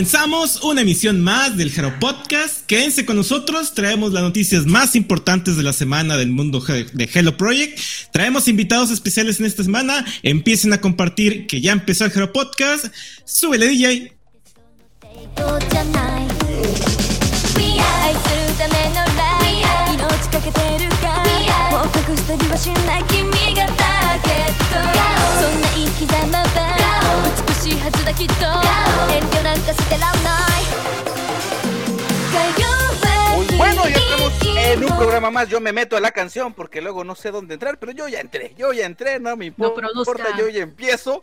Comenzamos una emisión más del Hero Podcast. Quédense con nosotros, traemos las noticias más importantes de la semana del mundo de Hello Project. Traemos invitados especiales en esta semana. Empiecen a compartir que ya empezó el Hero Podcast. Súbele DJ. Bueno, ya estamos en un programa más. Yo me meto a la canción porque luego no sé dónde entrar, pero yo ya entré, yo ya entré, no me importa, yo ya empiezo.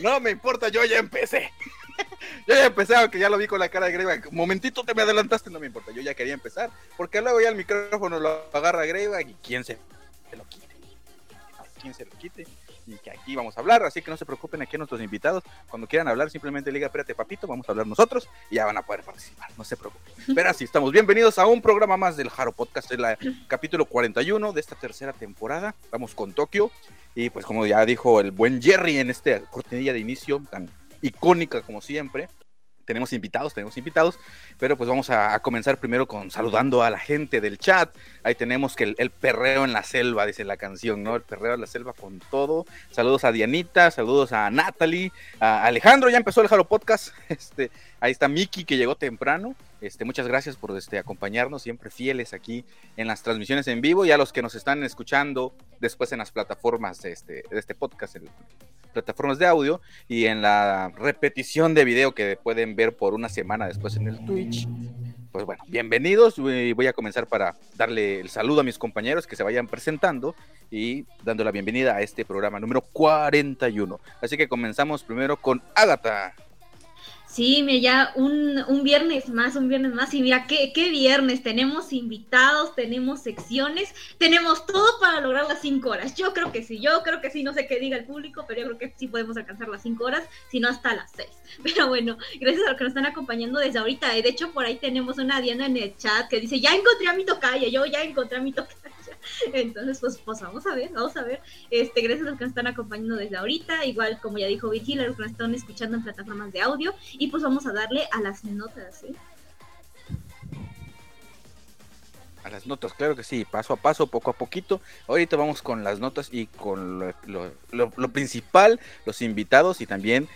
No me importa, yo ya empecé. yo ya empecé, aunque ya lo vi con la cara de Greyback. Momentito te me adelantaste, no me importa. Yo ya quería empezar, porque luego ya el micrófono lo agarra Greyback y quién se, se lo quite. ¿Quién se lo quite? Y que aquí vamos a hablar, así que no se preocupen aquí nuestros invitados, cuando quieran hablar simplemente diga, espérate papito, vamos a hablar nosotros y ya van a poder participar, no se preocupen. Pero así estamos, bienvenidos a un programa más del Jaro Podcast, es el capítulo 41 de esta tercera temporada, vamos con Tokio y pues como ya dijo el buen Jerry en esta cortinilla de inicio tan icónica como siempre, tenemos invitados, tenemos invitados, pero pues vamos a, comenzar primero con saludando a la gente del chat. Ahí tenemos que el, perreo en la selva, dice la canción, ¿no? El perreo en la selva con todo. Saludos a Dianita, saludos a Natalie, a Alejandro, ya empezó el Jalo Podcast. Este, ahí está Miki que llegó temprano. Este, muchas gracias por este, acompañarnos, siempre fieles aquí en las transmisiones en vivo y a los que nos están escuchando después en las plataformas de este, de este podcast, plataformas de audio y en la repetición de video que pueden ver por una semana después en el Twitch. Pues bueno, bienvenidos. Voy a comenzar para darle el saludo a mis compañeros que se vayan presentando y dando la bienvenida a este programa número 41. Así que comenzamos primero con Agatha. Sí, mira, ya un, un, viernes más, un viernes más. Y mira, ¿qué, ¿qué, viernes? Tenemos invitados, tenemos secciones, tenemos todo para lograr las cinco horas. Yo creo que sí, yo creo que sí, no sé qué diga el público, pero yo creo que sí podemos alcanzar las cinco horas, si no hasta las seis. Pero bueno, gracias a los que nos están acompañando desde ahorita. De hecho, por ahí tenemos una Diana en el chat que dice, ya encontré a mi tocaya, yo ya encontré a mi tocaya. Entonces, pues, pues vamos a ver, vamos a ver. Este, gracias a los que nos están acompañando desde ahorita, igual como ya dijo Virgil, los que nos están escuchando en plataformas de audio, y pues vamos a darle a las notas, ¿eh? A las notas, claro que sí, paso a paso, poco a poquito. Ahorita vamos con las notas y con lo, lo principal, los invitados y también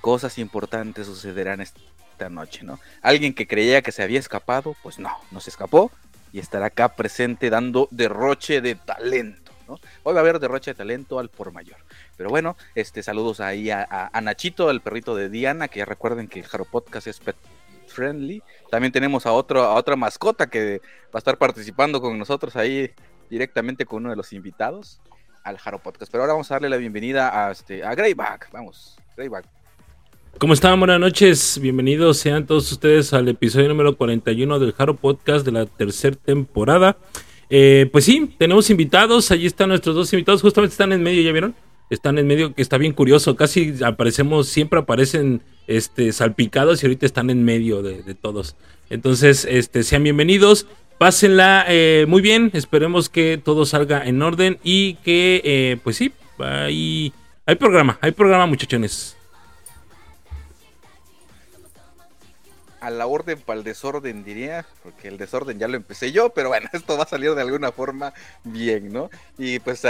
cosas importantes sucederán esta noche, ¿no? Alguien que creía que se había escapado, pues no, no se escapó, y estará acá presente dando derroche de talento. ¿no? Hoy va a haber derroche de talento al por mayor. Pero bueno, este, saludos ahí a, Nachito, al perrito de Diana, que ya recuerden que el Jaro Podcast es pet friendly. También tenemos a, otro, a otra mascota que va a estar participando con nosotros ahí directamente con uno de los invitados al Jaro Podcast. Pero ahora vamos a darle la bienvenida a, este, a Greyback. Vamos, Greyback. ¿Cómo están? Buenas noches, bienvenidos sean todos ustedes al episodio número 41 del Jaro Podcast de la tercera temporada. Eh, pues sí, tenemos invitados, allí están nuestros dos invitados, justamente están en medio, ¿ya vieron? Están en medio, que está bien curioso, casi aparecemos, siempre aparecen este, salpicados y ahorita están en medio de, todos. Entonces, este, sean bienvenidos, pásenla eh, muy bien, esperemos que todo salga en orden y que, eh, pues sí, hay, hay programa, hay programa muchachones. A la orden para el desorden, diría, porque el desorden ya lo empecé yo, pero bueno, esto va a salir de alguna forma bien, ¿no? Y pues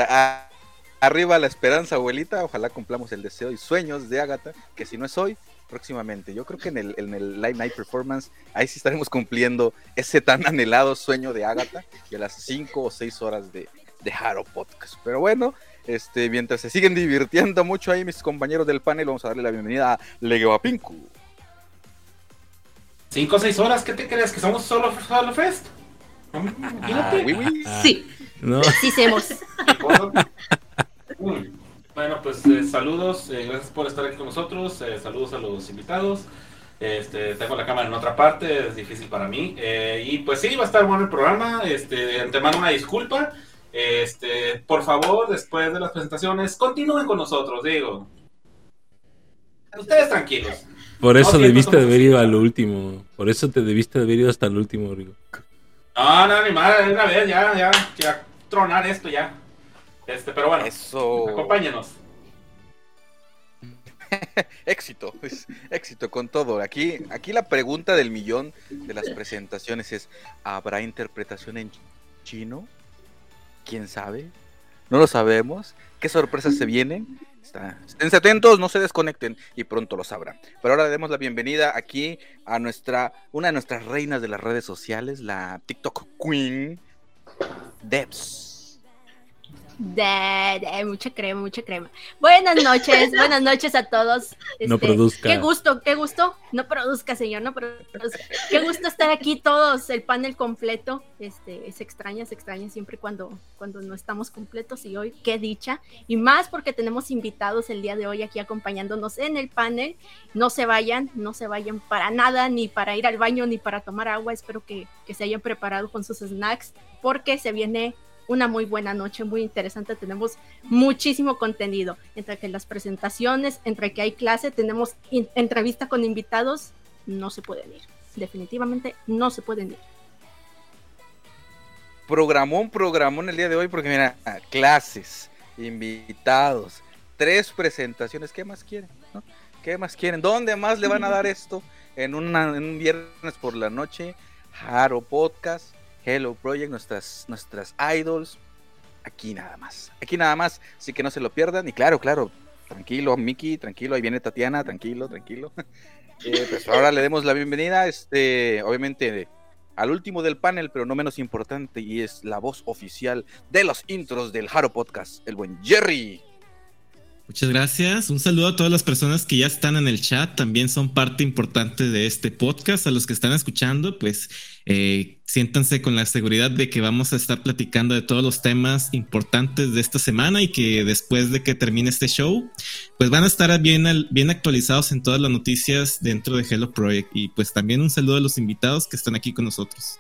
arriba la esperanza, abuelita, ojalá cumplamos el deseo y sueños de Agatha, que si no es hoy, próximamente. Yo creo que en el, en el Live Night Performance, ahí sí estaremos cumpliendo ese tan anhelado sueño de Agatha, y a las 5 o 6 horas de, de Haro Podcast. Pero bueno, este, mientras se siguen divirtiendo mucho ahí mis compañeros del panel, vamos a darle la bienvenida a Leguapinku. ¿Cinco o seis horas? ¿Qué te crees? ¿Que somos solo Solo Fest? Imagínate. Ah, sí. No. Sí, hacemos. Bueno, pues eh, saludos, eh, gracias por estar aquí con nosotros, eh, saludos a los invitados. Este, tengo la cámara en otra parte, es difícil para mí. y pues sí, va a estar bueno el programa. Este, de antemano una disculpa. Este, por favor, después de las presentaciones, continúen con nosotros, digo. Ustedes tranquilos. Por eso debiste de haber ido al último. Por eso te debiste de haber ido hasta el último, Rigo. No, no, ni madre, una vez, ya, ya, ya, tronar esto ya. Este, pero bueno, eso... acompáñenos. éxito, éxito con todo. Aquí, aquí la pregunta del millón de las presentaciones es, ¿habrá interpretación en chino? ¿Quién sabe? No lo sabemos. ¿Qué sorpresas se vienen? Estén atentos, no se desconecten y pronto lo sabrán. Pero ahora le demos la bienvenida aquí a nuestra, una de nuestras reinas de las redes sociales, la TikTok Queen, Debs. De, mucha crema, mucha crema. Buenas noches, buenas noches a todos. no este, produzca. Qué gusto, qué gusto. No produzca, señor, no produzca. Qué gusto estar aquí todos, el panel completo. Este, se extraña, se extraña siempre cuando, cuando no estamos completos y hoy, qué dicha. Y más porque tenemos invitados el día de hoy aquí acompañándonos en el panel. No se vayan, no se vayan para nada, ni para ir al baño, ni para tomar agua. Espero que, que se hayan preparado con sus snacks porque se viene una muy buena noche, muy interesante. Tenemos muchísimo contenido, entre que las presentaciones, entre que hay clase, tenemos entrevista con invitados, no se pueden ir. Definitivamente no se pueden ir. Programón, programón el día de hoy, porque mira, clases, invitados, tres presentaciones, ¿qué más quieren? ¿Qué más quieren? ¿Dónde más le van a dar esto? En, en un viernes por la noche, Haro Podcast, Hello Project, nuestras, nuestras idols. Aquí nada más. Aquí nada más. Así que no se lo pierdan. Y claro, claro. Tranquilo, Miki, tranquilo. Ahí viene Tatiana, tranquilo, tranquilo. Eh, pues ahora le demos la bienvenida. Este, obviamente, al último del panel, pero no menos importante. Y es la voz oficial de los intros del Haro Podcast, el buen Jerry. Muchas gracias. Un saludo a todas las personas que ya están en el chat. También son parte importante de este podcast. A los que están escuchando, pues eh, siéntanse con la seguridad de que vamos a estar platicando de todos los temas importantes de esta semana y que después de que termine este show, pues van a estar bien, bien actualizados en todas las noticias dentro de Hello Project. Y pues también un saludo a los invitados que están aquí con nosotros.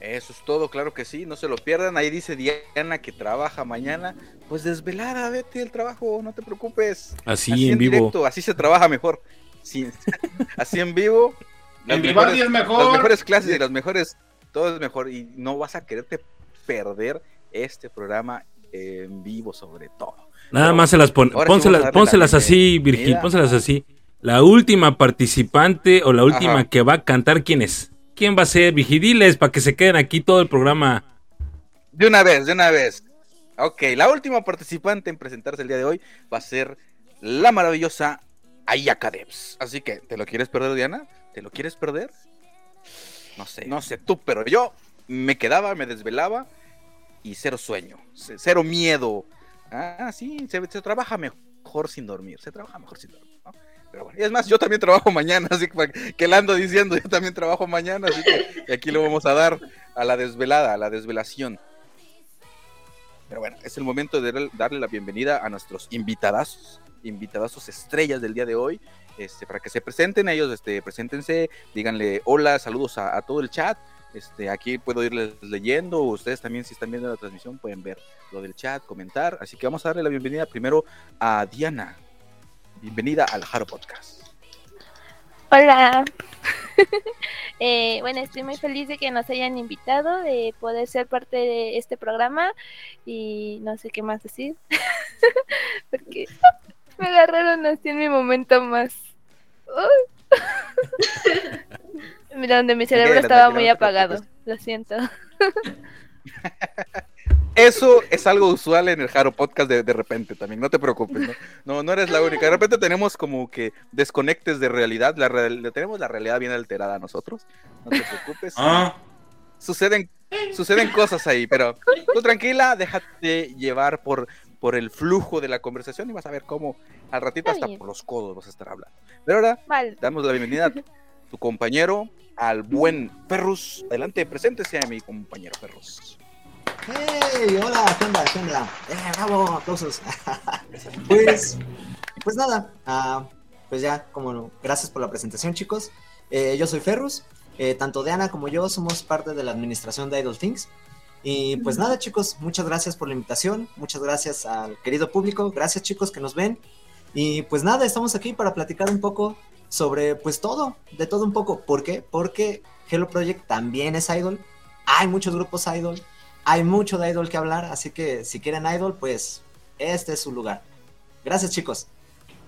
Eso es todo, claro que sí, no se lo pierdan. Ahí dice Diana que trabaja mañana. Pues desvelada, vete el trabajo, no te preocupes. Así, en, vivo. así se trabaja mejor. así en vivo. El mejores, es mejor. Las mejores clases y las mejores, todo es mejor. Y no vas a quererte perder este programa en vivo, sobre todo. Nada más se las pon, pónselas, así, Virgil, pónselas así. La última participante o la última que va a cantar, ¿quién es? ¿Quién va a ser? Vigidiles para que se queden aquí todo el programa. De una vez, de una vez. Ok, la última participante en presentarse el día de hoy va a ser la maravillosa Ayaka Devs. Así que, ¿te lo quieres perder, Diana? ¿Te lo quieres perder? No sé, no sé tú, pero yo me quedaba, me desvelaba y cero sueño, cero miedo. Ah, sí, se, se trabaja mejor sin dormir, se trabaja mejor sin dormir. ¿no? Pero bueno, y es más, yo también trabajo mañana, así que, que le ando diciendo, yo también trabajo mañana, así que aquí lo vamos a dar a la desvelada, a la desvelación. Pero bueno, es el momento de darle la bienvenida a nuestros invitadazos, invitadazos estrellas del día de hoy, este, para que se presenten ellos, este, preséntense, díganle hola, saludos a, todo el chat. Este, aquí puedo irles leyendo, ustedes también si están viendo la transmisión pueden ver lo del chat, comentar, así que vamos a darle la bienvenida primero a Diana. Bienvenida al Haro Podcast. Hola. Eh, bueno, estoy muy feliz de que nos hayan invitado, de poder ser parte de este programa y no sé qué más decir. Porque me agarraron así en mi momento más. Mira, donde mi cerebro estaba muy apagado. Lo siento. Eso es algo usual en el Jaro Podcast de, repente también, no te preocupes, ¿no? ¿no? eres la única. De repente tenemos como que desconectes de realidad, la tenemos la realidad bien alterada nosotros, no te preocupes. Ah. Suceden, suceden cosas ahí, pero tú tranquila, déjate llevar por, por el flujo de la conversación y vas a ver cómo al ratito hasta por los codos vas a estar hablando. Pero ahora damos la bienvenida a tu, compañero, al buen Perrus. Adelante, preséntese a mi compañero Perrus. ¡Hey! Hola, ¿qué onda? ¿Qué onda? ¡Eh, bravo! Aplausos. pues, pues nada, uh, pues ya, como gracias por la presentación, chicos. Eh, yo soy Ferrus. Eh, tanto Diana como yo somos parte de la administración de Idol Things. Y pues nada, chicos, muchas gracias por la invitación. Muchas gracias al querido público. Gracias, chicos, que nos ven. Y pues nada, estamos aquí para platicar un poco sobre pues todo, de todo un poco. ¿Por qué? Porque Hello Project también es idol. Hay muchos grupos idol hay mucho de Idol que hablar, así que si quieren Idol, pues este es su lugar. Gracias, chicos.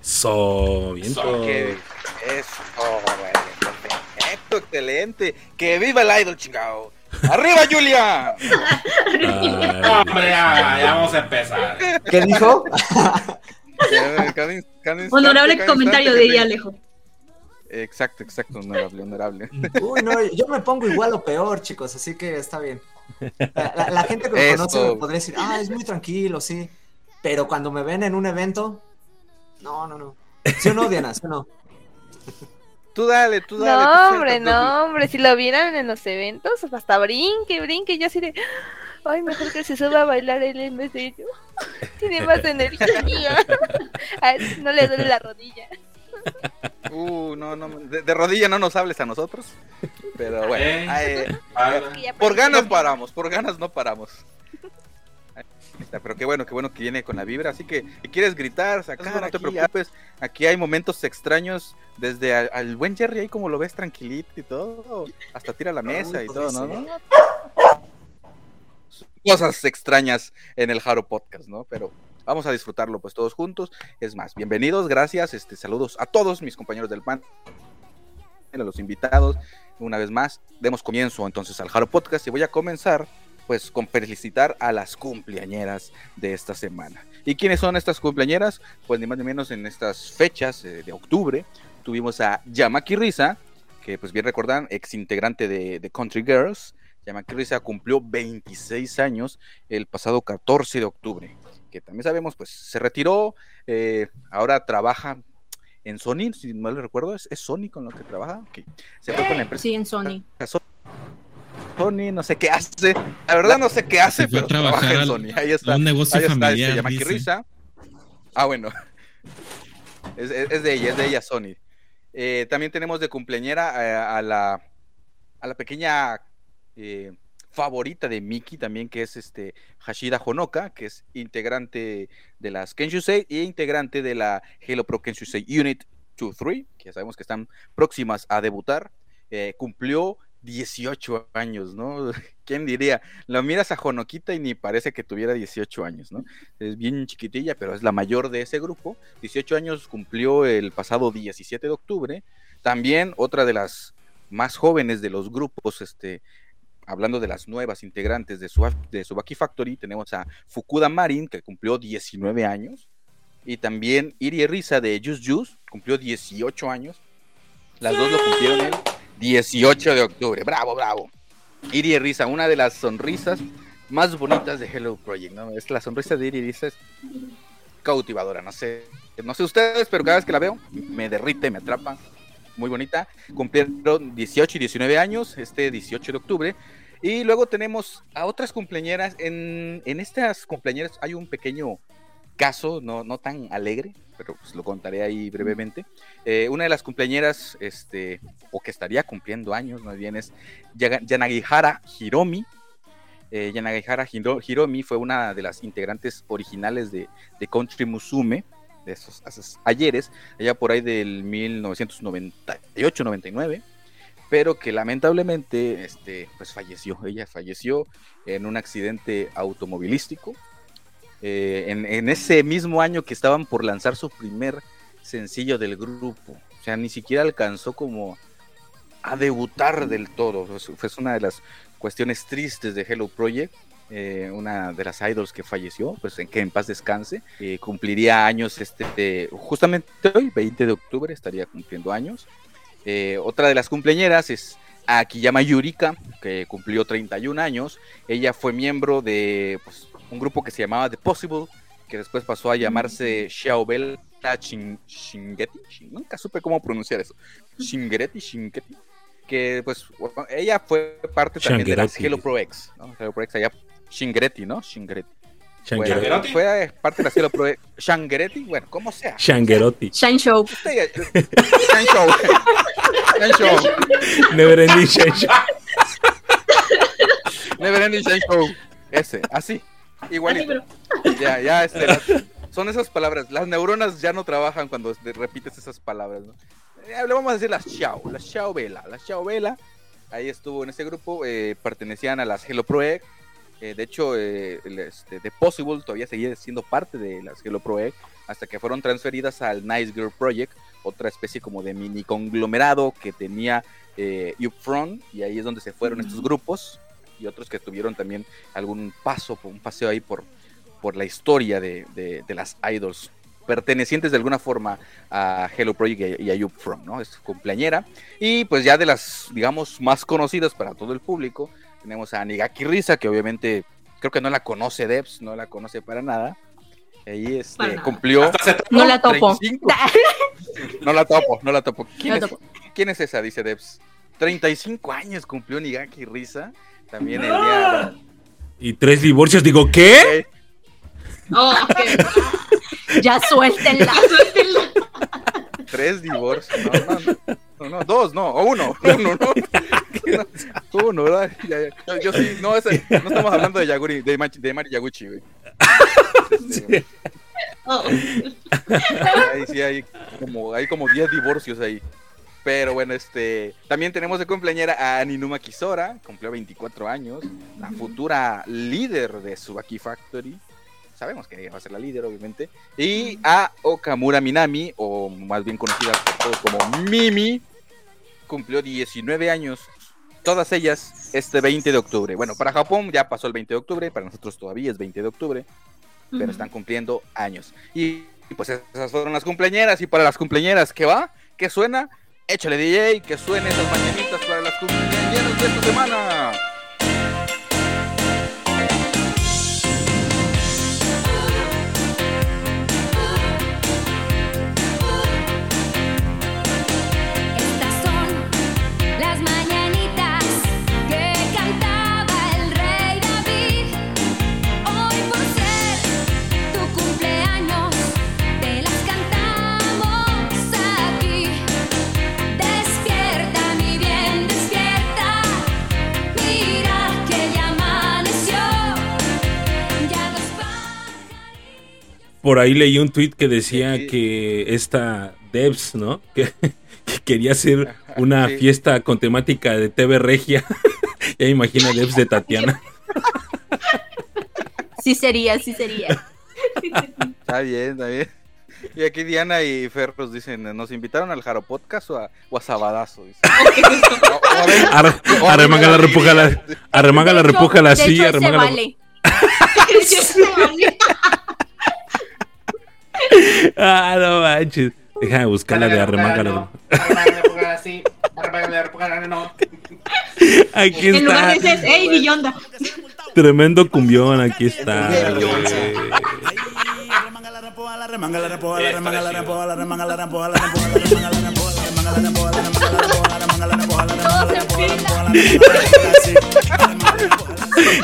So, bien Eso, perfecto, excelente. Que viva el idol, chingado. ¡Arriba, Julia! hombre, ya, vamos a empezar. ¿Qué dijo? honorable comentario, diría Alejo. Exacto, exacto, honorable, honorable. Uy, no, yo me pongo igual o peor, chicos, así que está bien. La, gente que me conoce me podría decir, ah, es muy tranquilo, sí. Pero cuando me ven en un evento, no, no, no. ¿Sí o no, Diana? ¿Sí o no? Tú dale, tú dale. No, hombre, no, hombre. Si lo vieran en los eventos, hasta brinque, brinque. Yo así de. Ay, mejor que se suba a bailar él en vez de yo. Tiene más energía. no le duele la rodilla. Uh, no, no. De, rodilla no nos hables a nosotros. Pero bueno. Eh, por ganas paramos, por ganas no paramos. Pero qué bueno, qué bueno que viene con la vibra. Así que si quieres gritar, sacar, no te preocupes. Aquí hay momentos extraños. Desde al, buen Jerry ahí como lo ves tranquilito y todo. Hasta tira la mesa y todo, ¿no? Cosas extrañas en el Haro Podcast, ¿no? Pero vamos a disfrutarlo pues todos juntos. Es más, bienvenidos, gracias, este, saludos a todos mis compañeros del PAN, a los invitados. Una vez más, demos comienzo entonces al Haro Podcast y voy a comenzar pues con felicitar a las cumpleañeras de esta semana. ¿Y quiénes son estas cumpleañeras? Pues ni más ni menos en estas fechas eh, de octubre tuvimos a Yamaki Risa, que pues bien recordan, ex integrante de, Country Girls. Yamaki Risa cumplió 26 años el pasado 14 de octubre, que también sabemos pues se retiró, eh, ahora trabaja en Sony, si mal recuerdo, es, Sony con lo que trabaja. Se fue con la empresa. Sí, en Sony. Sony, no sé qué hace. La verdad no sé qué hace, pero trabaja en Sony. Ahí está. Un negocio familiar. se llama Kirisa. Ah, bueno. Es, de ella, es de ella Sony. Eh, también tenemos de cumpleañera eh, a, la, a la pequeña eh, favorita de Miki también, que es este Hashida Honoka, que es integrante de las Kenshusei y integrante de la Halo Pro Kenshusei Unit 2-3, que ya sabemos que están próximas a debutar. cumplió 18 años, ¿no? ¿Quién diría? Lo miras a Jonoquita y ni parece que tuviera 18 años, ¿no? Es bien chiquitilla, pero es la mayor de ese grupo. 18 años cumplió el pasado 17 de octubre. También otra de las más jóvenes de los grupos, este, hablando de las nuevas integrantes de, su, de Subaki Factory, tenemos a Fukuda Marin, que cumplió 19 años. Y también Iri Risa de Just Juice, cumplió 18 años. Las dos lo cumplieron él 18 de octubre. Bravo, bravo. Iri Risa, una de las sonrisas más bonitas de Hello Project, ¿no? Es la sonrisa de Iri Risa es cautivadora, no sé, no sé ustedes, pero cada vez que la veo me derrite, me atrapa. Muy bonita. Cumplieron 18 y 19 años este 18 de octubre. Y luego tenemos a otras cumpleañeras. En, en estas cumpleañeras hay un pequeño caso, no, no tan alegre, pero pues lo contaré ahí brevemente. Eh, una de las cumpleañeras, este, o que estaría cumpliendo años, más bien es Yanagihara Hiromi. Eh, Yanagihara Hiromi fue una de las integrantes originales de, de Country Musume, de esos, ayeres, allá por ahí del 1998-99 pero que lamentablemente este, pues falleció. Ella falleció en un accidente automovilístico eh, en, ese mismo año que estaban por lanzar su primer sencillo del grupo. O sea, ni siquiera alcanzó como a debutar del todo. Fue una de las cuestiones tristes de Hello Project. Eh, una de las idols que falleció, pues en que en paz descanse, eh, cumpliría años este, justamente hoy, 20 de octubre, estaría cumpliendo años. otra de las cumpleañeras es Akiyama Yurika, que cumplió 31 años. Ella fue miembro de pues, un grupo que se llamaba The Possible, que después pasó a llamarse Xiaobel Shingeti, nunca supe cómo pronunciar eso, Shingeti, Shingeti, que pues ella fue parte también de la Hello Pro X, ¿no? Hello Pro X allá, Shingeti, ¿no? Shingeti. Bueno, fue parte de la Hello Pro X, Shangretti, bueno, como sea. Shangerotti. Shine Show. Shine Show. Show. Never Ending Shine Show. Never Ending Shine Show. Ese, así. Igualito. Ya, ya, este, son esas palabras. Las neuronas ya no trabajan cuando repites esas palabras, ¿no? Eh, le vamos a decir las Xiao, las Xiao Vela. Las Xiao Vela, ahí estuvo en ese grupo, eh, pertenecían a las Hello Project. Eh, de hecho, eh, este, The Possible todavía seguía siendo parte de las Hello Pro Egg hasta que fueron transferidas al Nice Girl Project, otra especie como de mini conglomerado que tenía eh, Upfront, y ahí es donde se fueron estos grupos y otros que tuvieron también algún paso, un paseo ahí por, por la historia de, de, las idols pertenecientes de alguna forma a Hello Project y a Upfront, ¿no? Es cumpleañera. Y pues ya de las, digamos, más conocidas para todo el público, tenemos a Nigaki Risa, que obviamente creo que no la conoce Debs, no la conoce para nada. Ahí este, cumplió. No la topo. no la topo, no la topo. ¿Quién, es, ¿Quién es esa? Dice Debs. 35 años cumplió Nigaki Risa. También el día. Y tres divorcios, digo, ¿qué? Oh, ya suéltenla, suéltenla. Tres divorcios, no, no, no, no, dos, no, o uno, uno, no. Uno, ¿verdad? Yo, sí, no, ese, no estamos hablando de Yaguri, de, de Mari Yaguchi, güey. Sí. Oh. Ahí sí hay como, hay como 10 divorcios ahí. Pero bueno, este también tenemos de cumpleañera a Ninuma Kisora, cumplió 24 años, la futura líder de Subaki Factory. Sabemos que va a ser la líder, obviamente. Y a Okamura Minami, o más bien conocida por todos como Mimi, cumplió 19 años. Todas ellas este 20 de octubre. Bueno, para Japón ya pasó el 20 de octubre, para nosotros todavía es 20 de octubre, pero están cumpliendo años. Y, y pues esas fueron las cumpleañeras. Y para las cumpleañeras, ¿qué va? ¿Qué suena? Échale DJ, que suene esas mañanitas para las cumpleaños de esta semana. Por ahí leí un tweet que decía que esta Devs, ¿no? Que, quería hacer una fiesta con temática de TV Regia. ya imagina Devs de Tatiana. sí sería, sí sería. está bien, está bien. Y aquí Diana y Ferros dicen, ¿nos invitaron al Jaro Podcast o a, o Sabadazo? Arremanga la repújala, arremanga la repújala, sí, arremanga la... Vale. Ah, no manches. Déjame buscarla de arremángala. Aquí está. En lugar dices, hey, Billonda. Tremendo cumbión, aquí está.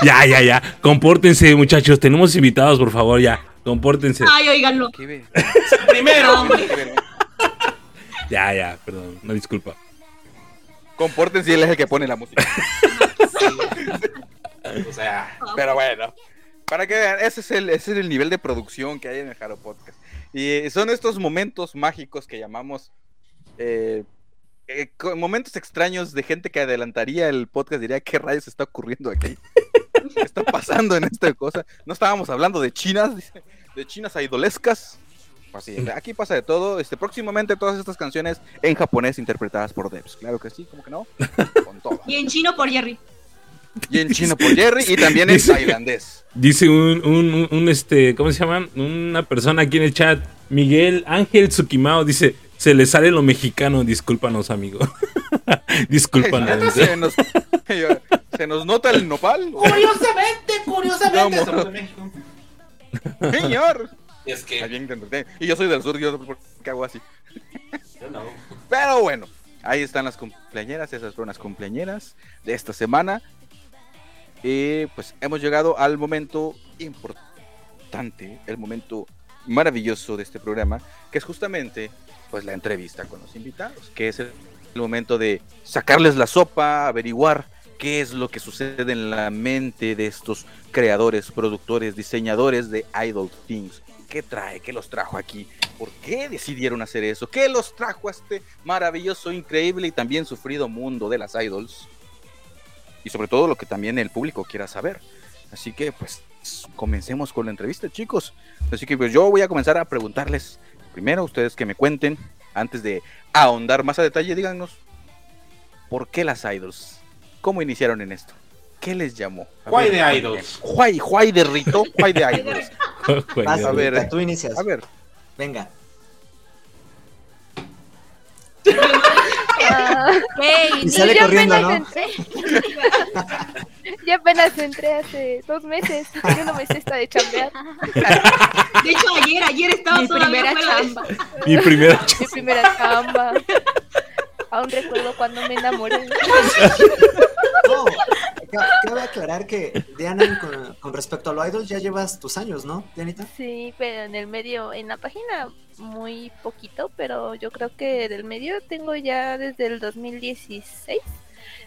Ya, ya, ya. Compórtense, muchachos. Tenemos invitados, por favor, ya. Compórtense. Ay, oiganlo. Primero. ya, ya, perdón. No disculpa. Compórtense, él es el que pone la música. o sea, pero bueno. Para que vean, ese es, el, ese es el nivel de producción que hay en el Jaro Podcast. Y son estos momentos mágicos que llamamos eh, eh, momentos extraños de gente que adelantaría el podcast. Diría, ¿qué rayos está ocurriendo aquí? ¿Qué está pasando en esta cosa? No estábamos hablando de chinas, de chinas idolescas. Así, aquí pasa de todo. Este, próximamente todas estas canciones en japonés interpretadas por Devs. Claro que sí, como que no. Con todo. Y en chino por Jerry. Y en chino por Jerry y también en tailandés. Dice un, un, un, este, ¿cómo se llama? Una persona aquí en el chat, Miguel Ángel Tsukimao, dice, se le sale lo mexicano, discúlpanos, amigo. discúlpanos. se, nos, se nos nota el nopal. Curiosamente, curiosamente. Señor. Es que. Y yo soy del sur, yo qué hago así. Yo no. Pero bueno, ahí están las cumpleañeras, esas fueron las cumpleañeras de esta semana. Y pues hemos llegado al momento importante, el momento maravilloso de este programa, que es justamente pues la entrevista con los invitados, que es el momento de sacarles la sopa, averiguar qué es lo que sucede en la mente de estos creadores, productores, diseñadores de Idol Things. ¿Qué trae? ¿Qué los trajo aquí? ¿Por qué decidieron hacer eso? ¿Qué los trajo a este maravilloso, increíble y también sufrido mundo de las idols? Y sobre todo lo que también el público quiera saber. Así que pues comencemos con la entrevista, chicos. Así que pues yo voy a comenzar a preguntarles primero ustedes que me cuenten antes de ahondar más a detalle, díganos por qué las idols, cómo iniciaron en esto. ¿Qué les llamó? Why de Idols. Why, why de Rito, why de Idols. a ver, tú inicias. A ver. Venga. y sale corriendo, ¿no? yo apenas entré hace dos meses. Yo no me sé esta de chambear. De hecho, ayer, ayer estaba Mi primera chamba. Mi primera chamba. Mi primera chamba. Aún recuerdo cuando me enamoré. No, cabe aclarar que Diana, con, respecto a lo idol, ya llevas tus años, ¿no, Dianita? Sí, pero en el medio, en la página muy poquito, pero yo creo que del medio tengo ya desde el 2016.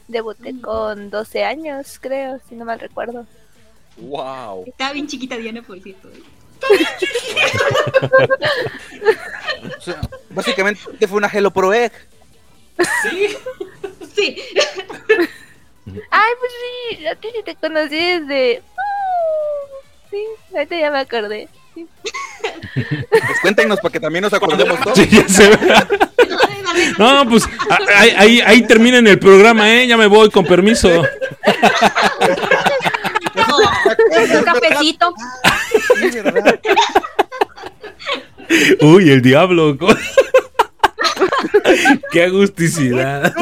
Debuté mm. con 12 años, creo, si no mal recuerdo. ¡Wow! Estaba bien chiquita Diana, por cierto. o sea, básicamente fue una Hello Pro Egg. Sí. sí. Ay, pues sí, a ti te conocí desde. Uh, sí, ahorita ya me acordé. Pues cuéntenos para que también nos acordemos todos. No, pues ahí, ahí, ahí termina en el programa, ¿eh? Ya me voy, con permiso. Un cafecito. Uy, el diablo. Qué agusticidad.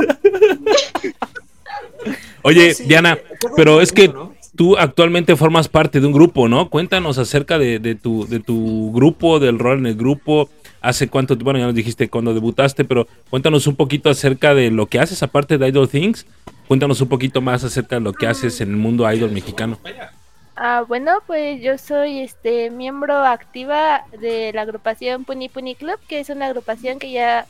Oye, Diana, pero es que tú actualmente formas parte de un grupo, ¿no? Cuéntanos acerca de, tu, de tu grupo, del rol en el grupo. ¿Hace cuánto? Bueno, ya nos dijiste cuando debutaste, pero cuéntanos un poquito acerca de lo que haces aparte de Idol Things. Cuéntanos un poquito más acerca de lo que haces en el mundo idol mexicano. Ah, bueno, pues yo soy este miembro activa de la agrupación Puni Puni Club, que es una agrupación que ya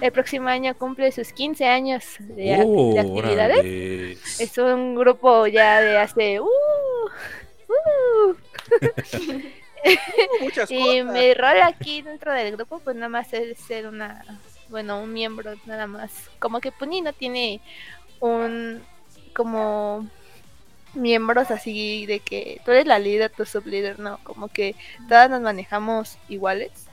el próximo año cumple sus 15 años de, actividades. Es un grupo ya de hace... Uh, uh. y mi rol aquí dentro del grupo pues nada más es ser una, bueno, un miembro nada más. Como que Puni no tiene un, como miembros así de que tú eres la líder, tu sublíder, no, como que todas nos manejamos iguales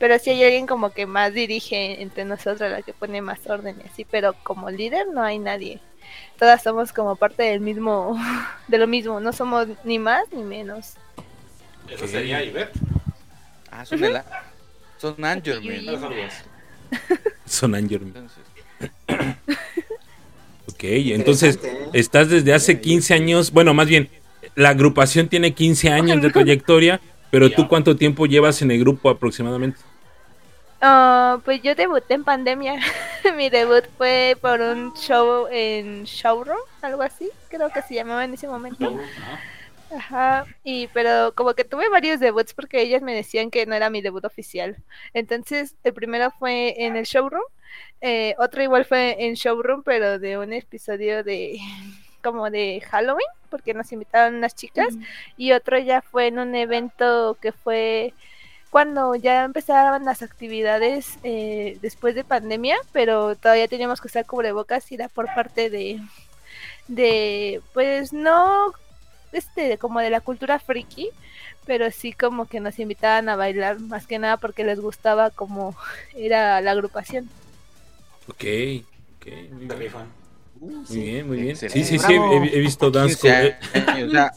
pero si hay alguien como que más dirige entre nosotros, la que pone más orden y así, pero como líder no hay nadie. Todas somos como parte del mismo, de lo mismo, no somos ni más ni menos. Eso sería Ivette. Ah, son de la... Son Angerman. Son Angerman. ok, entonces ¿eh? estás desde hace 15 años, bueno, más bien, la agrupación tiene 15 años de trayectoria, pero tú cuánto tiempo llevas en el grupo aproximadamente? Uh, pues yo debuté en pandemia. Mi debut fue por un show en Showroom, algo así, creo que se llamaba en ese momento. Ajá, y pero como que tuve varios debuts porque ellas me decían que no era mi debut oficial. Entonces, el primero fue en el showroom, eh, otro igual fue en showroom, pero de un episodio de como de Halloween, porque nos invitaron unas chicas, y otro ya fue en un evento que fue cuando ya empezaban las actividades eh, después de pandemia, pero todavía teníamos que usar cubrebocas y era por parte de, de, pues no, este, como de la cultura friki, pero sí como que nos invitaban a bailar más que nada porque les gustaba como era la agrupación. Ok, ok, muy bien. muy bien, muy bien. Sí, sí, sí, he, visto Dance Cover.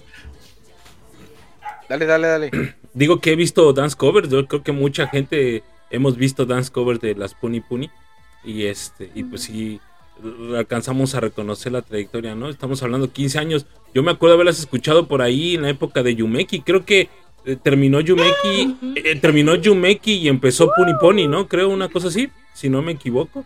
dale, dale, dale. Digo que he visto dance covers, yo creo que mucha gente hemos visto dance covers de las Puni Puni y este y pues sí alcanzamos a reconocer la trayectoria, ¿no? Estamos hablando 15 años. Yo me acuerdo haberlas escuchado por ahí en la época de Yumeki, creo que eh, terminó Yumeki, eh, terminó Yumeki y empezó Puni Puni, ¿no? Creo una cosa así, si no me equivoco.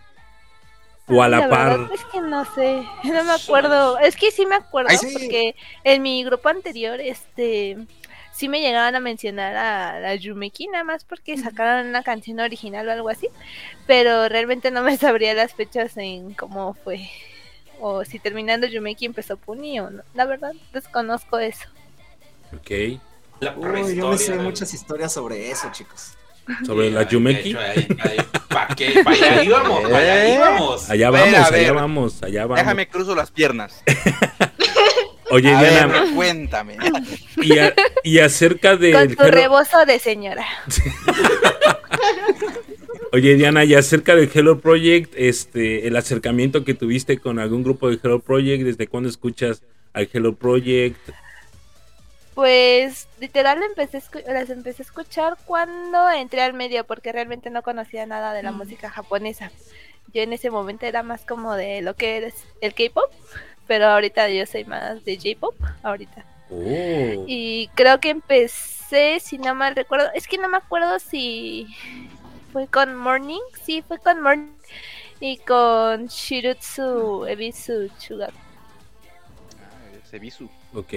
O a la, par. es que no sé, no me acuerdo. Es que sí me acuerdo porque en mi grupo anterior, este, sí me llegaban a mencionar a la Yumeki nada más porque sacaron una canción original o algo así, pero realmente no me sabría las fechas en cómo fue o si terminando Yumeki empezó Puni o no. La verdad desconozco eso. Ok. Uy, yo me sé muchas historias sobre eso, chicos. Sobre la Yumeki. ¿Para qué? allá íbamos, allá íbamos. Allá vamos, allá vamos, allá vamos. Déjame cruzo las piernas. Oye, Diana. cuéntame. Y, acerca de. Con tu rebozo de señora. Oye, Diana, y acerca del Hello Project, este, el acercamiento que tuviste con algún grupo de Hello Project, ¿desde cuándo escuchas al Hello Project? Pues literal empecé las empecé a escuchar cuando entré al medio porque realmente no conocía nada de la mm. música japonesa. Yo en ese momento era más como de lo que es el K-pop, pero ahorita yo soy más de J-pop ahorita. Oh. Y creo que empecé, si no mal recuerdo, es que no me acuerdo si fue con Morning, sí, fue con Morning y con Shirutsu Ebisu Chuga. Ah, Ebisu. Ok.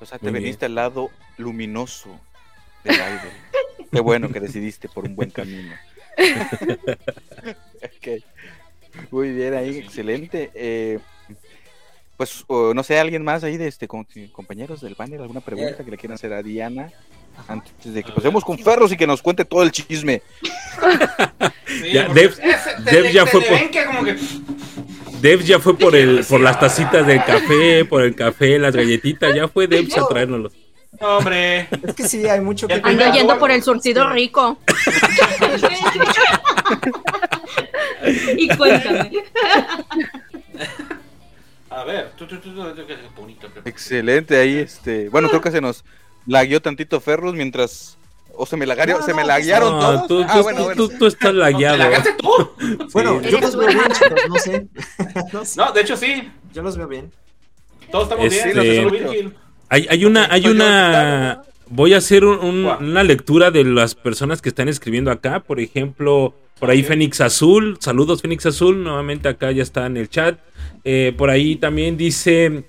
O sea, te veniste al lado luminoso del idol. Qué bueno que decidiste por un buen camino. Muy bien, ahí, excelente. Eh, pues, no sé, alguien más ahí de este compañeros del panel, alguna pregunta que le quieran hacer a Diana antes de que pasemos con Ferros y que nos cuente todo el chisme. Dev, ya fue por... Dev ya fue por el, por las tacitas del café, por el café, las galletitas, ya fue Dev a traérnoslos. Hombre. Es que sí, hay mucho que... Ando yendo por el surtido rico. y cuéntame. A ver, Excelente, ahí este. Bueno, creo que se nos lagueó tantito Ferrus mientras. O se me lagaron, se me laguearon todos. Tú, ah, bueno, tú, tú, estás lagueado. tú? Bueno, yo los veo bien, chicos, no sé. no, de hecho sí. Yo los veo bien. Todos estamos bien. Hay, hay una, hay una. Voy a hacer una lectura de las personas que están escribiendo acá. Por ejemplo, por ahí Fénix Azul. Saludos, Fénix Azul. Nuevamente acá ya está en el chat. Eh, por ahí también dice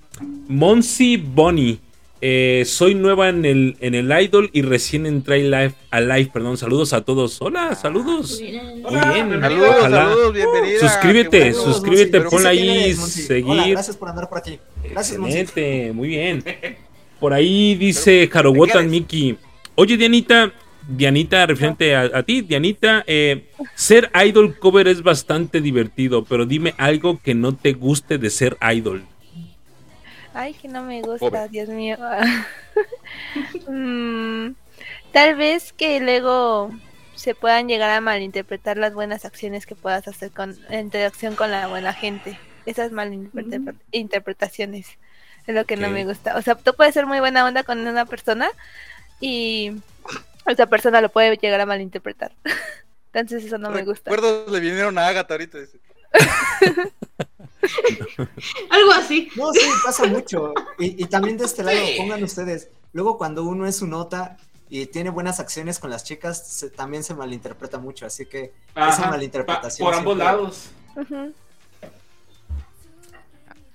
Monsi Bonnie. Eh, soy nueva en el, en el Idol y recién entré live, a live. Perdón, saludos a todos. Hola, saludos. Muy bien. Saludos, saludos, bienvenida. Suscríbete, suscríbete, ponla ahí, seguir. gracias por andar por aquí. Gracias, Excelente, muy bien. Por ahí dice Harowotan Miki. Oye, Dianita, Dianita, referente a, ti, Dianita, eh, ser idol cover es bastante divertido, pero dime algo que no te guste de ser idol. Ay, que no me gusta, Dios mío. Mm, tal vez que luego se puedan llegar a malinterpretar las buenas acciones que puedas hacer con la interacción con la buena gente. Esas malinterpretaciones es lo que no me gusta. O sea, tú puedes ser muy buena onda con una persona y esa persona lo puede llegar a malinterpretar. Entonces eso no me gusta. Recuerdos le vinieron a Agatha ahorita. Algo así. No, sí, pasa mucho. Y, también de este lado, pongan ustedes, luego cuando uno es su nota y tiene buenas acciones con las chicas, también se malinterpreta mucho, así que esa malinterpretación. por ambos lados.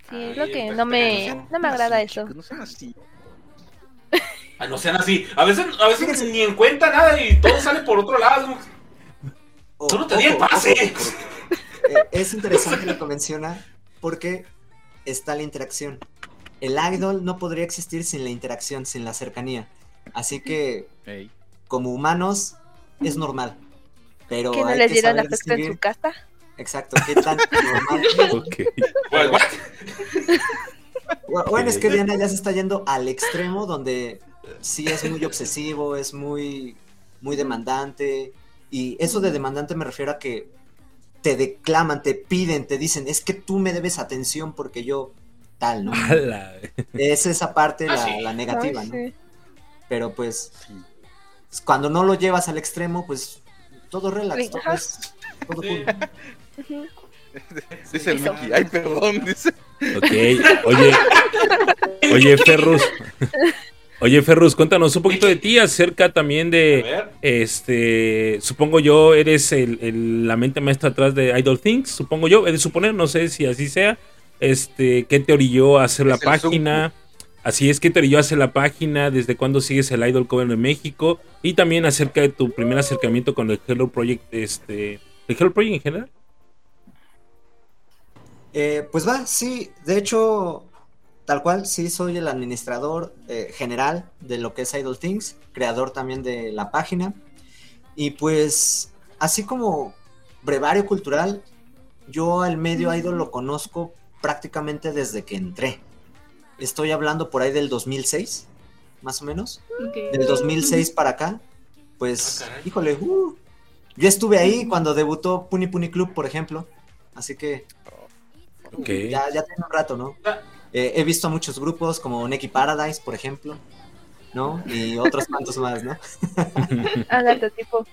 Sí, es lo que no me, no me agrada eso. No sean así. Ay, no sean así. A veces, a veces ni en cuenta nada y todo sale por otro lado. Solo te di el pase. Eh, es interesante lo que menciona porque está la interacción. El idol no podría existir sin la interacción, sin la cercanía. Así que, como humanos, es normal. Pero ¿Que no les dieron afecto en su casa? Exacto, ¿qué tan normal? Bueno, es que Diana ya se está yendo al extremo donde sí es muy obsesivo, es muy, muy demandante. Y eso de demandante me refiero a que te declaman, te piden, te dicen, es que tú me debes atención porque yo tal, ¿no? Es esa parte ah, la, negativa, ¿no? Pero pues, cuando no lo llevas al extremo, pues todo relax, todo, todo Dice el Mickey, ay, perdón, dice. Ok, oye, oye, Ferrus. Oye, Ferrus, cuéntanos un poquito de ti, acerca también de, este, supongo yo, eres el, la mente maestra atrás de Idol Things, supongo yo, he de suponer, no sé si así sea, este, ¿qué te orilló a hacer la página? Así es, ¿qué te orilló a hacer la página? ¿Desde cuándo sigues el Idol Cover en México? Y también acerca de tu primer acercamiento con el Hello Project, este, ¿el Hello Project en general? Eh, pues va, sí, de hecho, tal cual, sí, soy el administrador eh, general de lo que es Idol Things, creador también de la página. Y pues, así como brevario cultural, yo al medio idol lo conozco prácticamente desde que entré. estoy hablando por ahí del 2006, más o menos. Del 2006 para acá, pues, ah, híjole, uh, yo estuve ahí cuando debutó Puni Puni Club, por ejemplo. Así que ya, ya tengo un rato, ¿no? Ah. Eh, he visto a muchos grupos como Neki Paradise, por ejemplo, ¿no? Y otros cuantos más, ¿no? Hágate tipo.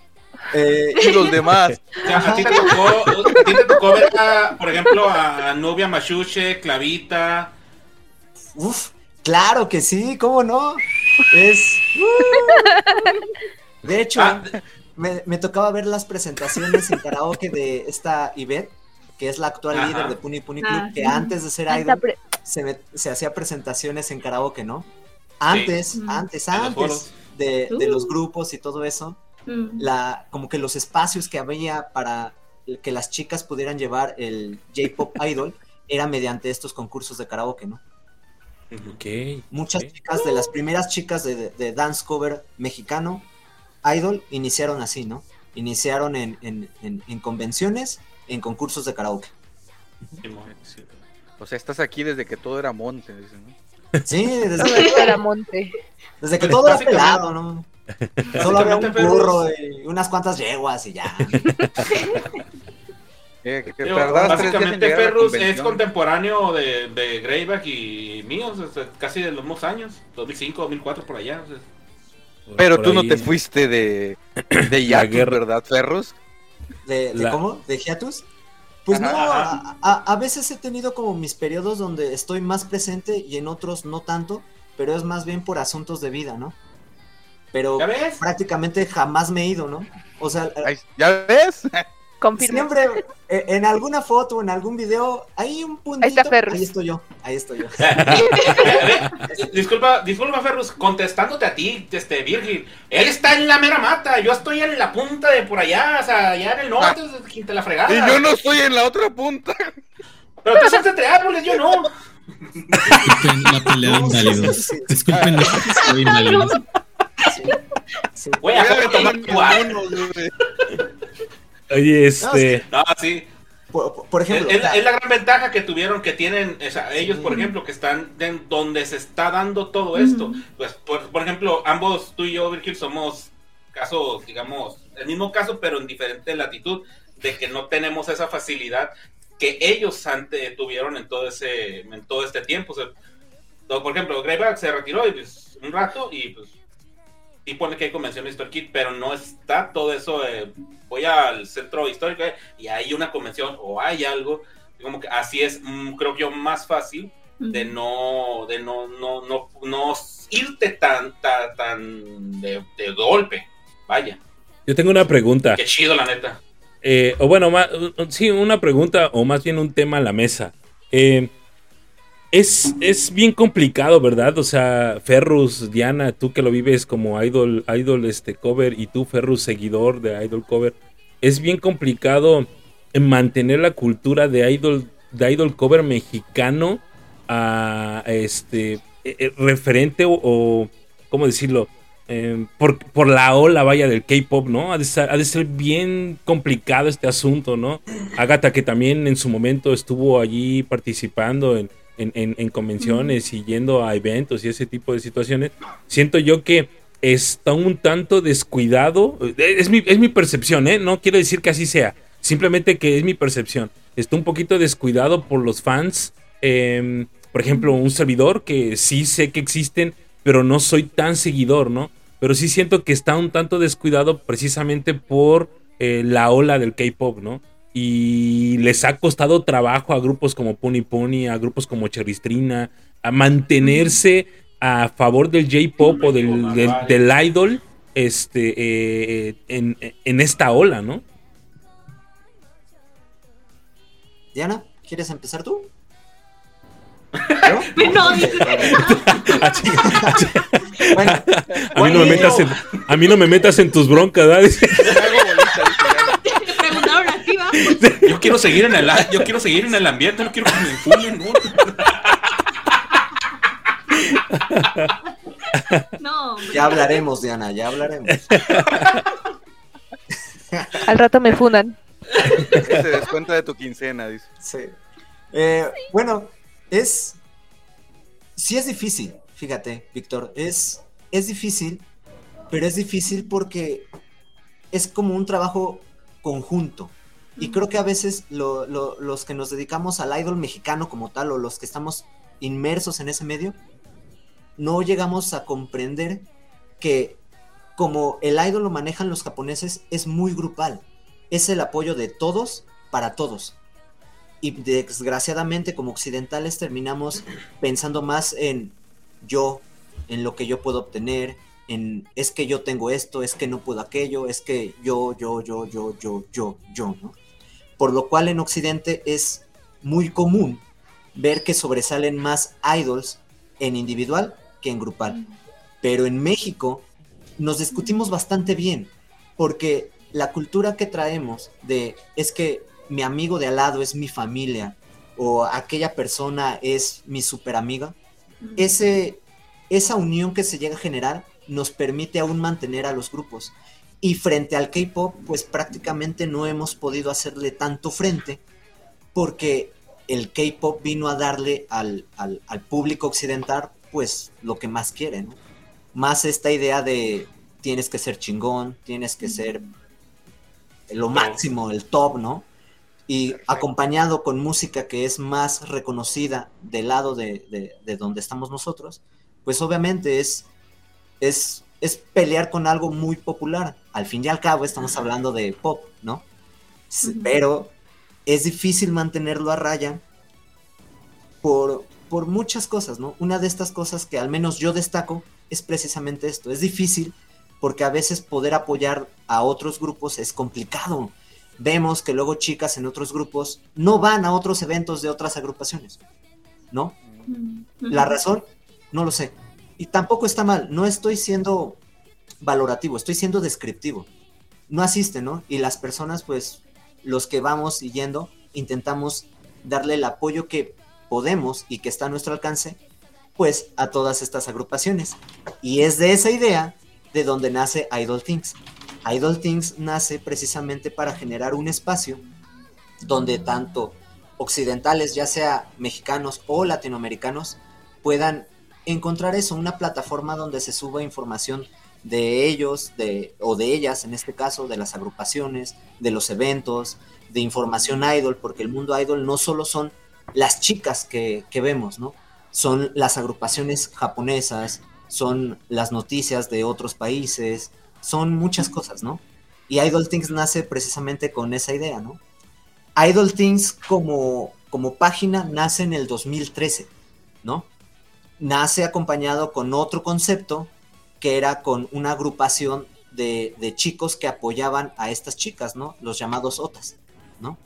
Eh, y los demás. ¿A ti te tocó, tocó ver, por ejemplo, a Nubia Machuche, Clavita? Uf, claro que sí, ¿cómo no? Es. Uh. de hecho, ah. me, tocaba ver las presentaciones en karaoke de esta Ivette, que es la actual líder de Puni Puni Club, ah, que antes de ser idol se, se, hacía presentaciones en karaoke, ¿no? Antes, antes, antes de, de los grupos y todo eso Mm. la, como que los espacios que había para que las chicas pudieran llevar el J-Pop Idol era mediante estos concursos de karaoke, ¿no? Muchas chicas, de las primeras chicas de, dance cover mexicano, Idol, iniciaron así, ¿no? Iniciaron en, en, convenciones, en concursos de karaoke. O sea, estás aquí desde que todo era monte, Sí, desde que todo era monte. Desde que todo era pelado, ¿no? Solo había un burro y unas cuantas yeguas y ya. Eh, básicamente Perrus es contemporáneo de, de Greyback y míos, casi de los mismos años, 2005, 2004 por allá. Pero tú no te fuiste de, de Yatus, ¿verdad, Ferrus? ¿De, cómo? ¿De Hiatus? Pues no, A, a, veces he tenido como mis periodos donde estoy más presente y en otros no tanto, pero es más bien por asuntos de vida, ¿no? pero prácticamente jamás me he ido, ¿no? O sea, ¿ya ves? Siempre eh, en alguna foto, en algún video, hay un puntito. Ahí está Ferrus. Ahí estoy yo, ahí estoy yo. disculpa, disculpa, Ferrus, contestándote a ti, este Virgil. Él está en la mera mata, yo estoy en la punta de por allá, o sea, allá en el norte, ah. te la fregada. Y yo no estoy en la otra punta. Pero tú estás entre árboles, yo no. Disculpen la pelea de inválidos. Disculpen la pelea de inválidos. Voy a tomar Oye, este. No, sí. Por, ejemplo, es, la gran ventaja que tuvieron, que tienen ellos, por ejemplo, que están en donde se está dando todo esto. Pues, por, ejemplo, ambos, tú y yo, Virgil, somos casos, digamos, el mismo caso, pero en diferente latitud, de que no tenemos esa facilidad que ellos antes tuvieron en todo ese, en todo este tiempo. por ejemplo, Greyback se retiró y, pues, un rato y pues y pone que hay convención Kit, pero no está todo eso. voy al centro histórico eh, y hay una convención o hay algo. Como que así es, mm, creo yo, más fácil de no, de no, no, no, no irte tan, tan, tan de, golpe. Vaya. Yo tengo una pregunta. Qué chido, la neta. Eh, o bueno, más, sí, una pregunta o más bien un tema a la mesa. Eh, es, es bien complicado, ¿verdad? O sea, Ferrus, Diana, tú que lo vives como idol, idol este cover y tú, Ferrus, seguidor de idol cover, es bien complicado mantener la cultura de idol, de idol cover mexicano a este e, e, referente o, ¿cómo decirlo? Em, por, por, la ola, vaya, del K-pop, ¿no? Ha de, ser, ha de, ser, bien complicado este asunto, ¿no? Agatha, que también en su momento estuvo allí participando en, en, convenciones y yendo a eventos y ese tipo de situaciones, siento yo que está un tanto descuidado. Es mi, es mi percepción, ¿eh? No quiero decir que así sea, simplemente que es mi percepción. Está un poquito descuidado por los fans. Em, por ejemplo, un servidor que sí sé que existen, pero no soy tan seguidor, ¿no? Pero sí siento que está un tanto descuidado precisamente por eh, la ola del K-pop, ¿no? Y les ha costado trabajo a grupos como Pony Pony, a grupos como Cheristrina, a mantenerse a favor del J-pop o del, del, idol este, eh, en, en, esta ola, ¿no? Diana, ¿quieres empezar tú? No, a, mí no me metas en, a mí no me metas en tus broncas, ¿verdad? Yo quiero seguir en el, yo quiero seguir en el ambiente, no quiero que me enfulen, ¿no? Ya hablaremos, Diana, ya hablaremos. Al rato me funan. Se descuenta de tu quincena, dice. Sí. Eh, bueno, es. sí es difícil, fíjate, Víctor, es, es difícil, pero es difícil porque es como un trabajo conjunto. Y creo que a veces los que nos dedicamos al idol mexicano como tal, o los que estamos inmersos en ese medio, no llegamos a comprender que como el idol lo manejan los japoneses, es muy grupal. Es el apoyo de todos para todos. Y desgraciadamente como occidentales terminamos pensando más en yo, en lo que yo puedo obtener, en es que yo tengo esto, es que no puedo aquello, es que yo, yo, yo, yo, yo, yo, yo, ¿no? Por lo cual en Occidente es muy común ver que sobresalen más idols en individual que en grupal. Pero en México nos discutimos bastante bien, porque la cultura que traemos de es que mi amigo de al lado es mi familia o aquella persona es mi super amiga, ese, esa unión que se llega a generar nos permite aún mantener a los grupos. Y frente al K-Pop, pues prácticamente no hemos podido hacerle tanto frente porque el K-Pop vino a darle al, al, al, público occidental pues lo que más quiere, ¿no? Más esta idea de tienes que ser chingón, tienes que ser lo máximo, el top, ¿no? Y acompañado con música que es más reconocida del lado de, donde estamos nosotros, pues obviamente es, es, es pelear con algo muy popular. Al fin y al cabo estamos hablando de pop, ¿no? Pero es difícil mantenerlo a raya por, por muchas cosas, ¿no? Una de estas cosas que al menos yo destaco es precisamente esto. Es difícil porque a veces poder apoyar a otros grupos es complicado. Vemos que luego chicas en otros grupos no van a otros eventos de otras agrupaciones, ¿no? La razón, no lo sé. Y tampoco está mal, no estoy siendo valorativo, estoy siendo descriptivo. No asiste, ¿no? Y las personas, pues, los que vamos yendo, intentamos darle el apoyo que podemos y que está a nuestro alcance, pues a todas estas agrupaciones. Y es de esa idea de donde nace Idol Things. Idol Things nace precisamente para generar un espacio donde tanto occidentales, ya sea mexicanos o latinoamericanos, puedan encontrar eso, una plataforma donde se suba información de ellos, de, o de ellas, en este caso, de las agrupaciones, de los eventos, de información idol, porque el mundo idol no solo son las chicas que, vemos, ¿no? Son las agrupaciones japonesas, son las noticias de otros países, son muchas cosas, ¿no? Y Idol Things nace precisamente con esa idea, ¿no? Idol Things como, como página nace en el 2013, ¿no? Nace acompañado con otro concepto que era con una agrupación de, de chicos que apoyaban a estas chicas, ¿no? Los llamados OTAS, ¿no?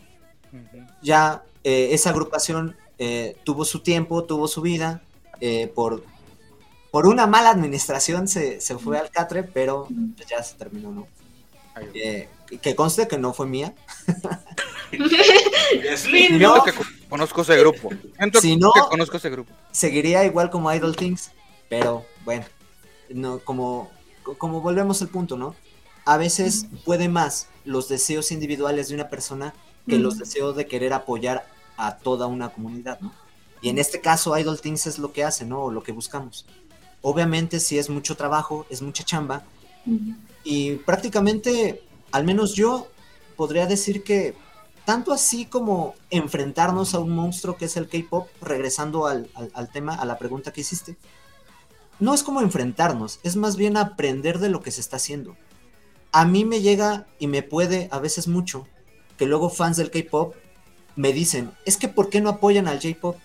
Ya eh, esa agrupación eh, tuvo su tiempo, tuvo su vida, eh, por, por una mala administración se, fue al Catre, pero ya se terminó, ¿no? que conste que no fue mía. es lindo. que conozco ese grupo. si no, conozco ese grupo. Seguiría igual como Idol Things, pero bueno, no, como, como volvemos al punto, ¿no? A veces puede más los deseos individuales de una persona que los deseos de querer apoyar a toda una comunidad, ¿no? Y en este caso Idol Things es lo que hace, ¿no? O lo que buscamos. Obviamente si es mucho trabajo, es mucha chamba. Y prácticamente, al menos yo podría decir que tanto así como enfrentarnos a un monstruo que es el K-Pop, regresando al, al, tema, a la pregunta que hiciste, no es como enfrentarnos, es más bien aprender de lo que se está haciendo. A mí me llega y me puede a veces mucho que luego fans del K-Pop me dicen, es que ¿por qué no apoyan al J-Pop?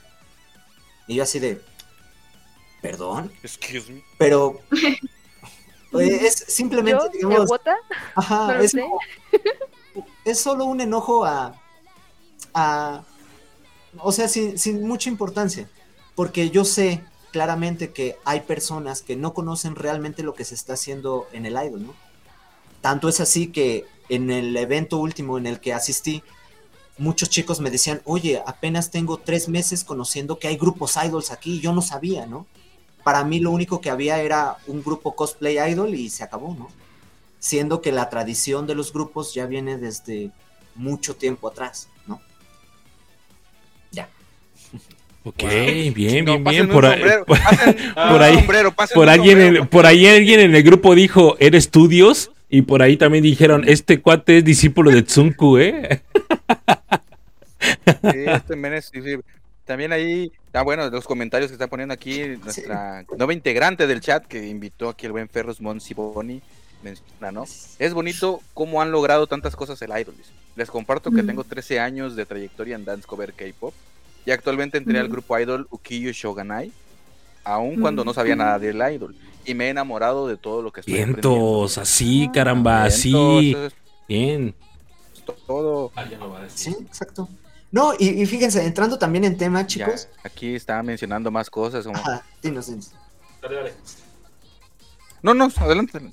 Y yo así de, perdón. Excuse me. Pero es simplemente, digamos, ajá, es, es, solo un enojo a, a o sea, sin, sin mucha importancia, porque yo sé claramente que hay personas que no conocen realmente lo que se está haciendo en el idol, ¿no? Tanto es así que en el evento último en el que asistí, muchos chicos me decían, oye, apenas tengo tres meses conociendo que hay grupos idols aquí, yo no sabía, ¿no? Para mí lo único que había era un grupo cosplay idol y se acabó, ¿no? Siendo que la tradición de los grupos ya viene desde mucho tiempo atrás, ¿no? Ya. Ok, bien, bien, bien. Por, ahí, por, alguien, por ahí alguien en el grupo dijo, ¿eres estudios? Y por ahí también dijeron, este cuate es discípulo de Tsunku, ¿eh? Sí, este sí, También ahí, ah, bueno, los comentarios que está poniendo aquí nuestra nueva integrante del chat que invitó aquí el buen Ferros Monsiboni menciona, ¿no? Es bonito cómo han logrado tantas cosas el idol. Les comparto que tengo 13 años de trayectoria en dance cover K-pop y actualmente entré al grupo idol Ukiyo Shoganai, aun cuando no sabía nada del idol. Y me he enamorado de todo lo que estoy Vientos, así, caramba, así. Bien. Todo. Sí, exacto. No, y, fíjense, entrando también en tema, chicos. aquí está mencionando más cosas. Como... Ajá, dinos, dinos. Dale, dale. No, no, adelante.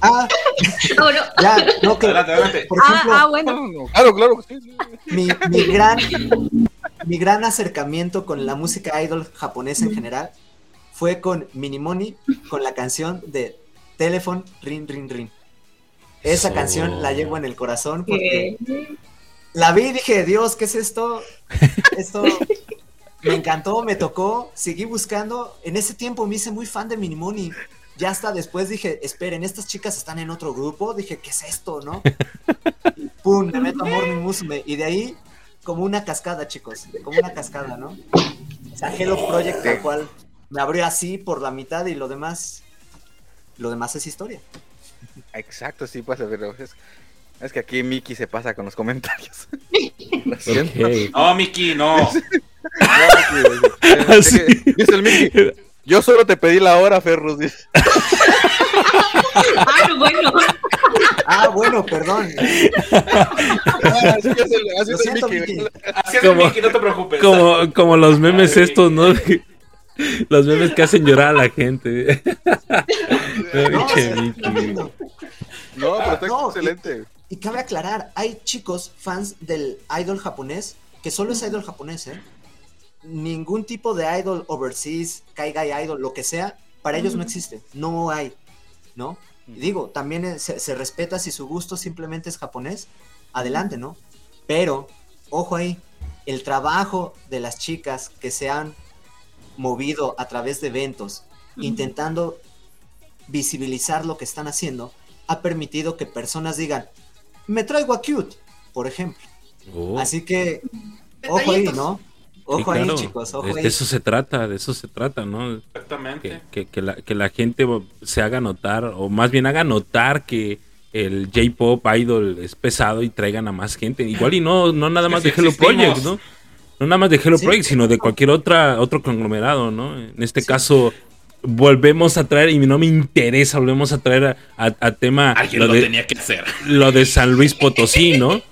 Ah, no, no. ya, no, que, adelante, adelante. Por ejemplo, ah, ah, bueno. Claro, claro. Sí, sí. Mi, mi, gran, mi gran acercamiento con la música idol japonesa en general fue con Minimoni, con la canción de Telephone Ring Ring Ring. Esa canción la llevo en el corazón porque la vi y dije, Dios, ¿qué es esto? Esto me encantó, me tocó, seguí buscando. En ese tiempo me hice muy fan de Minimoni. Ya hasta después dije, esperen, estas chicas están en otro grupo. Dije, ¿qué es esto, no? Y pum, me meto a Morning Musume. Y de ahí como una cascada, chicos, como una cascada, ¿no? O sea, Hello Project, tal cual, me abrió así por la mitad y lo demás, lo demás es historia. Exacto, sí pasa, pero es, es que aquí Miki se pasa con los comentarios. No, Miki, no. no Dice el Miki, yo solo te pedí la hora, Ferrus. ah, bueno. Ah, bueno, perdón. así es el, así es el Mickey. Así es el Mickey, no te preocupes. Como, como los memes estos, ¿no? Los memes que hacen llorar a la gente. no, no, pero está excelente. Y, y cabe aclarar, hay chicos fans del idol japonés que solo es idol japonés, ¿eh? Ningún tipo de idol overseas, Kaigai idol, lo que sea, para ellos no existe. No hay, ¿no? digo, también se, respeta si su gusto simplemente es japonés, adelante, ¿no? Pero, ojo ahí, el trabajo de las chicas que se han movido a través de eventos, intentando visibilizar lo que están haciendo, ha permitido que personas digan, me traigo a Cute, por ejemplo. Oh. Así que, ojo ahí, ¿no? Ojo ahí, chicos, ojo de, eso se trata, de eso se trata, ¿no? Exactamente. Que, que, la, que la gente se haga notar, o más bien haga notar que el J-Pop idol es pesado y traigan a más gente. Igual y no, no nada más de Hello Project, ¿no? No nada más de Hello Project, sino de cualquier otra, otro conglomerado, ¿no? En este caso, volvemos a traer, y no me interesa, volvemos a traer a, tema... Alguien lo, tenía que hacer. Lo de San Luis Potosí, ¿no?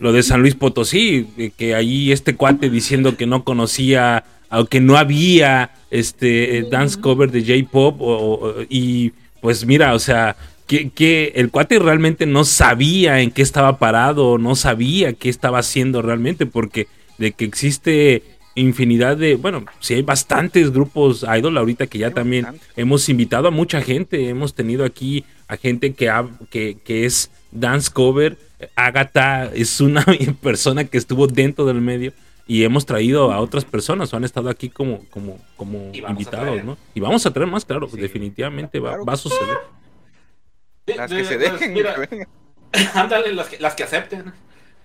Lo de San Luis Potosí, que ahí este cuate diciendo que no conocía, aunque no había este dance cover de J-pop, y pues mira, o sea, que, que, el cuate realmente no sabía en qué estaba parado, no sabía qué estaba haciendo realmente, porque de que existe infinidad de, bueno, sí hay bastantes grupos idol ahorita que ya también hemos invitado a mucha gente, hemos tenido aquí a gente que, ha, que, que es dance cover Agatha es una persona que estuvo dentro del medio y hemos traído a otras personas o han estado aquí como, como, como invitados, ¿no? Y vamos a traer más, claro, definitivamente va, a suceder. Las que se dejen. ándale, las que, las que acepten.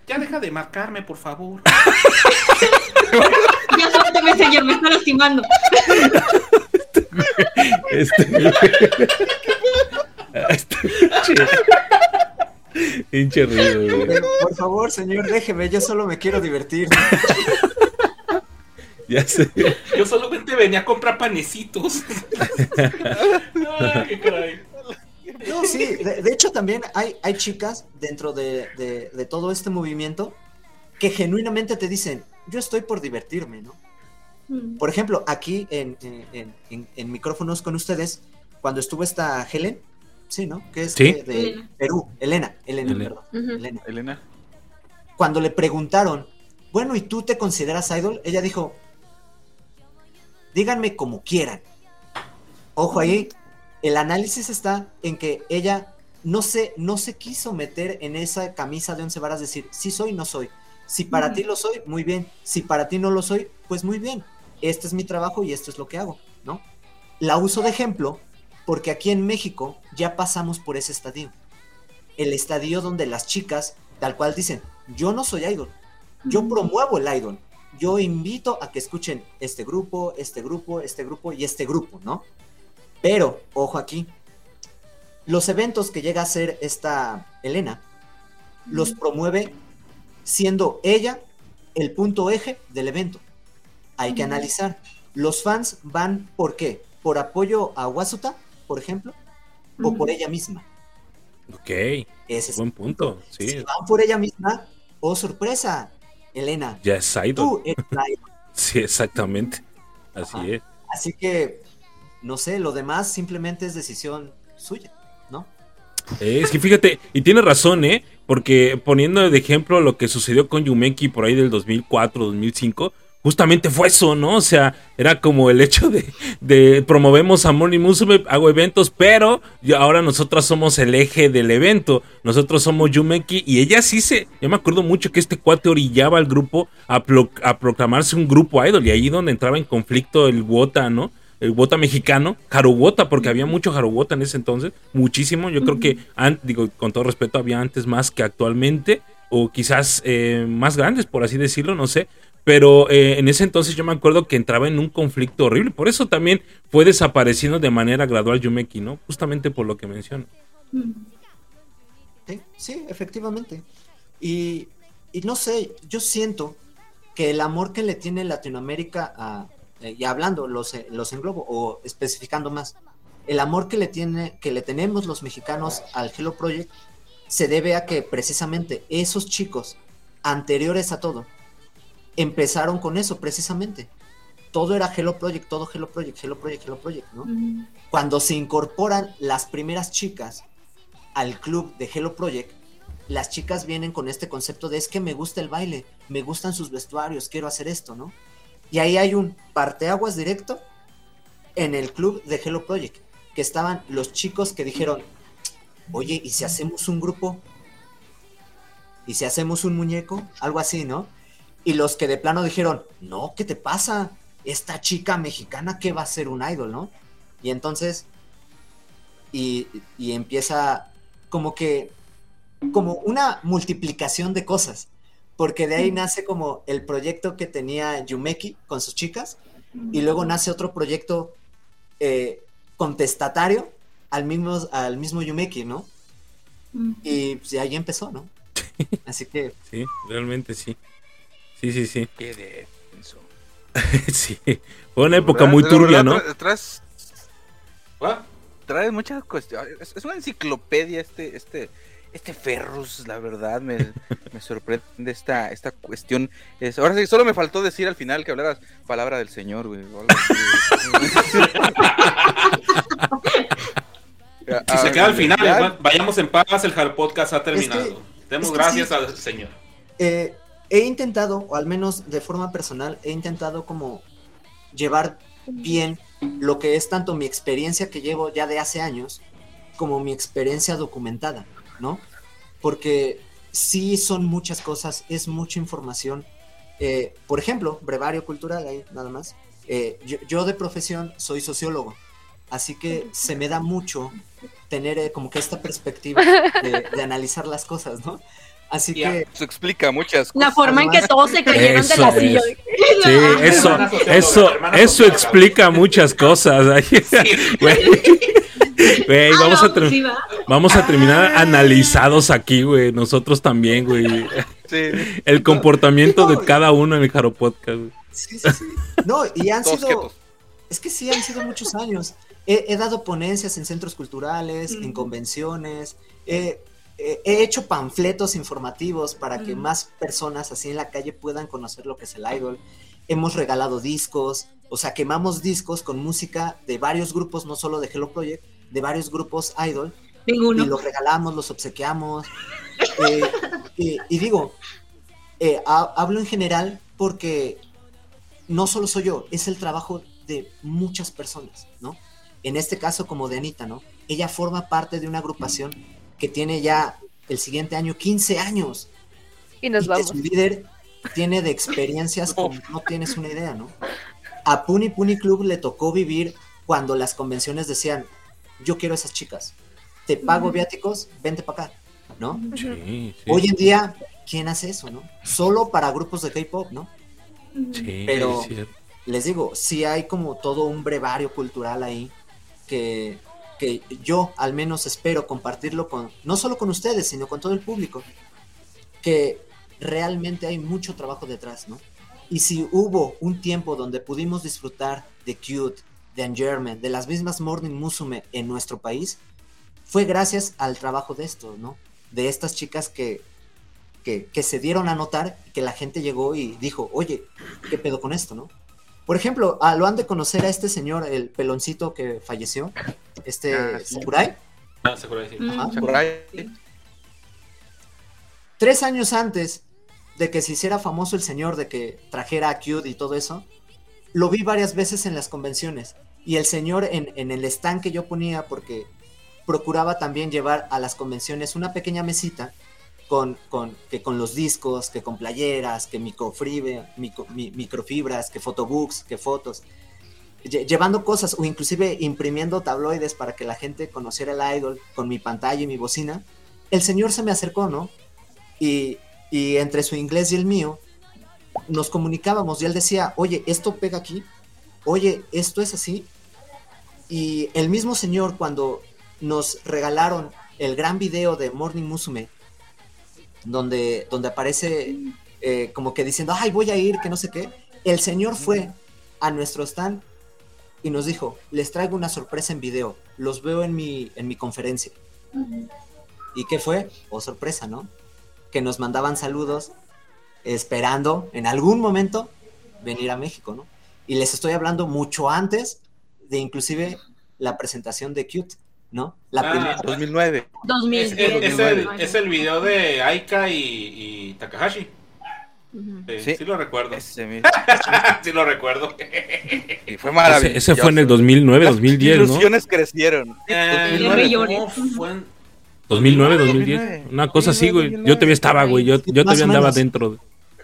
Ya deja de marcarme, por favor. ya suéltame, señor, me está lastimando. este, este, Hinche Por favor, señor, déjeme, yo solo me quiero divertir. ya sé. Yo solamente venía a comprar panecitos. No, sí, de, hecho también hay, hay chicas dentro de, todo este movimiento que genuinamente te dicen, yo estoy por divertirme, ¿no? Mm. Por ejemplo, aquí en, en micrófonos con ustedes, cuando estuvo esta Helen, Sí, ¿no? Que es de, Perú. Elena, Elena, perdón. Elena. Cuando le preguntaron, bueno, ¿y tú te consideras idol? Ella dijo, díganme como quieran. Ojo ahí, el análisis está en que ella no se, no se quiso meter en esa camisa de once varas, decir, sí soy, no soy. Si para ti lo soy, muy bien. Si para ti no lo soy, pues muy bien. Este es mi trabajo y esto es lo que hago, ¿no? La uso de ejemplo porque aquí en México ya pasamos por ese estadio. El estadio donde las chicas, tal cual dicen, yo no soy idol, yo promuevo el idol, yo invito a que escuchen este grupo, este grupo, este grupo y este grupo, ¿no? Pero, ojo aquí, los eventos que llega a hacer esta Elena, los promueve siendo ella el punto eje del evento. Hay que analizar. Los fans van por qué? ¿Por apoyo a Wasuta, por ejemplo? ¿O por ella misma? Ok. Ese es buen punto. Sí. Si van por ella misma, oh sorpresa, Elena. Ya es idol. sí, exactamente. Así es. Así que, no sé, lo demás simplemente es decisión suya, ¿no? Es que fíjate, y tiene razón, ¿eh? Porque poniendo de ejemplo lo que sucedió con Yumeki por ahí del 2004, 2005, justamente fue eso, ¿no? O sea, era como el hecho de, de promovemos a Morning Musume, hago eventos, pero ahora nosotras somos el eje del evento. Nosotros somos Yumeki y ella sí se. Yo me acuerdo mucho que este cuate orillaba al grupo a, a proclamarse un grupo idol y ahí donde entraba en conflicto el Wota, ¿no? el Wota mexicano, Haruwota, porque había mucho Haruwota en ese entonces, muchísimo. Yo creo que, digo, con todo respeto, había antes más que actualmente, o quizás eh, más grandes, por así decirlo, no sé. Pero eh, en ese entonces yo me acuerdo que entraba en un conflicto horrible. Por eso también fue desapareciendo de manera gradual Yumeki, ¿no? Justamente por lo que menciono. Sí, efectivamente. Y, no sé, yo siento que el amor que le tiene Latinoamérica eh, y hablando, los, eh, los englobo, o especificando más, el amor que le tiene, que le tenemos los mexicanos al Hello Project se debe a que precisamente esos chicos anteriores a todo empezaron con eso precisamente. Todo era Hello Project, todo Hello Project, Hello Project, Hello Project, ¿no? Cuando se incorporan las primeras chicas al club de Hello Project, las chicas vienen con este concepto de es que me gusta el baile, me gustan sus vestuarios, quiero hacer esto, ¿no? Y ahí hay un parteaguas directo en el club de Hello Project, que estaban los chicos que dijeron, oye, ¿y si hacemos un grupo? ¿Y si hacemos un muñeco? Algo así, ¿no? Y los que de plano dijeron, no, ¿qué te pasa? Esta chica mexicana que va a ser un idol, ¿no? Y entonces, y, empieza como que, como una multiplicación de cosas, porque de ahí nace como el proyecto que tenía Yumeki con sus chicas, y luego nace otro proyecto eh, contestatario al mismo, al mismo Yumeki, ¿no? Y pues, ahí empezó, ¿no? Así que... Sí, realmente sí. Sí, sí, sí. Qué denso. sí. Fue una época muy turbia, ¿no? Traes, traes muchas cuestiones. Es una enciclopedia este, este, este Ferrus, la verdad. Me, me sorprende esta, esta cuestión. Es, ahora sí, solo me faltó decir al final que hablaras palabra del Señor, güey. si se queda al final, vayamos en paz, el Hard Podcast ha terminado. Demos gracias al Señor. Eh, he intentado, o al menos de forma personal, he intentado como llevar bien lo que es tanto mi experiencia que llevo ya de hace años, como mi experiencia documentada, ¿no? Porque sí son muchas cosas, es mucha información. Eh, por ejemplo, brevario cultural, ahí nada más. Eh, yo, de profesión soy sociólogo, así que se me da mucho tener eh, como que esta perspectiva de analizar las cosas, ¿no? Así que. Eso explica muchas cosas. La forma en que todos se cayeron de la silla. Sí, eso, eso, eso explica muchas cosas. Güey, ah, vamos, a vamos a terminar analizados aquí, güey. Nosotros también, güey. El comportamiento de cada uno en el Jaro Podcast, güey. Sí, sí, sí. No, y han sido. Es que sí, han sido muchos años. He, dado ponencias en centros culturales, en convenciones. Eh, he hecho panfletos informativos para que más personas así en la calle puedan conocer lo que es el idol. Hemos regalado discos, o sea, quemamos discos con música de varios grupos, no solo de Hello Project, de varios grupos idol. Ninguno. Y los regalamos, los obsequiamos. Eh, y, digo, eh, hablo en general porque no solo soy yo, es el trabajo de muchas personas, ¿no? En este caso, como de Anita, ¿no? Ella forma parte de una agrupación que tiene ya el siguiente año 15 años. Y nos vamos. su líder tiene de experiencias como no tienes una idea, ¿no? A Puni Puni Club le tocó vivir cuando las convenciones decían, yo quiero esas chicas, te pago viáticos, vente para acá, ¿no? Hoy en día, ¿quién hace eso, no? Solo para grupos de K-pop, ¿no? Sí, Pero les digo, sí hay como todo un brevario cultural ahí que, que yo al menos espero compartirlo con, no solo con ustedes, sino con todo el público, que realmente hay mucho trabajo detrás, ¿no? Y si hubo un tiempo donde pudimos disfrutar de Cute, de Angerman, de las mismas Morning Musume en nuestro país, fue gracias al trabajo de esto, ¿no? De estas chicas que, que, se dieron a notar, que la gente llegó y dijo, oye, ¿qué pedo con esto, no? Por ejemplo, ah, lo han de conocer a este señor, el peloncito que falleció, este ah, Sakurai. Ah, Sakurai, sí. Sakurai. Tres años antes de que se hiciera famoso el señor, de que trajera a Cute y todo eso, lo vi varias veces en las convenciones. Y el señor en, en el stand que yo ponía, porque procuraba también llevar a las convenciones una pequeña mesita con, que con los discos, que con playeras, que microfibras, microfibras, que photobooks, que fotos, llevando cosas o inclusive imprimiendo tabloides para que la gente conociera el idol con mi pantalla y mi bocina, el señor se me acercó, ¿no? Y, y entre su inglés y el mío nos comunicábamos y él decía, oye, esto pega aquí, oye, esto es así. Y el mismo señor cuando nos regalaron el gran video de Morning Musume, donde, donde aparece eh, como que diciendo, ay, voy a ir, que no sé qué. El señor fue a nuestro stand y nos dijo, les traigo una sorpresa en video, los veo en mi, en mi conferencia. ¿Y qué fue? O oh, sorpresa, ¿no? Que nos mandaban saludos esperando en algún momento venir a México, ¿no? Y les estoy hablando mucho antes de inclusive la presentación de Cute. ¿No? La ah, primera. 2009. Es, el, es, el, video de Aika y, Takahashi. sí, lo recuerdo. sí lo recuerdo. y fue maravilloso. Ese, fue en el 2009, 2010, ¿no? Las ilusiones crecieron. 2009, fue en 2009, 2010. Una cosa así, güey. Yo todavía estaba, güey. Yo, yo todavía andaba dentro.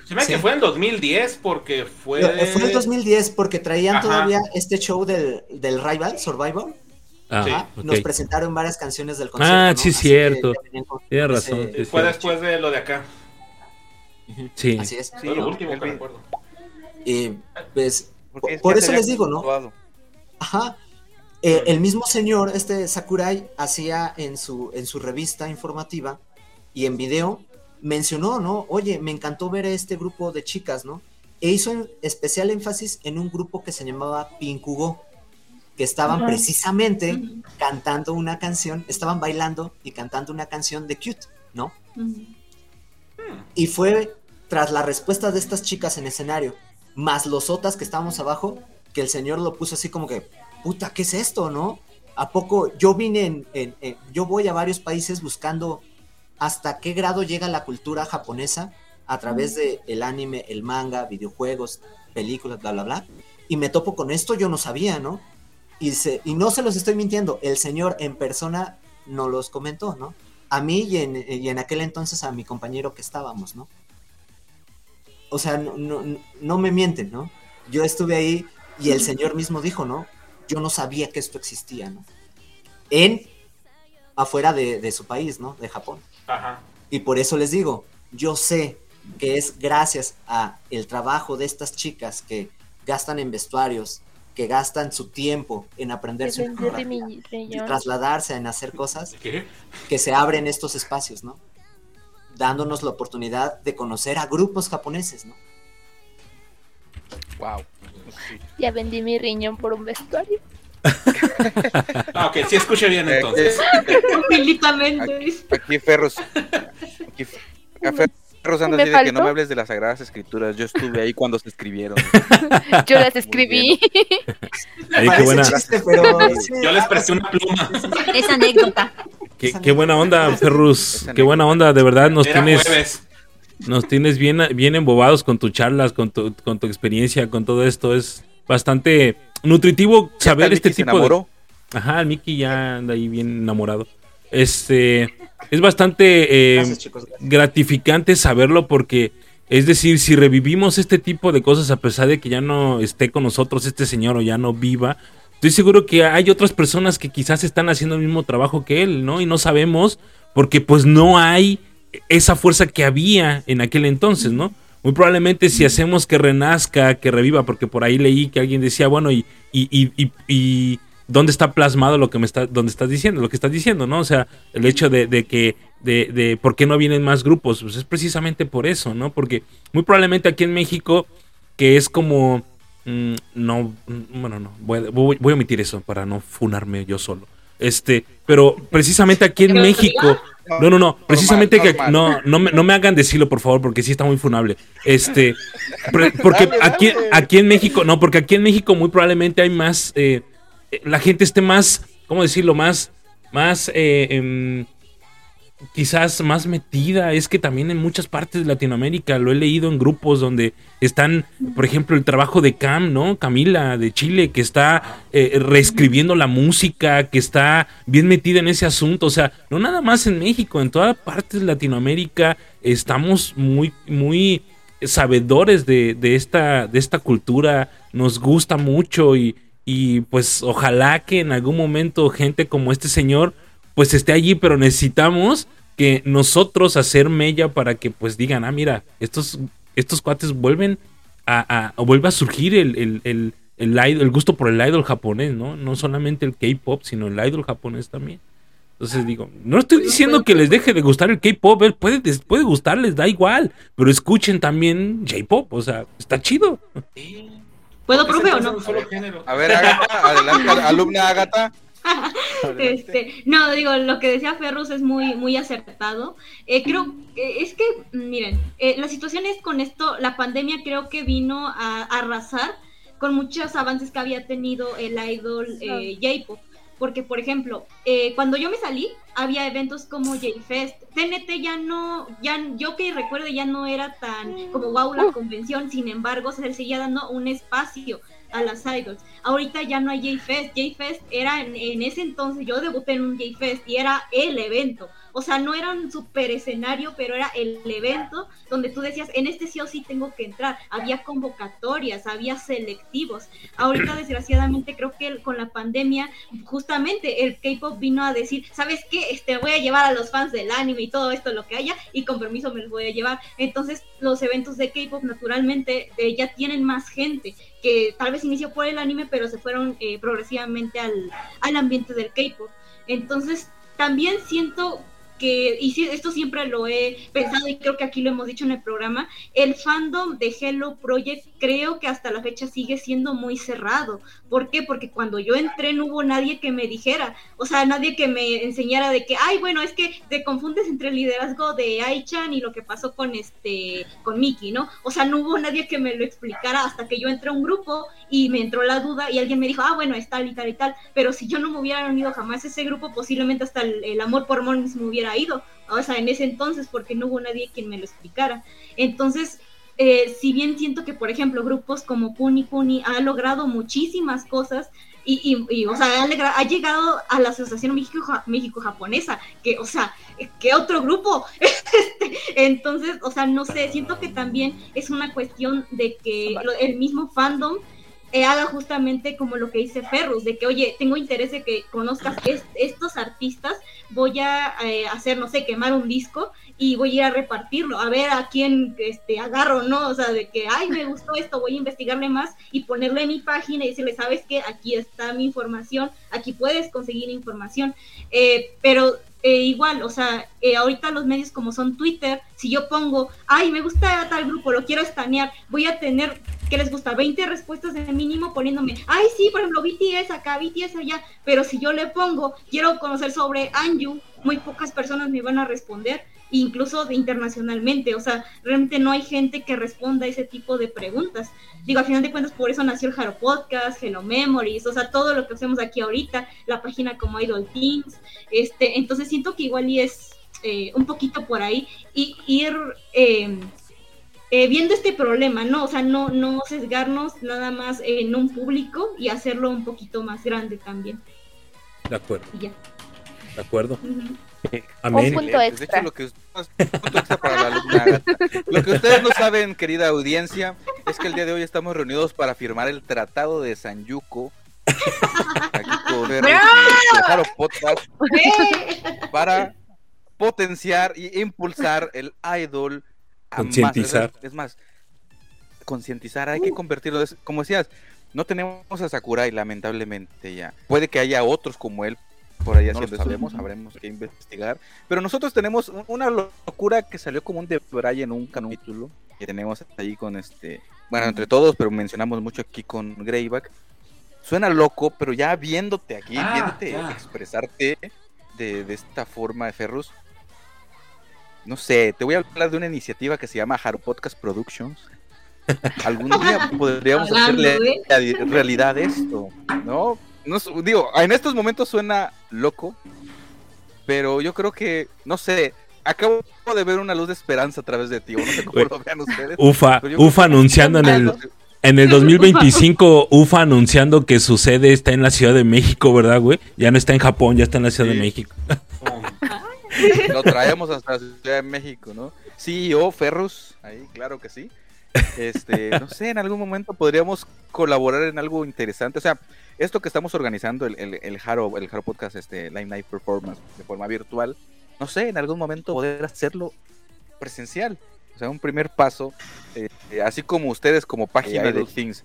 Se me que fue en 2010 porque fue. Fue en 2010 porque traían todavía este show del, del Rival, Survival. Ah, Nos presentaron varias canciones del concierto. Ah, sí, cierto. Tienes razón. Fue después de lo de acá. Sí. Así es. Sí, lo último que recuerdo. Y pues, por eso les digo, ¿no? Ajá. Eh, el mismo señor, este Sakurai, hacía en su, en su revista informativa y en video, mencionó, ¿no? Oye, me encantó ver a este grupo de chicas, ¿no? E hizo especial énfasis en un grupo que se llamaba Pinkugo que estaban precisamente cantando una canción, estaban bailando y cantando una canción de Cute, ¿no? Y fue tras la respuesta de estas chicas en escenario, más los otras que estábamos abajo, que el señor lo puso así como que, puta, ¿qué es esto, no? ¿A poco yo vine en, yo voy a varios países buscando hasta qué grado llega la cultura japonesa a través de el anime, el manga, videojuegos, películas, bla, bla, bla? Y me topo con esto, yo no sabía, ¿no? Y, no se los estoy mintiendo, el señor en persona no los comentó, ¿no? A mí y en, y en aquel entonces a mi compañero que estábamos, ¿no? O sea, no, no, me mienten, ¿no? Yo estuve ahí y el señor mismo dijo, ¿no? Yo no sabía que esto existía, ¿no? En, afuera de, de su país, ¿no? De Japón. Ajá. Y por eso les digo, yo sé que es gracias a el trabajo de estas chicas que gastan en vestuarios, que gastan su tiempo en aprender su y trasladarse, en hacer cosas, que se abren estos espacios, ¿no? Dándonos la oportunidad de conocer a grupos japoneses, ¿no? Wow. Ya vendí mi riñón por un vestuario. ah, ok, sí escuché bien entonces. Aquí, aquí Ferros. Aquí, Ferros Rosando dice que no me hables de las Sagradas Escrituras. Yo estuve ahí cuando se escribieron. Yo las escribí. qué buena. Yo les presté una pluma. Es anécdota. Qué, buena onda, Ferrus. Qué buena onda, de verdad nos tienes. Nos tienes bien, bien embobados con tus charlas, con tu, con tu experiencia, con todo esto. Es bastante nutritivo saber este tipo de. Ajá, el Mickey ya anda ahí bien enamorado. Este es bastante eh, gratificante saberlo porque Es decir, si revivimos este tipo de cosas a pesar de que ya no esté con nosotros este señor o ya no viva, estoy seguro que hay otras personas que quizás están haciendo el mismo trabajo que él, ¿no? Y no sabemos porque pues no hay esa fuerza que había en aquel entonces, ¿no? Muy probablemente si hacemos que renazca, que reviva, porque por ahí leí que alguien decía, bueno, y, y, y, y dónde está plasmado lo que me está, dónde estás diciendo, lo que estás diciendo, ¿no? O sea, el hecho de, de que, de, de, por qué no vienen más grupos, pues es precisamente por eso, ¿no? Porque muy probablemente aquí en México, que es como, mm, no, mm, bueno, no, voy, voy, a omitir eso para no funarme yo solo. Este, pero precisamente aquí en México, no, no, no, precisamente que no, no me, no me hagan decirlo, por favor, porque sí está muy funable. Este, porque aquí, aquí en México, no, porque aquí en México muy probablemente hay más eh, la gente esté más, ¿cómo decirlo? Más, más, eh, em, quizás más metida. Es que también en muchas partes de Latinoamérica lo he leído en grupos donde están, por ejemplo, el trabajo de Cam, ¿no? Camila de Chile, que está eh, reescribiendo la música, que está bien metida en ese asunto. O sea, no nada más en México, en todas partes de Latinoamérica estamos muy, muy sabedores de, esta, de esta cultura. Nos gusta mucho y y pues ojalá que en algún momento gente como este señor pues esté allí, pero necesitamos que nosotros hacer mella para que pues digan, ah, mira, estos, estos cuates vuelven a, a vuelve a surgir el, el, el, el, el, gusto por el idol japonés, ¿no? No solamente el K-pop, sino el idol japonés también. Entonces digo, no estoy diciendo que les deje de gustar el K-pop, puede, puede gustarles, da igual, pero escuchen también J-pop, o sea, está chido. ¿Puedo, profe, o no? A ver, Agatha, adelante, alumna Agatha. Este, no, digo, lo que decía Ferrus es muy, muy acertado. Eh, creo, es que, miren, eh, la situación es con esto, la pandemia creo que vino a, arrasar con muchos avances que había tenido el idol eh, J-Pop. Porque, por ejemplo, eh, cuando yo me salí, había eventos como J-Fest. TNT ya no, ya, yo que recuerdo, ya no era tan como wow la convención, sin embargo, se seguía dando un espacio a las idols. Ahorita ya no hay J-Fest. J-Fest era en, en, ese entonces, yo debuté en un J-Fest y era el evento. O sea, no era un super escenario, pero era el evento donde tú decías, en este sí o sí tengo que entrar. Había convocatorias, había selectivos. Ahorita, desgraciadamente, creo que con la pandemia, justamente el K-pop vino a decir, ¿sabes qué? Este, voy a llevar a los fans del anime y todo esto, lo que haya, y con permiso me los voy a llevar. Entonces, los eventos de K-pop, naturalmente, eh, ya tienen más gente que tal vez inició por el anime, pero se fueron eh, progresivamente al, al ambiente del K-pop. Entonces, también siento y esto siempre lo he pensado y creo que aquí lo hemos dicho en el programa, el fandom de Hello Project creo que hasta la fecha sigue siendo muy cerrado. ¿Por qué? Porque cuando yo entré no hubo nadie que me dijera, o sea, nadie que me enseñara de que, ay, bueno, es que te confundes entre el liderazgo de Aichan y lo que pasó con este, con Miki, ¿no? O sea, no hubo nadie que me lo explicara hasta que yo entré a un grupo y me entró la duda y alguien me dijo, ah, bueno, es tal y tal y tal, pero si yo no me hubiera unido jamás a ese grupo, posiblemente hasta el, amor por Mornings me hubiera ido, o sea, en ese entonces, porque no hubo nadie quien me lo explicara. Entonces, eh, si bien siento que, por ejemplo, grupos como Puni Puni ha logrado muchísimas cosas, y, y, o sea, ha, llegado a la Asociación México-Japonesa, que, o sea, que otro grupo. Este, entonces, o sea, no sé, siento que también es una cuestión de que el mismo fandom haga justamente como lo que dice Ferrus, de que, oye, tengo interés de que conozcas estos artistas, voy a eh, hacer, no sé, quemar un disco y voy a ir a repartirlo, a ver a quién este, agarro, ¿no? O sea, de que, ay, me gustó esto, voy a investigarle más y ponerle en mi página y decirle, ¿sabes qué? Aquí está mi información, aquí puedes conseguir información. Eh, pero eh, igual, o sea, eh, ahorita los medios como son Twitter, si yo pongo, ay, me gusta tal grupo, lo quiero estanear, voy a tener, ¿qué les gusta? 20 respuestas de mínimo poniéndome, ay, sí, por ejemplo, BTS acá, BTS allá, pero si yo le pongo, quiero conocer sobre Anju, muy pocas personas me van a responder incluso internacionalmente. O sea, realmente no hay gente que responda a ese tipo de preguntas. Digo, al final de cuentas, por eso nació el Haro Podcast, Hello Memories, o sea, todo lo que hacemos aquí ahorita, la página como Idol Teams. Este, entonces siento que igual y es eh, un poquito por ahí y ir em, eh, viendo este problema, ¿no? O sea, no, no sesgarnos nada más en un público y hacerlo un poquito más grande también. De acuerdo. ya. De acuerdo. Amén. Un punto extra. lo que, lo que ustedes no saben, querida audiencia, es que el día de hoy estamos reunidos para firmar el Tratado de San Yuko. Aquí podcast para potenciar y impulsar el idol. Concientizar. Es más, concientizar, hay que convertirlo. Como decías, no tenemos a Sakurai, lamentablemente ya. Puede que haya otros como él, por allá no lo sabemos, habremos que investigar. Pero nosotros tenemos una locura que salió como un de en un capítulo que tenemos ahí con este, bueno, entre todos, pero mencionamos mucho aquí con Greyback. Suena loco, pero ya viéndote aquí, ah, viéndote expresarte de, de, esta forma de Ferrus, no sé, te voy a hablar de una iniciativa que se llama Haro Podcast Productions. Algún día podríamos hacerle realidad esto, ¿no? no, digo, en estos momentos suena loco, pero yo creo que, no sé, acabo de ver una luz de esperanza a través de ti, no sé cómo lo vean ustedes. Ufa, Ufa anunciando en el... En el 2025, UFA anunciando que su sede está en la Ciudad de México, ¿verdad, güey? Ya no está en Japón, ya está en la Ciudad de México. Lo traemos hasta la Ciudad de México, ¿no? Sí, o Ferrus, ahí, claro que sí. Este, no sé, en algún momento podríamos colaborar en algo interesante. O sea, esto que estamos organizando, el, el, el Haro, el Haro Podcast, este, Live Night Performance, de forma virtual, no sé, en algún momento poder hacerlo presencial. O sea, un primer paso, eh, así como ustedes como página de Things,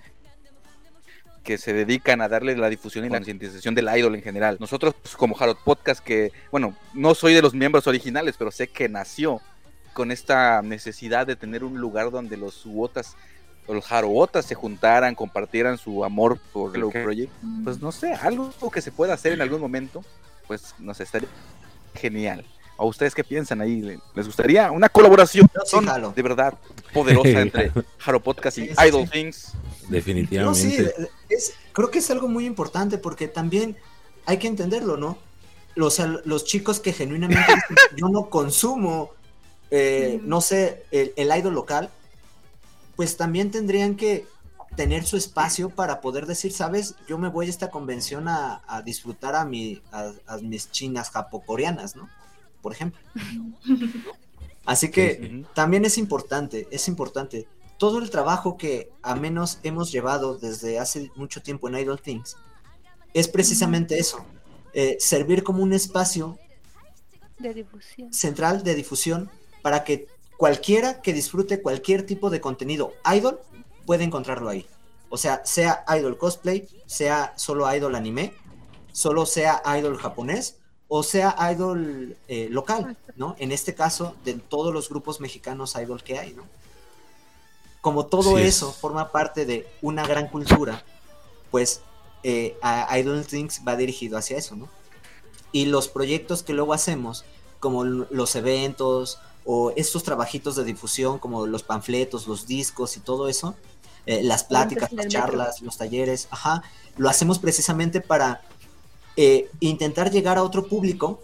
que se dedican a darle la difusión y la concientización del idol en general. Nosotros como Haro Podcast, que, bueno, no soy de los miembros originales, pero sé que nació con esta necesidad de tener un lugar donde los Suotas los Haruotas se juntaran, compartieran su amor por el Project, pues no sé, algo que se pueda hacer en algún momento, pues nos estaría genial. ¿A ustedes qué piensan ahí? ¿Les gustaría una colaboración de verdad poderosa entre Haro Podcast y Idol Things? Definitivamente. creo que es algo muy importante porque también hay que entenderlo, ¿no? Los, los chicos que genuinamente yo no consumo, eh, no sé, el, el idol local, pues también tendrían que tener su espacio para poder decir, sabes, yo me voy a esta convención a, disfrutar a, mi, a, mis chinas japocoreanas, ¿no? Por ejemplo. Así que también es importante, es importante. Todo el trabajo que a menos hemos llevado desde hace mucho tiempo en Idol Things es precisamente eso, eh, servir como un espacio central de difusión para que cualquiera que disfrute cualquier tipo de contenido idol puede encontrarlo ahí. O sea, sea idol cosplay, sea solo idol anime, solo sea idol japonés o sea idol eh, local, ¿no? En este caso, de todos los grupos mexicanos idol que hay, ¿no? Como todo eso forma parte de una gran cultura, pues eh, Idol Things va dirigido hacia eso, ¿no? Y los proyectos que luego hacemos, como los eventos, o estos trabajitos de difusión como los panfletos, los discos y todo eso, eh, las pláticas, las charlas, los talleres, ajá, lo hacemos precisamente para eh, intentar llegar a otro público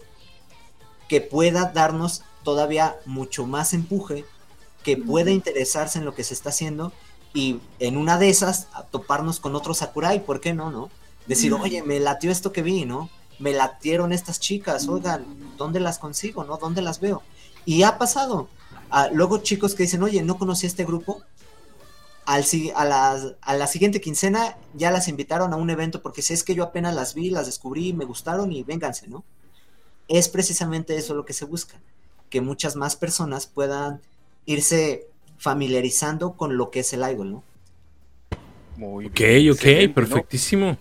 que pueda darnos todavía mucho más empuje, que pueda interesarse en lo que se está haciendo y en una de esas toparnos con otro Sakurai, ¿por qué no, no? Decir, oye, me latió esto que vi, ¿no? Me latieron estas chicas, oigan, ¿dónde las consigo, no? ¿Dónde las veo? Y ha pasado. Ah, luego chicos que dicen, oye, no conocí a este grupo. Al, a, la, a la siguiente quincena ya las invitaron a un evento porque si es que yo apenas las vi, las descubrí, me gustaron y vénganse, ¿no? Es precisamente eso lo que se busca, que muchas más personas puedan irse familiarizando con lo que es el idol, ¿no? Muy ok, ok, perfectísimo.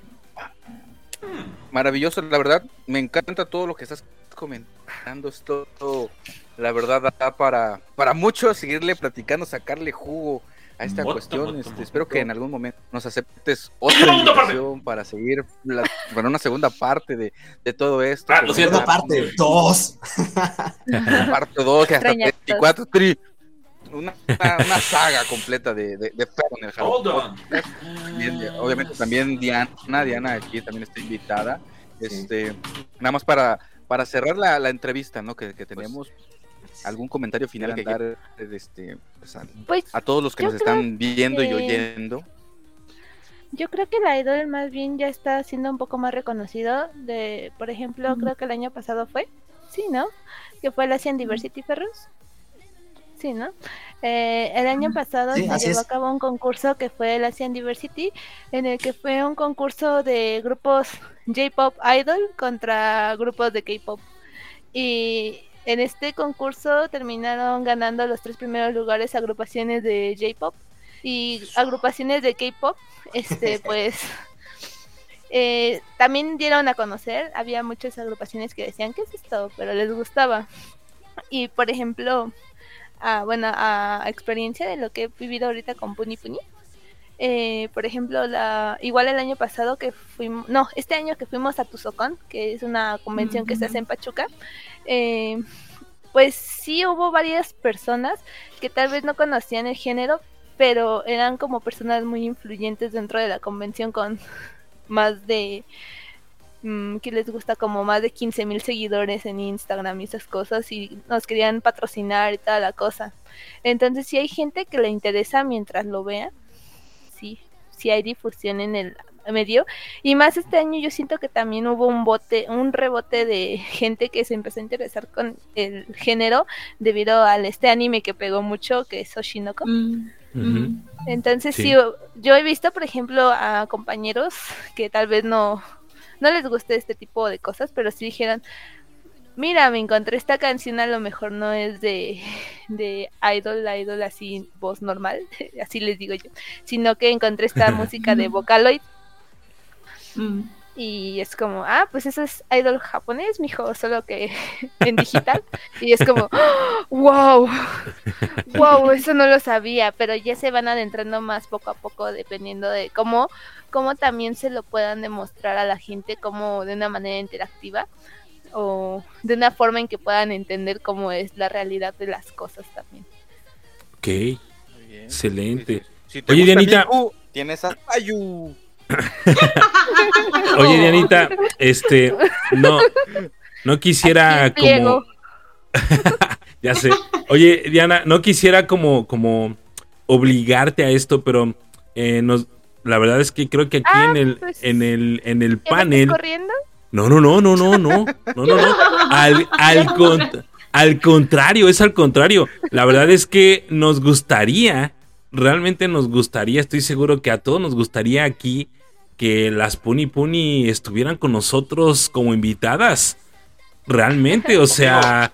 Maravilloso, la verdad, me encanta todo lo que estás comentando, esto la verdad da para, para mucho seguirle platicando, sacarle jugo a esta cuestión. Este, espero que en algún momento nos aceptes otra invitación para seguir la, bueno, una segunda parte de, de todo esto. Ah, segunda parte, dos. parte dos, que hasta 24, una, una, saga completa de, de, de en el Japón. Obviamente también Diana, Diana aquí también está invitada. Este, nada más para, para cerrar la, la entrevista ¿no? que, que tenemos, algún comentario final que dar este, pues, pues, a, todos los que nos están viendo y oyendo. Yo creo que la idol más bien ya está siendo un poco más reconocido. De, por ejemplo, creo que el año pasado fue, sí, ¿no? Que fue la Asian Diversity Ferros. Sí, ¿no? Eh, el año pasado se llevó a cabo un concurso que fue el Asian Diversity, en el que fue un concurso de grupos J-Pop Idol contra grupos de K-Pop. Y en este concurso terminaron ganando los tres primeros lugares agrupaciones de J-Pop y agrupaciones de K-Pop este, pues eh, también dieron a conocer, había muchas agrupaciones que decían, ¿qué es esto? Pero les gustaba. Y por ejemplo, a, bueno, a, experiencia de lo que he vivido ahorita con Puni Puni. Eh, por ejemplo, la, igual el año pasado que fuimos, no, este año que fuimos a Tuzocon, que es una convención que se hace en Pachuca, eh, pues sí hubo varias personas que tal vez no conocían el género, pero eran como personas muy influyentes dentro de la convención con más de mm, que les gusta como más de 15 mil seguidores en Instagram y esas cosas y nos querían patrocinar y toda la cosa. Entonces si hay gente que le interesa mientras lo vea, sí, sí hay difusión en el medio y más este año yo siento que también hubo un bote, un rebote de gente que se empezó a interesar con el género debido al este anime que pegó mucho que es Oshinoko. Mm. Entonces, sí. yo he visto, por ejemplo, a compañeros que tal vez no, no les guste este tipo de cosas, pero sí dijeron, mira, me encontré esta canción, a lo mejor no es de, de idol, idol así, voz normal, así les digo yo, sino que encontré esta música de Vocaloid. Mm. Y es como, ah, pues eso es idol japonés, mijo, solo que en digital. Y es como, wow, wow, eso no lo sabía, pero ya se van adentrando más poco a poco dependiendo de cómo, cómo también se lo puedan demostrar a la gente como de una manera interactiva o de una forma en que puedan entender cómo es la realidad de las cosas también. Ok, excelente. Oye, Dianita, tienes a Ayu. Oye, Dianita, este, no, no quisiera como. ya sé. Oye, Diana, no quisiera como, como obligarte a esto, pero eh, nos, la verdad es que creo que aquí ah, en el, pues, en el, en el panel. corriendo? No, no, no, no, no, no, no, no, no. Al, al, al contrario, es al contrario. La verdad es que nos gustaría, realmente nos gustaría, estoy seguro que a todos nos gustaría aquí que las Puni Puni estuvieran con nosotros como invitadas. Realmente, o sea,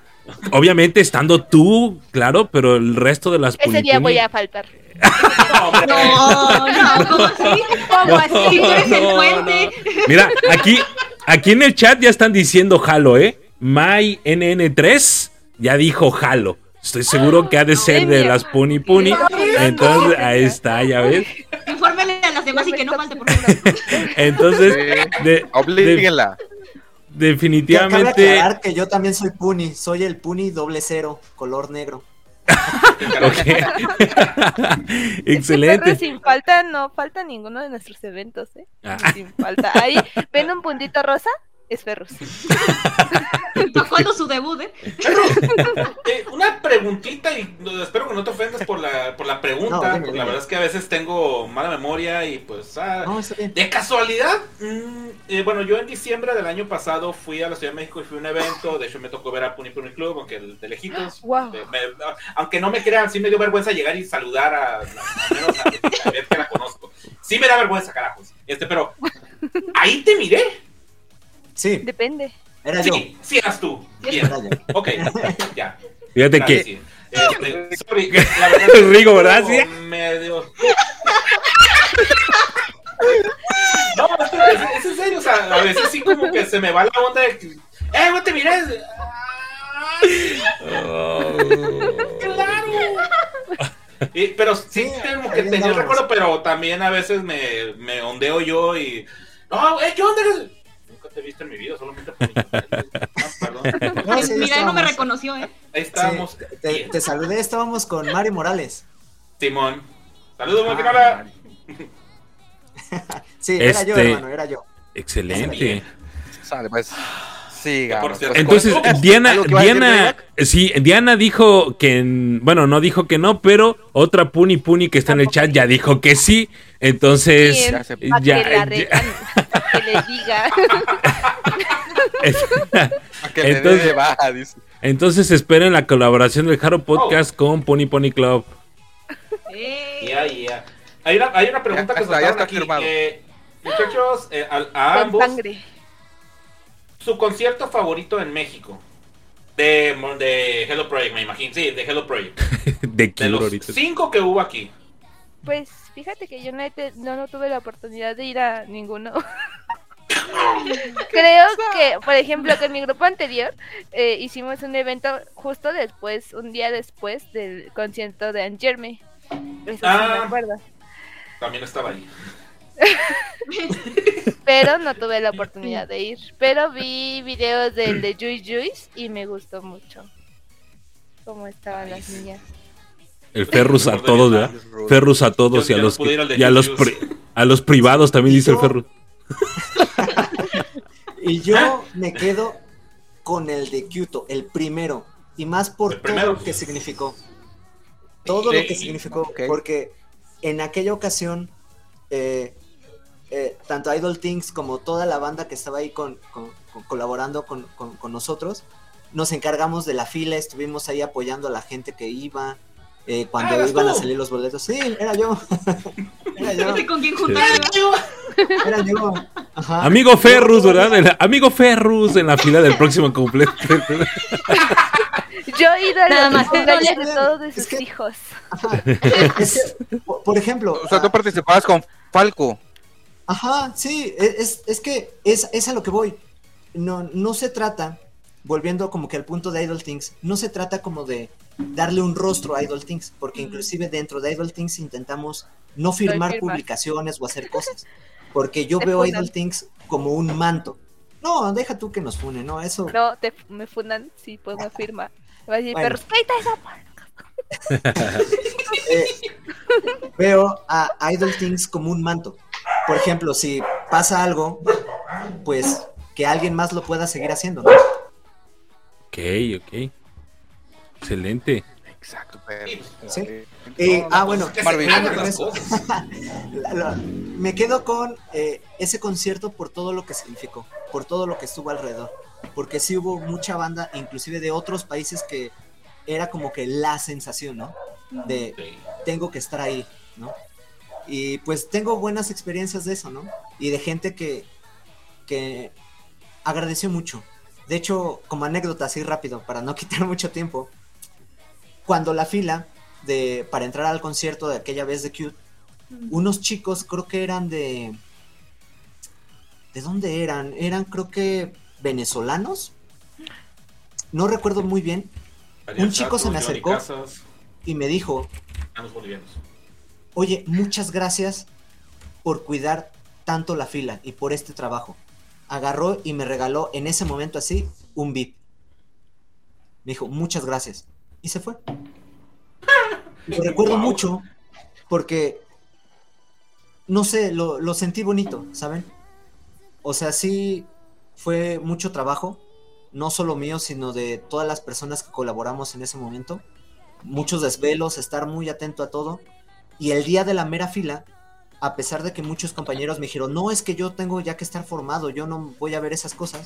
obviamente estando tú, claro, pero el resto de las Puni Ese día voy a faltar. no, no, ¿cómo así? ¿Cómo así? eres el puente. Mira, aquí, aquí en el chat ya están diciendo jalo, ¿eh? MyNN3 ya dijo jalo. Estoy seguro que ha de ser de las Puni Puni. Entonces, ahí está, ya ves. Infórmele a las demás y que no falte por favor. Entonces, de, oblíguenla. definitivamente. Que yo también soy Puni. Soy el Puni doble cero, color negro. Excelente. sin falta, no falta ninguno de nuestros eventos, ¿eh? Ah. Sin falta. Ahí, ¿ven un puntito rosa? Es Ferrus. ¿Cuándo su debut, eh? eh? una preguntita y espero que no te ofendas por la, por la pregunta. La verdad es que a veces tengo mala memoria y pues ah, de casualidad. Mm, eh, bueno, yo en diciembre del año pasado fui a la Ciudad de México y fui a un evento. De hecho, me tocó ver a Puni Puni Club, aunque de lejitos. aunque no me crean, sí me dio vergüenza llegar y saludar a, a, a, ver que la conozco. Sí me da vergüenza, carajos. Este, pero ahí te miré. Sí. Depende. Era yo. Sí, eras tú. Bien. Ok, ya. Fíjate que. Este, sorry, la verdad Rigo, ¿verdad? Sí. Medio... No, es, en serio, o sea, a veces sí como que se me va la onda de ¡Eh, no te mires! Oh. ¡Claro! pero sí, tengo que tener recuerdo, pero también a veces me, me ondeo yo y... ¡No, eh, qué onda! Te he visto en mi vida, solamente por Mira, no me reconoció, ¿eh? Ahí estábamos. te, saludé, estábamos con Mario Morales. Simón. Saludos, ah, Sí, era yo, este, hermano, era yo. Excelente. Sale, pues. Sí, Entonces, Diana, Diana, sí, Diana dijo que, bueno, no dijo que no, pero otra Puni Puni que está en el chat ya dijo que sí. Entonces, ya, que, le diga. entonces, entonces esperen la colaboración del Jaro Podcast con Pony Pony Club. Hay, una, hay una pregunta que está, aquí. Eh, muchachos, eh, a, ambos. Su concierto favorito en México. De, de Hello Project, me imagino. Sí, de Hello Project. de, de los cinco que hubo aquí. Pues fíjate que yo no, no, tuve la oportunidad de ir a ninguno. Creo que, por ejemplo, con mi grupo anterior eh, hicimos un evento justo después, un día después del concierto de Angerme. Eso ah, me También estaba ahí. Pero no tuve la oportunidad de ir. Pero vi videos del de Juice Juice y me gustó mucho cómo estaban las niñas. El Ferrus a todos, ¿verdad? Ferrus a todos y a los, y a los, a los privados también dice el Ferrus. y yo me quedo con el de Kyoto, el primero. Y más por todo lo que significó. Todo lo que significó. Porque en aquella ocasión, eh, eh, tanto Idol Things como toda la banda que estaba ahí con, colaborando con, nosotros, nos encargamos de la fila, estuvimos ahí apoyando a la gente que iba. Eh, cuando ah, iban a salir los boletos, sí, era yo. era yo. ¿Con quién Era. Amigo Ferrus, ¿verdad? amigo Ferrus en la fila del próximo completo. Yo he ido a Nada más, de todos de sus hijos. por ejemplo. O sea, tú participabas con Falco. Ajá, sí, e, es, es que es, es, a lo que voy. No, no se trata, volviendo como que al punto de Idol Things, no se trata como de darle un rostro a Idol Things, porque inclusive dentro de Idol Things intentamos no firmar publicaciones o hacer cosas, porque yo veo Idol Things como un manto. No, deja tú que nos funen, no, eso. No, te, me funan, sí, pues me firma. Va a decir, pero eh, veo a Idol Things como un manto por ejemplo, si pasa algo, pues que alguien más lo pueda seguir haciendo, ¿no? Ok, ok. Excelente. Exacto. ¿Sí? ah, bueno, me quedo con eh, ese concierto por todo lo que significó, por todo lo que estuvo alrededor, porque sí hubo mucha banda, inclusive de otros países que era como que la sensación, ¿no? De tengo que estar ahí, ¿no? Y pues tengo buenas experiencias de eso, ¿no? Y de gente que, que agradeció mucho. De hecho, como anécdota así rápido, para no quitar mucho tiempo, cuando la fila de, para entrar al concierto de aquella vez de Cute, unos chicos creo que eran de... ¿De dónde eran? Eran creo que venezolanos. No recuerdo muy bien. Un chico se me acercó y me dijo, oye, muchas gracias por cuidar tanto la fila y por este trabajo. Agarró y me regaló en ese momento así un VIP. Me dijo, muchas gracias. Y se fue. Lo recuerdo mucho porque, no sé, lo, lo sentí bonito, ¿saben? O sea, sí fue mucho trabajo, no solo mío, sino de todas las personas que colaboramos en ese momento. Muchos desvelos, estar muy atento a todo y el día de la mera fila, a pesar de que muchos compañeros me dijeron, no, es que yo tengo ya que estar formado, yo no voy a ver esas cosas,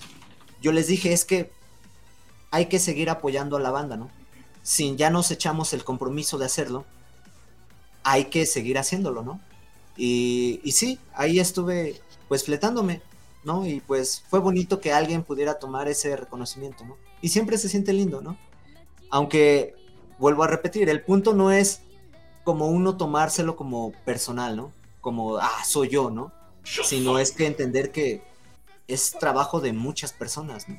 yo les dije, es que hay que seguir apoyando a la banda, ¿no? Si ya nos echamos el compromiso de hacerlo, hay que seguir haciéndolo, ¿no? Y, y sí, ahí estuve pues fletándome, ¿no? Y pues fue bonito que alguien pudiera tomar ese reconocimiento, ¿no? Y siempre se siente lindo, ¿no? Aunque, vuelvo a repetir, el punto no es como uno tomárselo como personal, ¿no? Como, ah, soy yo, ¿no? Sino es que entender que es trabajo de muchas personas, ¿no?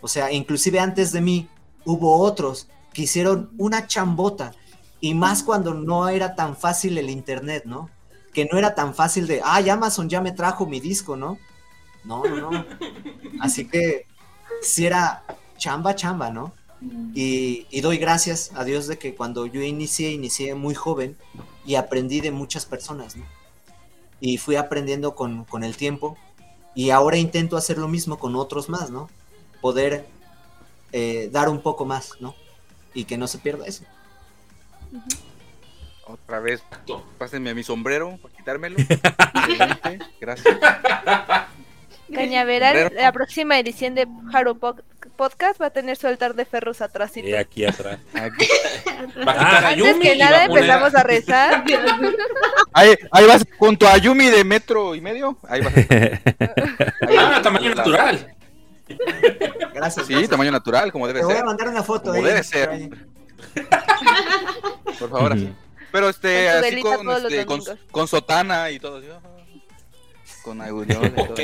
O sea, inclusive antes de mí hubo otros que hicieron una chambota y más cuando no era tan fácil el internet, ¿no? Que no era tan fácil de, ay, Amazon ya me trajo mi disco, ¿no? No, no, no. Así que si era chamba, chamba, ¿no? Y, doy gracias a Dios de que cuando yo inicié, inicié muy joven y aprendí de muchas personas, ¿no? Y fui aprendiendo con, el tiempo y ahora intento hacer lo mismo con otros más, ¿no? poder eh, dar un poco más, ¿no? Y que no se pierda eso. Otra vez, pásenme a mi sombrero para quitármelo. Gracias. Cañaveral, la próxima edición de Haro Podcast va a tener su altar de ferros atrás. Y aquí atrás. Ah, antes que nada empezamos a rezar. Ahí, ahí vas junto a Yumi de metro y medio. Ahí vas. ah, tamaño natural. Gracias. Sí, tamaño natural, como debe ser. Te voy a mandar una foto. Como debe ser. Por favor, así. Pero este, así con, este, con, sotana y todo. Con ayuno y todo.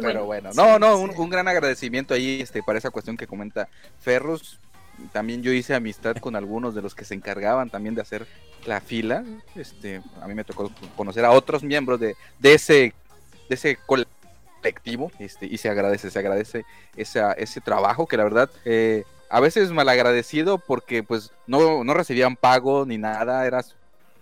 Pero bueno, no, no, un, gran agradecimiento ahí este, para esa cuestión que comenta Ferros. También yo hice amistad con algunos de los que se encargaban también de hacer la fila. Este, a mí me tocó conocer a otros miembros de, de ese de ese colectivo este, y se agradece, se agradece esa, ese trabajo que la verdad eh, a veces malagradecido porque pues no, no recibían pago ni nada, era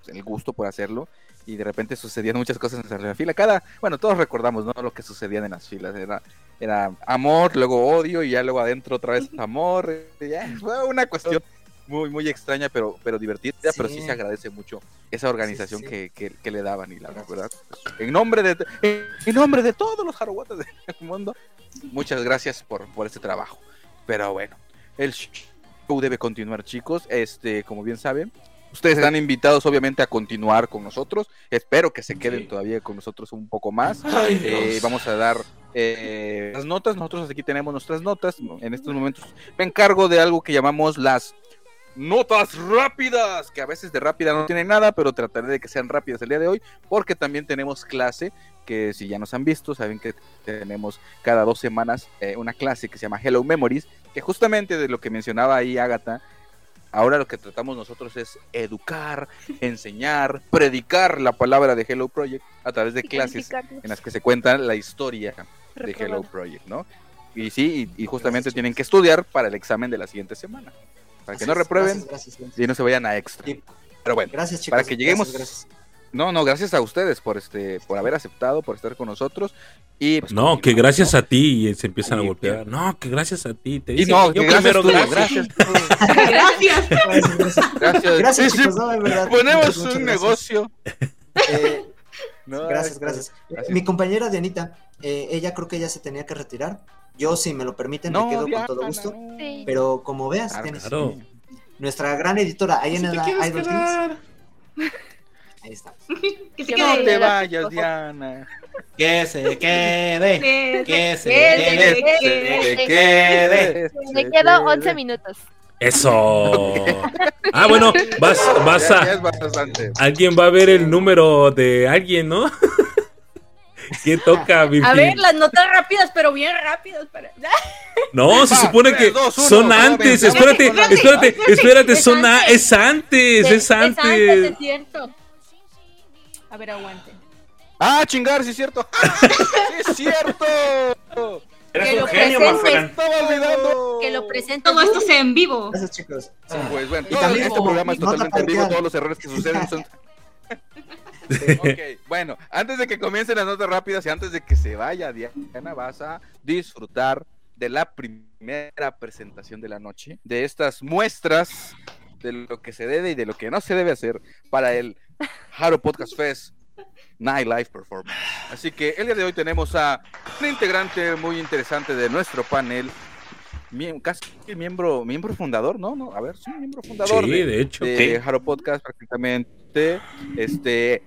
el gusto por hacerlo y de repente sucedían muchas cosas en la fila. Cada, bueno, todos recordamos, ¿no? Lo que sucedían en las filas. Era, era amor, luego odio y ya luego adentro otra vez amor. fue una cuestión muy, muy extraña, pero, pero divertida, pero sí se agradece mucho esa organización Que, que, le daban y la verdad. En nombre de, en nombre de todos los jaroguatas del mundo, muchas gracias por, por este trabajo. Pero bueno, el show debe continuar, chicos. Este, como bien saben, Ustedes están invitados obviamente a continuar con nosotros. Espero que se queden todavía con nosotros un poco más. Eh, vamos a dar eh, las notas. Nosotros aquí tenemos nuestras notas. En estos momentos me encargo de algo que llamamos las notas rápidas, que a veces de rápida no tienen nada, pero trataré de que sean rápidas el día de hoy, porque también tenemos clase, que si ya nos han visto, saben que tenemos cada dos semanas eh, una clase que se llama Hello Memories, que justamente de lo que mencionaba ahí Agatha, Ahora lo que tratamos nosotros es educar, enseñar, predicar la palabra de Hello Project a través de clases en las que se cuenta la historia de Hello Project, ¿no? Y sí, y, justamente tienen que estudiar para el examen de la siguiente semana. Para que no reprueben y no se vayan a extra. Pero bueno, para que lleguemos no, no, gracias a ustedes por este, por haber aceptado, por estar con nosotros. Y pues, no, que gracias a ti y se empiezan a golpear. No, que gracias a ti. Te y no, yo primero gracias. Gracias. gracias. Gracias. chicos, no, de verdad. Ponemos un negocio. Eh, gracias, gracias, Mi compañera Dianita, eh, ella creo que ya se tenía que retirar. Yo, si me lo permiten, me quedo con todo gusto. Pero como veas, claro, nuestra gran editora, ahí en el Idol Teams. Ahí está. que no te vayas, Diana. Que se quede. Que se quede. Que se quede. Me quedo 11 minutos. Eso. Ah, bueno, vas, vas a. Alguien va a ver el número de alguien, ¿no? ¿Quién toca, A ver, las notas rápidas, pero bien rápidas. Para... No, se supone que son antes. Espérate, espérate, espérate, son es antes, es antes. Es cierto. A ver, aguante. Ah, chingar, sí es cierto. sí es cierto. Eres que un genio, Estaba olvidando. Que lo presente. Todo esto sea en vivo. Gracias, chicos. Sí. Pues bueno, y también este programa es totalmente en vivo. Todos los errores que suceden son. ok, bueno, antes de que comiencen las notas rápidas y antes de que se vaya Diana, vas a disfrutar de la primera presentación de la noche, de estas muestras de lo que se debe y de lo que no se debe hacer para el Haro Podcast Fest Night Live Performance. Así que el día de hoy tenemos a un integrante muy interesante de nuestro panel, casi miembro, miembro fundador, ¿no? no a ver, sí, miembro fundador sí, de, hecho, de Haro Podcast prácticamente, este,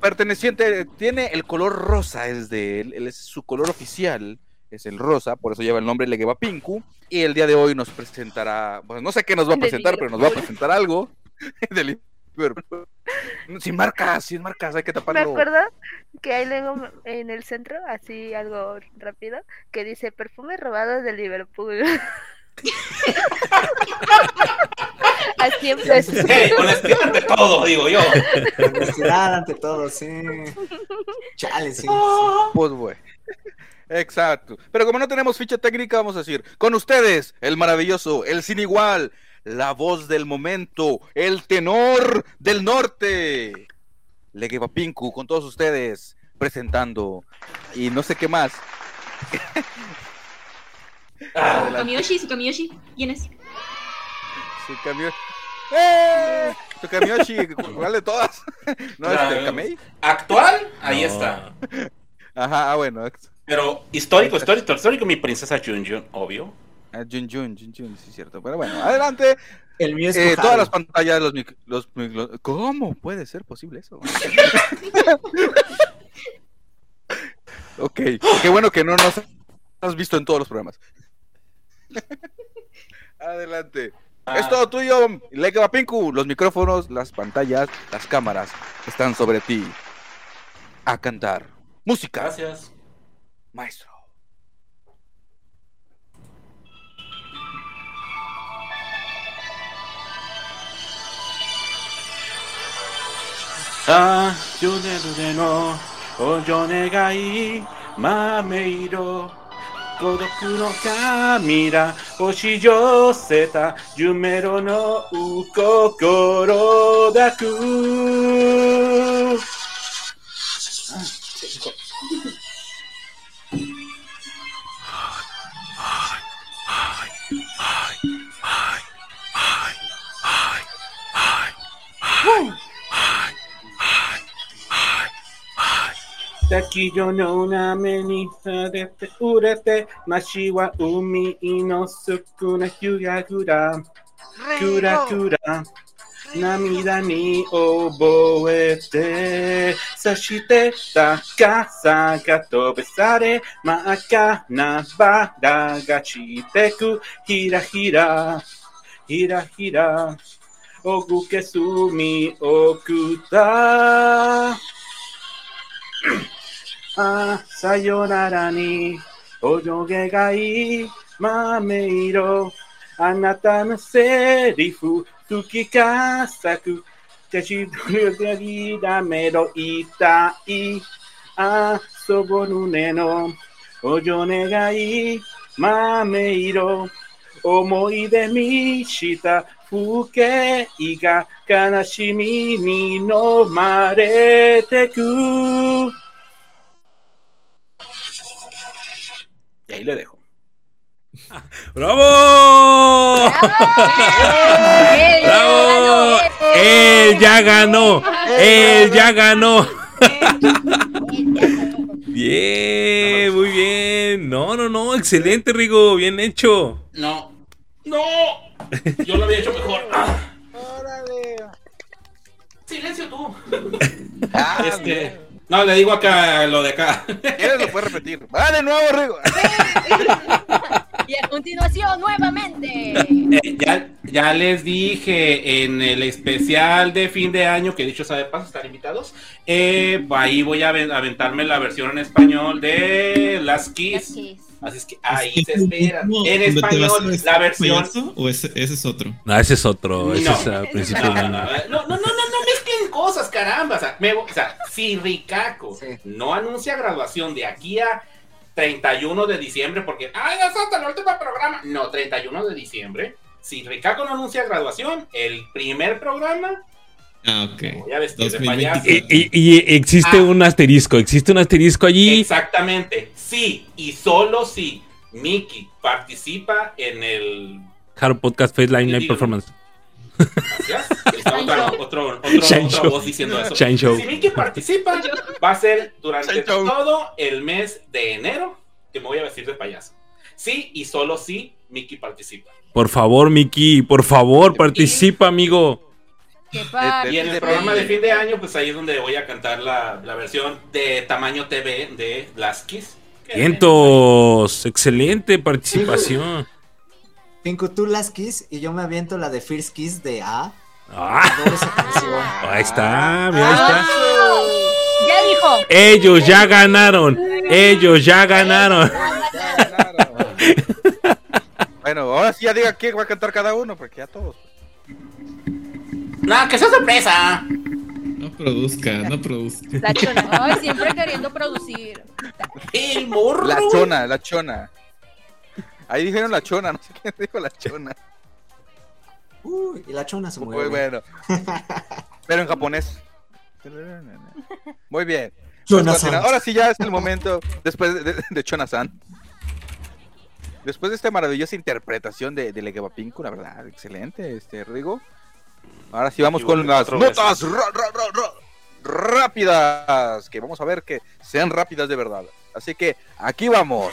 perteneciente, tiene el color rosa, es de él, él es su color oficial es el rosa, por eso lleva el nombre Legueva Pinku. Y el día de hoy nos presentará, pues no sé qué nos va a presentar, pero nos va a presentar algo del sin marcas, sin marcas, hay que taparlo. Me acuerdo que hay luego en el centro, así algo rápido, que dice perfumes robados de Liverpool. Así empezó. honestidad ante todo, digo yo. Honestidad ante todo, sí. Chale, sí. Pues, güey. Exacto. Pero como no tenemos ficha técnica, vamos a decir, con ustedes, el maravilloso, el sin igual, la voz del momento, el tenor del norte. Legueva Pinku, con todos ustedes, presentando, y no sé qué más. Sukamiyoshi, Sukamiyoshi, ¿quién es? Sukamiyoshi. ¡Eh! Sukamiyoshi, ¿cuál de todas? ¿No es este, Kamei? ¿Actual? Ahí está. Ajá, ah, bueno. Pero histórico, histórico, histórico, mi princesa Junjun, obvio. Ah, Junjun, Junjun, sí es cierto. Pero bueno, adelante. El mío es eh, todas las pantallas, los, los, los, ¿Cómo puede ser posible eso? ok, qué bueno que no nos has visto en todos los programas. Adelante. Ah. Es todo tuyo, Lega Pinku. Los micrófonos, las pantallas, las cámaras están sobre ti. A cantar. Música. Gracias. Maestro. ああ、ジョネルでのお助願い、豆色。孤独の神ら、星乗せた、ジュメロの心抱く。涙に覚えて、さしてた傘が飛べされ、真っ赤なバラが散ってく、ひらひら、ひらひら、奥けすみ奥だ。 あ、さよならに、泳げがいい豆色。あなたのセリフ、吹きかさく。手しどりだめろ痛い。あ、そぼぬねの、お嬢願いい、豆色。思い出見した風景が悲しみに飲まれてく。Y ahí le dejo. ¡Bravo! ¡Bravo! ¡Él ya ganó! ¡Él ya ganó! Bien, muy bien. No, no, no, excelente, Rigo, bien hecho. No. No. Yo lo había hecho mejor. Órale. Silencio tú. Ah, este, no, le digo acá lo de acá. ¿Quieres lo puedes repetir? Va de nuevo, Rigo. y a continuación, nuevamente. Eh, ya, ya, les dije en el especial de fin de año, que dicho sabe paso, están invitados. Eh, ahí voy a aventarme la versión en español de Las Kiss. Así es que ahí se espera. En español, la versión. ¿O ese, ese, es otro? No, ese es otro. Ese es al principio. No, no, no, no, no, no cosas, caramba. O sea, me, o sea si Ricaco no anuncia graduación de aquí a 31 de diciembre, porque, ay, ya está el último programa. No, 31 de diciembre. Si Ricaco no anuncia graduación, el primer programa Ah, ok. Y, existe ah. un asterisco, existe un asterisco allí. Exactamente, sí, y solo si Mickey participa en el Hard Podcast Face Line Performance. otro, otra voz diciendo eso. Si Mickey participa, va a ser durante todo el mes de enero que me voy a vestir de payaso. Sí, y solo si Mickey participa. Por favor, Mickey, por favor, participa, amigo. Y en el programa de fin de año, pues ahí es donde voy a cantar la, versión de tamaño TV de Las Kiss. Vientos, excelente participación. Pinko, tú Las Kiss y yo me aviento la de First Kiss de A. Ah. Ahí está, mira, ahí está. Ya dijo. Ellos ya ganaron. Ellos ya ganaron. bueno, ahora sí ya diga quién va a cantar cada uno, porque ya todos. No, que sea sorpresa. No produzca, no produzca. La chona. Ay, siempre queriendo producir. El morro. La chona, la chona. Ahí dijeron la chona, no sé quién dijo la chona. Uy, y la chona se mueve. Muy bueno. Pero en japonés. Muy bien. Ahora sí ya es el momento después de, de, Chona-san. después de esta maravillosa interpretación de, de Legabapinco, la verdad, excelente, este Rigo. Ahora sí vamos con las notas rápidas, que vamos a ver que sean rápidas de verdad. Así que aquí vamos.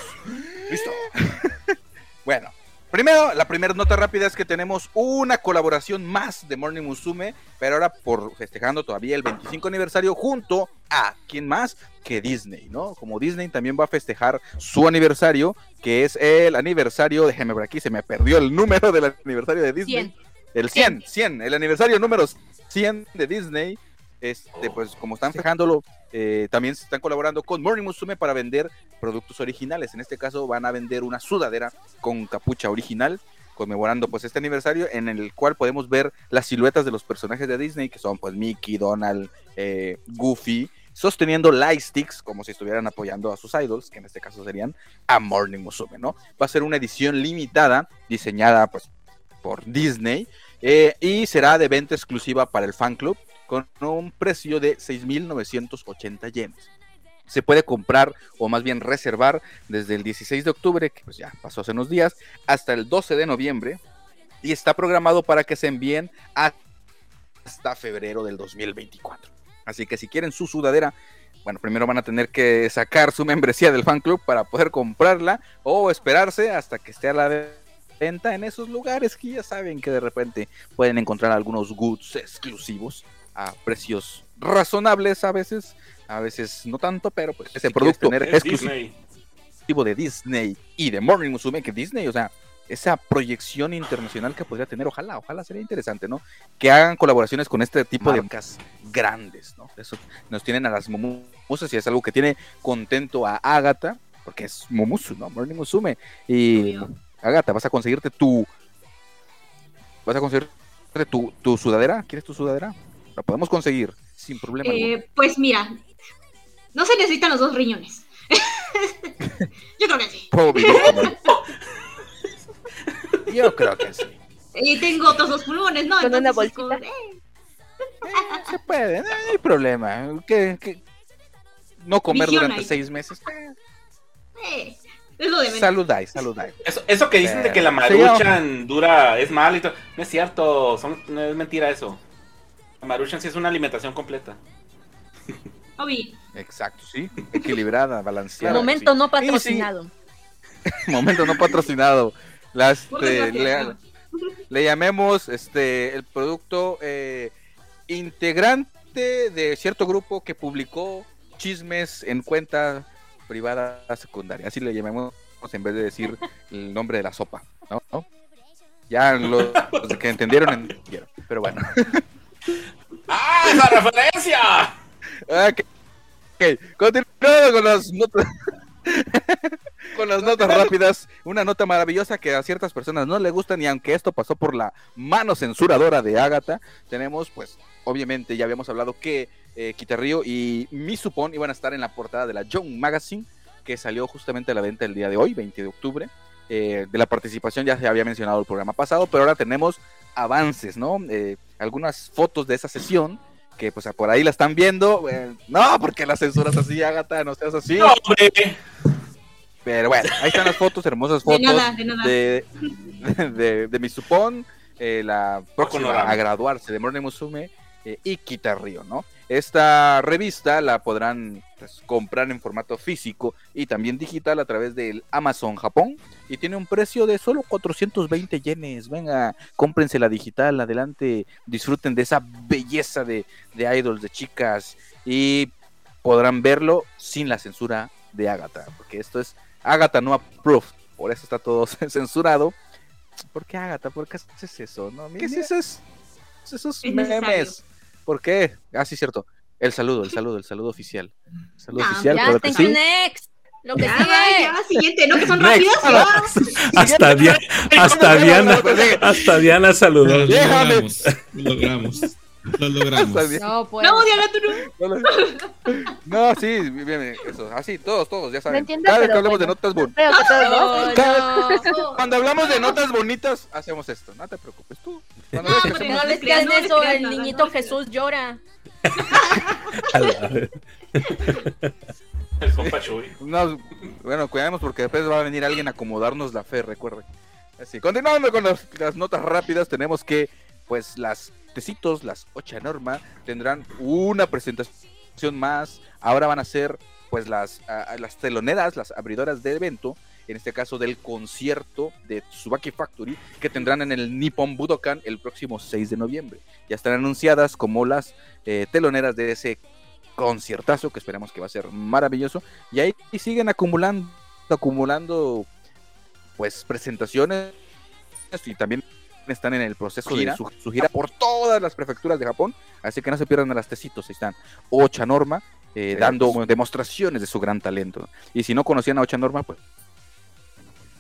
Listo. bueno, Primero, la primera nota rápida es que tenemos una colaboración más de Morning Musume, pero ahora por festejando todavía el 25 aniversario junto a quién más que Disney, ¿no? Como Disney también va a festejar su aniversario, que es el aniversario, déjeme ver aquí, se me perdió el número del aniversario de Disney. El 100, 100, el aniversario número 100 de Disney. Este, pues como están fijándolo, eh, también están colaborando con Morning Musume para vender productos originales. En este caso van a vender una sudadera con capucha original, conmemorando pues este aniversario en el cual podemos ver las siluetas de los personajes de Disney, que son pues Mickey, Donald, eh, Goofy, sosteniendo lightsticks como si estuvieran apoyando a sus idols, que en este caso serían a Morning Musume, ¿no? Va a ser una edición limitada, diseñada pues por Disney, eh, y será de venta exclusiva para el fan club con un precio de 6.980 yenes. Se puede comprar o más bien reservar desde el 16 de octubre, que pues ya pasó hace unos días, hasta el 12 de noviembre y está programado para que se envíen hasta febrero del 2024. Así que si quieren su sudadera, bueno, primero van a tener que sacar su membresía del fan club para poder comprarla o esperarse hasta que esté a la venta en esos lugares que ya saben que de repente pueden encontrar algunos goods exclusivos a precios razonables a veces, a veces no tanto, pero pues ese producto tener exclusivo de Disney y de Morning Musume, que Disney, o sea, esa proyección internacional que podría tener, ojalá, ojalá sería interesante, ¿no? Que hagan colaboraciones con este tipo de marcas grandes, ¿no? Eso nos tienen a las momusas y es algo que tiene contento a Agatha, porque es Momusu, ¿no? Morning Musume. Y Agatha, vas a conseguirte tu. Vas a conseguirte tu, tu sudadera. ¿Quieres tu sudadera? Podemos conseguir sin problema. Eh, pues mira, no se necesitan los dos riñones. Yo creo que sí. Yo creo que sí. Y tengo otros dos pulmones, ¿no? Con una bolsita. Eh. Eh, se puede, no hay problema. ¿Qué, No comer durante seis meses. Eh, es lo de Saludáis, saludáis. Eso, eso que dicen de que la maruchan dura es mal y todo. No es cierto, son, no es mentira eso. Maruchan sí es una alimentación completa. Obi. Exacto, sí. Equilibrada, balanceada. Momento no patrocinado. Momento no patrocinado. Este, le, llamemos este el producto eh, integrante de cierto grupo que publicó chismes en cuenta privada secundaria. Así le llamemos en vez de decir el nombre de la sopa. ¿no? Ya los, que entendieron, entendieron. Pero bueno. ¡Ah, esa referencia! Ok, okay. continuando con las notas. con las notas rápidas, una nota maravillosa que a ciertas personas no le gustan y aunque esto pasó por la mano censuradora de Agatha, tenemos pues obviamente ya habíamos hablado que eh, Kitarrio y Misupon iban a estar en la portada de la Young Magazine que salió justamente a la venta el día de hoy, 20 de octubre. Eh, de la participación ya se había mencionado el programa pasado, pero ahora tenemos avances, ¿no? Eh, algunas fotos de esa sesión que pues por ahí la están viendo. Eh, no, porque la censuras así, Agatha, no seas así. Pero bueno, ahí están las fotos, hermosas fotos de, de, de, mi supón, eh, la próxima a graduarse de Morning Musume y Kitarrio, ¿no? Esta revista la podrán pues, comprar en formato físico y también digital a través del Amazon Japón y tiene un precio de solo 420 yenes. Venga, cómprense la digital, adelante, disfruten de esa belleza de, de idols, de chicas y podrán verlo sin la censura de Agatha, porque esto es Agatha no approved, por eso está todo censurado. ¿Por qué Agatha? ¿Por qué haces eso? No, ¿Qué es esos, esos memes? ¿Por qué? Ah, sí, cierto. El saludo, el saludo, el saludo oficial. El saludo oficial, ya, que sí. Next. Lo que sigue. Ya, siguiente, ¿no? Que son rápidas. hasta, Diana, hasta Diana, hasta Diana saludó. Lo logramos. Lo logramos. Lo logramos. No, pues. no, Diana, tú no. No, sí, bien, eso. Así, todos, todos, ya saben. Cada vez que hablemos de notas bonitas. Cuando hablamos de notas bonitas, hacemos esto. No te preocupes, tú. Cuando no, que no les crean eso, el niñito Jesús llora. El compa bueno, cuidemos porque después va a venir alguien a acomodarnos la fe, recuerde. Así, continuando con las, notas rápidas, tenemos que, pues, las las ocha norma, tendrán una presentación más. Ahora van a ser, pues, las, las teloneras, las abridoras de evento, en este caso del concierto de Tsubaki Factory, que tendrán en el Nippon Budokan el próximo 6 de noviembre. Ya están anunciadas como las eh, teloneras de ese conciertazo que esperamos que va a ser maravilloso. Y ahí siguen acumulando, acumulando pues presentaciones y también están en el proceso de su, gira por todas las prefecturas de Japón, así que no se pierdan a las tecitos, ahí están Ocha Norma eh, dando demostraciones de su gran talento. Y si no conocían a Ocha Norma, pues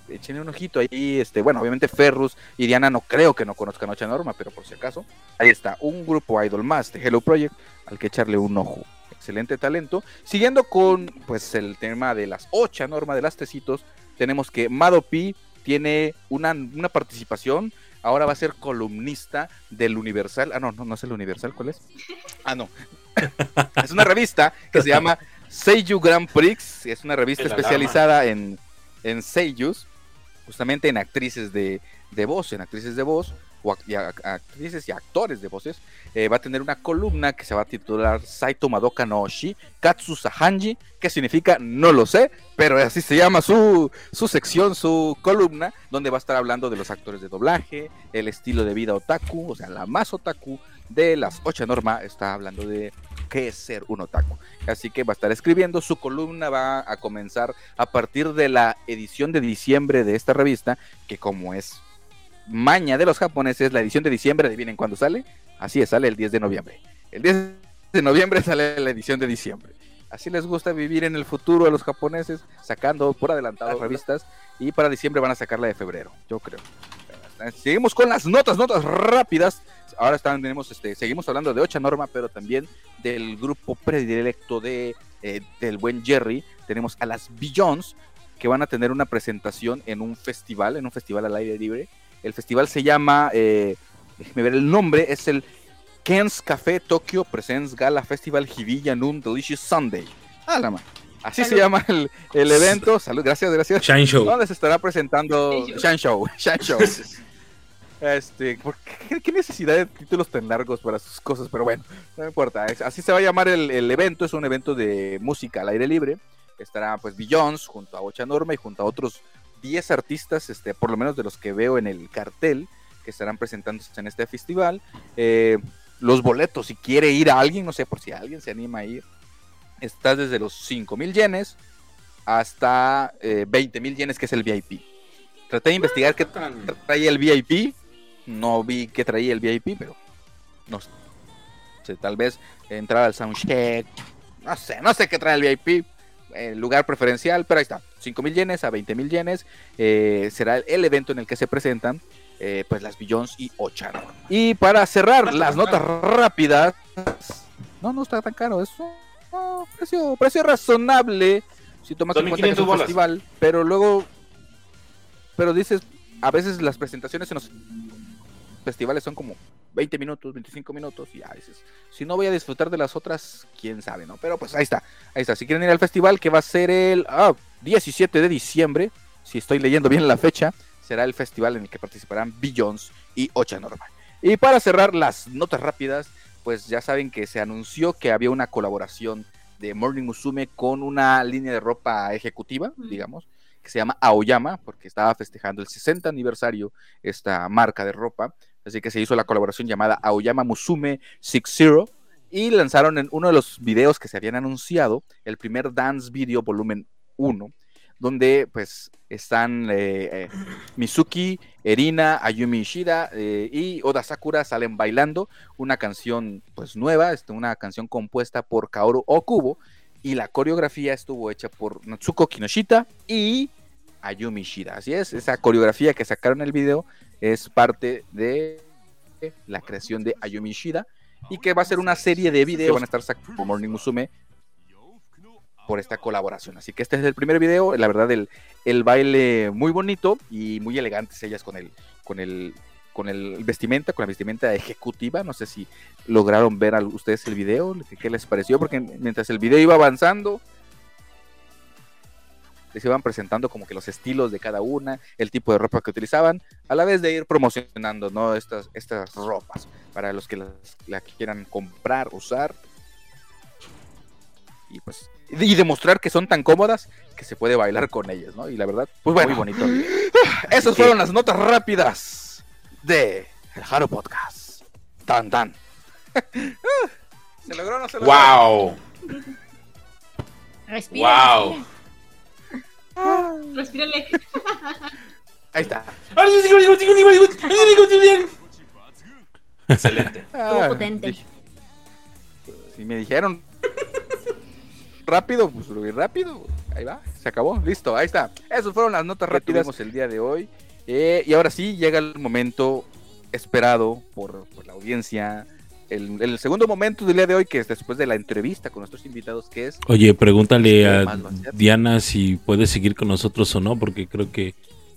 echen un ojito ahí, este, bueno, obviamente Ferrus y Diana no creo que no conozcan a Ocha Norma, pero por si acaso, ahí está, un grupo idol más de Hello Project al que echarle un ojo. Excelente talento. Siguiendo con pues el tema de las Ocha Norma de las tecitos, tenemos que Madopi tiene una, una participación. Ahora va a ser columnista del Universal. Ah, no, no, no es el Universal, ¿cuál es? Ah, no. es una revista que se llama Seiyu Grand Prix. Es una revista especializada en, en Seiyus, justamente en actrices de, de voz, en actrices de voz o actrices y actores de voces, eh, va a tener una columna que se va a titular Saito Madoka no Oshi Katsu Sahanji, que significa no lo sé, pero así se llama su, su sección, su columna, donde va a estar hablando de los actores de doblaje, el estilo de vida otaku, o sea, la más otaku de las ocho norma está hablando de qué es ser un otaku. Así que va a estar escribiendo, su columna va a comenzar a partir de la edición de diciembre de esta revista, que como es maña de los japoneses, la edición de diciembre, adivinen cuándo sale. Así es, sale el 10 de noviembre. El 10 de noviembre sale la edición de diciembre. Así les gusta vivir en el futuro a los japoneses, sacando por adelantado revistas. Y para diciembre van a sacar la de febrero, yo creo. Seguimos con las notas, notas rápidas. Ahora están, tenemos, este, seguimos hablando de Ocha Norma, pero también del grupo predilecto de, eh, del buen Jerry. Tenemos a las Billions, que van a tener una presentación en un festival, en un festival al aire libre, el festival se llama, eh, déjeme ver el nombre, es el Ken's Café Tokyo Presents Gala Festival Hibiya Noon Delicious Sunday. Ah, la Así se llama el, evento. Salud, gracias, gracias. Shine Show. ¿Dónde se estará presentando Shine Show? Shine Show. Este, qué, necesidad de títulos tan largos para sus cosas? Pero bueno, no importa. así se va a llamar el, el, evento. Es un evento de música al aire libre. Estará pues Billions junto a Ocha Norma y junto a otros 10 artistas, este, por lo menos de los que veo en el cartel, que estarán presentándose en este festival. Eh, los boletos, si quiere ir a alguien, no sé por si alguien se anima a ir, está desde los 5 mil yenes hasta eh, 20 mil yenes, que es el VIP. Traté de investigar qué traía el VIP, no vi qué traía el VIP, pero no sé, tal vez entrar al soundcheck, no sé, no sé qué trae el VIP, el lugar preferencial, pero ahí está. 5 mil yenes a 20 mil yenes eh, será el evento en el que se presentan eh, pues las Billions y Ochan. Y para cerrar las notas rápidas, no, no está tan caro, es un precio, precio razonable si tomas en cuenta que es un festival, pero luego, pero dices, a veces las presentaciones en los festivales son como 20 minutos, 25 minutos, y a veces, si no voy a disfrutar de las otras, quién sabe, ¿no? Pero pues ahí está, ahí está. Si quieren ir al festival, que va a ser el 17 ah, de diciembre, si estoy leyendo bien la fecha, será el festival en el que participarán Billions y Ocha Normal. Y para cerrar las notas rápidas, pues ya saben que se anunció que había una colaboración de Morning Musume con una línea de ropa ejecutiva, digamos, que se llama Aoyama, porque estaba festejando el 60 aniversario esta marca de ropa. Así que se hizo la colaboración llamada Aoyama Musume Six Zero y lanzaron en uno de los videos que se habían anunciado, el primer Dance Video Volumen 1, donde pues están eh, eh, Mizuki, Erina, Ayumi Ishida eh, y Oda Sakura salen bailando una canción pues nueva, este, una canción compuesta por Kaoru Okubo y la coreografía estuvo hecha por Natsuko Kinoshita y Ayumi Ishida. Así es, esa coreografía que sacaron el video es parte de la creación de Ayumi Ishida y que va a ser una serie de videos van a estar sacando Morning Musume por esta colaboración. Así que este es el primer video, la verdad el, el baile muy bonito y muy elegantes ellas con el con el con el vestimenta, con la vestimenta ejecutiva, no sé si lograron ver a ustedes el video, qué les pareció porque mientras el video iba avanzando les iban presentando como que los estilos de cada una, el tipo de ropa que utilizaban, a la vez de ir promocionando, ¿no? Estas, estas ropas para los que la quieran comprar, usar. Y pues, y demostrar que son tan cómodas que se puede bailar con ellas, ¿no? Y la verdad, pues bueno, muy bonito. Esas fueron las notas rápidas de el Haro Podcast. Tan, tan. ¿Se logró o no se logró? ¡Wow! Respira. ¡Wow! Respírale. Ahí está. Excelente. Estuvo potente. Si me dijeron rápido, pues lo vi rápido. Ahí va, se acabó, listo, ahí está. Esas fueron las notas rápidas el día de hoy. Eh, y ahora sí llega el momento esperado por, por la audiencia. El, el, segundo momento del día de hoy, que es después de la entrevista con nuestros invitados, que es... Oye, pregúntale a Diana si puede seguir con nosotros o no, porque creo que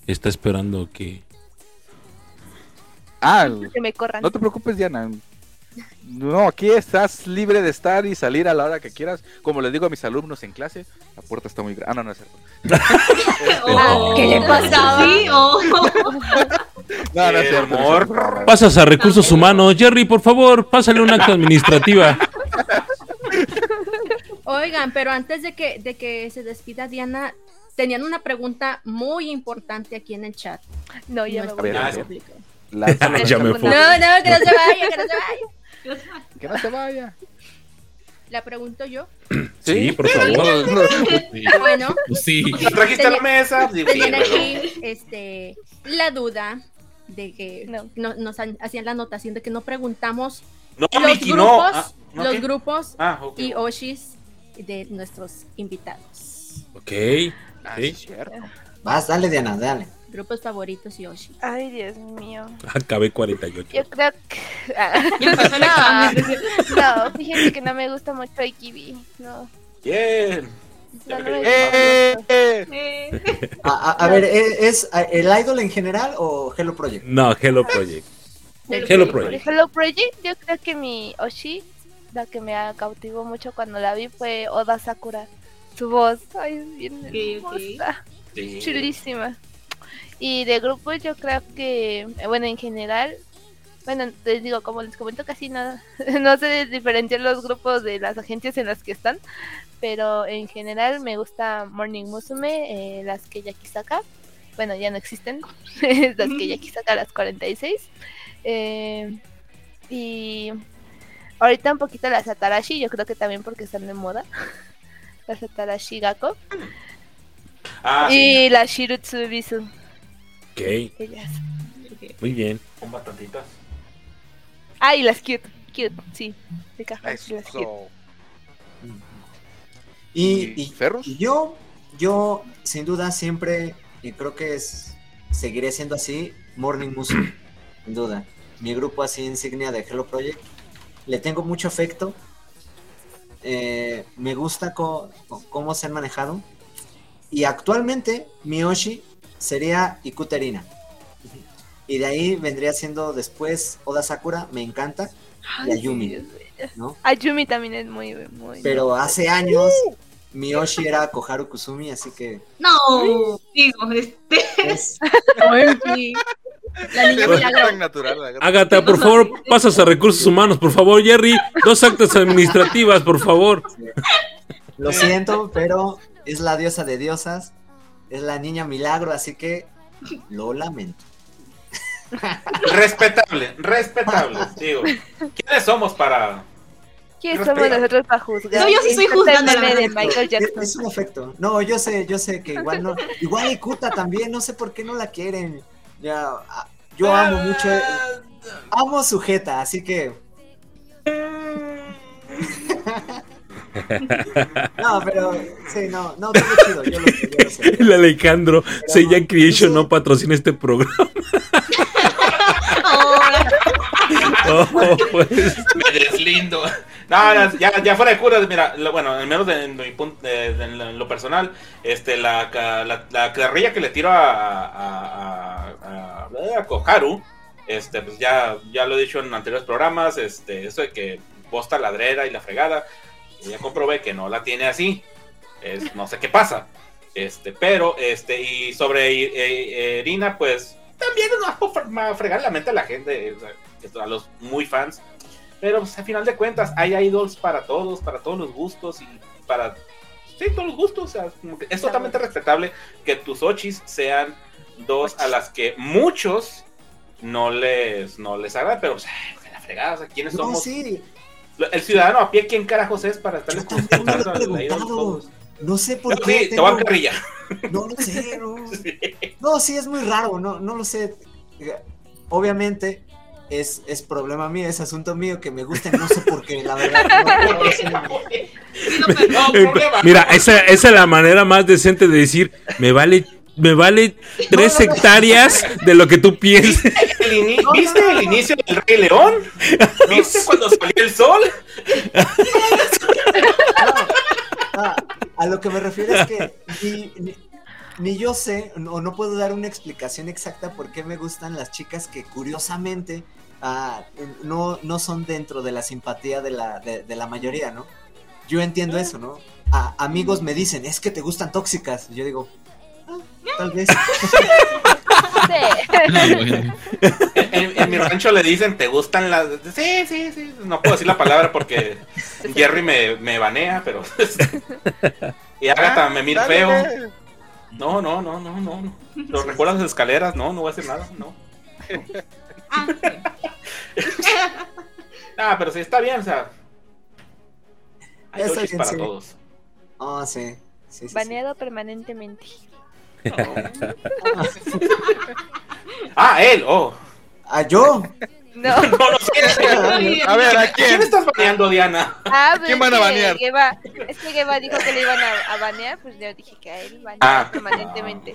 está esperando que... Ah, que me corran. no te preocupes, Diana. No, aquí estás libre de estar y salir a la hora que quieras. Como les digo a mis alumnos en clase, la puerta está muy grande. Ah, no, no es cierto. oh, ¿Qué le pasaba? Sí, oh. no, no es cierto. Amor. Pasas a recursos humanos. Jerry, por favor, pásale un acta administrativa. Oigan, pero antes de que, de que se despida Diana, tenían una pregunta muy importante aquí en el chat. No, ya no me voy a la... ya me fui. No, no, que no se vaya, que no se vaya. Que no se vaya. ¿La pregunto yo? Sí, por favor. Bueno, sí. ¿La trajiste a la mesa? Tenían aquí este, la duda de que no. No, nos hacían la anotación de que no preguntamos no, los grupos. Ah, ¿no los grupos Ah, ok. y Oshis de nuestros invitados. Ok. Ah, sí, es cierto. Vas, dale, Diana, dale. Grupos favoritos y Oshis. Ay, Dios mío. Acabé 48. Yo creo que. Ah, examen. no, fíjense que no me gusta mucho Aikibi. No. Bien. no, no ¡Eh! Eh, A, a- a ver, ¿e- ¿es, el idol en general o Hello Project? No, Hello Project. Hello Hello Project. Hello Project, yo creo que mi Oshi, la que me cautivó mucho cuando la vi fue Oda Sakura. Su voz, ay, es bien hermosa, Sí. chulísima. Y de grupos yo creo que, bueno, en general, bueno, les digo, como les comento, casi nada, no sé diferenciar los grupos de las agencias en las que están, pero en general me gusta Morning Musume, eh, las que Yakisaka, bueno, ya no existen, las que Yakisaka, las 46. Eh, y ahorita un poquito las Atarashi, yo creo que también porque están de moda. Las Atarashi Gako. Ah, sí. y las Shirutsu Bisu. Ok, Ellas. muy bien. Son bastantitas. Ah, y las cute. Cute, sí. De caja, las cute. Eso. Y, y- yo, yo, sin duda, siempre, y creo que es, seguiré siendo así, Morning Musume, sin duda. Mi grupo así insignia de Hello Project. Le tengo mucho afecto. Eh, me gusta cómo se han manejado. Y actualmente, Miyoshi sería Ikuterina. Y de ahí vendría siendo después Oda Sakura, me encanta, Ay, Ayumi. ¿no? Ayumi también es muy, muy. Pero hace años Miyoshi era Koharu Kusumi, así que No, digo, este. es, La niña milagro. natural. la gata. Agatha, por favor, pasas a recursos humanos, por favor, Jerry. Dos actas administrativas, por favor. lo siento, pero es la diosa de diosas, es la niña milagro, así que lo lamento. Respetable, respetable. Digo, ¿quiénes somos para.? ¿Quién Respeta. somos nosotros para juzgar? No, yo sí estoy juzgando, de. Michael Jackson. es un afecto. No, yo sé, yo sé que igual no. Igual Ikuta también, no sé por qué no la quieren. Ya, yo amo mucho, amo sujeta, así que. No, pero sí, no, no, todo chido, yo lo yo lo sé. El Alejandro, Seiya Creation no patrocina este programa. Oh, pues. Me deslindo. No, no, ya, ya fuera de curas, mira, lo- bueno, al menos de- en, mi punto- de- de- en lo- en lo personal, este, la, la, la carrilla que le tiro a, a, a, a- a Koharu, este, pues ya, ya lo he dicho en anteriores programas, este, eso de que posta ladrera y la fregada, ya comprobé que no la tiene así, es, no sé qué pasa, Este, pero, este, y sobre Irina, pues también no a fregar la mente a la gente, a los muy fans. Pero pues, a final de cuentas, hay idols para todos, para todos los gustos y para. Sí, todos los gustos. O sea, es totalmente respetable que tus ochis sean dos a las que muchos no les, no les agrada, pero pues, la fregada, o sea, ¿quiénes somos? El ciudadano a pie, ¿quién carajos es para estarles contando No sé por qué. Sí, te van a carrilla. No lo sé, no. No, sí, es muy raro, no, no lo sé. Obviamente, es, es problema mío, es asunto mío que me gusta, no sé por qué, la verdad. Mira, esa, esa es la manera más decente de decir, me vale me vale tres hectáreas de lo que tú piensas. ¿Viste el inicio del Rey León? ¿Viste cuando salió el sol? a lo que me refiero es que ni, yo sé, o no, puedo dar una explicación exacta por qué me gustan las chicas que curiosamente ah, no, no son dentro de la simpatía de la, de, la mayoría, ¿no? Yo entiendo eso, ¿no? amigos me dicen, es que te gustan tóxicas. yo digo, tal vez. en, mi rancho le dicen, ¿te gustan las...? Sí, sí, sí. No puedo decir la palabra porque Jerry me, me banea, pero... y Agatha me mira feo. No, no, no, no, no. ¿Lo recuerdas las escaleras? No, no voy a hacer nada, no. ah, pero sí, está bien, o sea... Hay para todos. Ah, sí. Baneado permanentemente. Ah, él, oh. ¿A yo? No. no, no sé. A ver, ¿a quién? ¿Quién estás baneando, Diana? Ah, pues ¿Quién van a banear? Geba, es que Geba dijo que le iban a, a banear, pues yo dije que a él banear ah. permanentemente.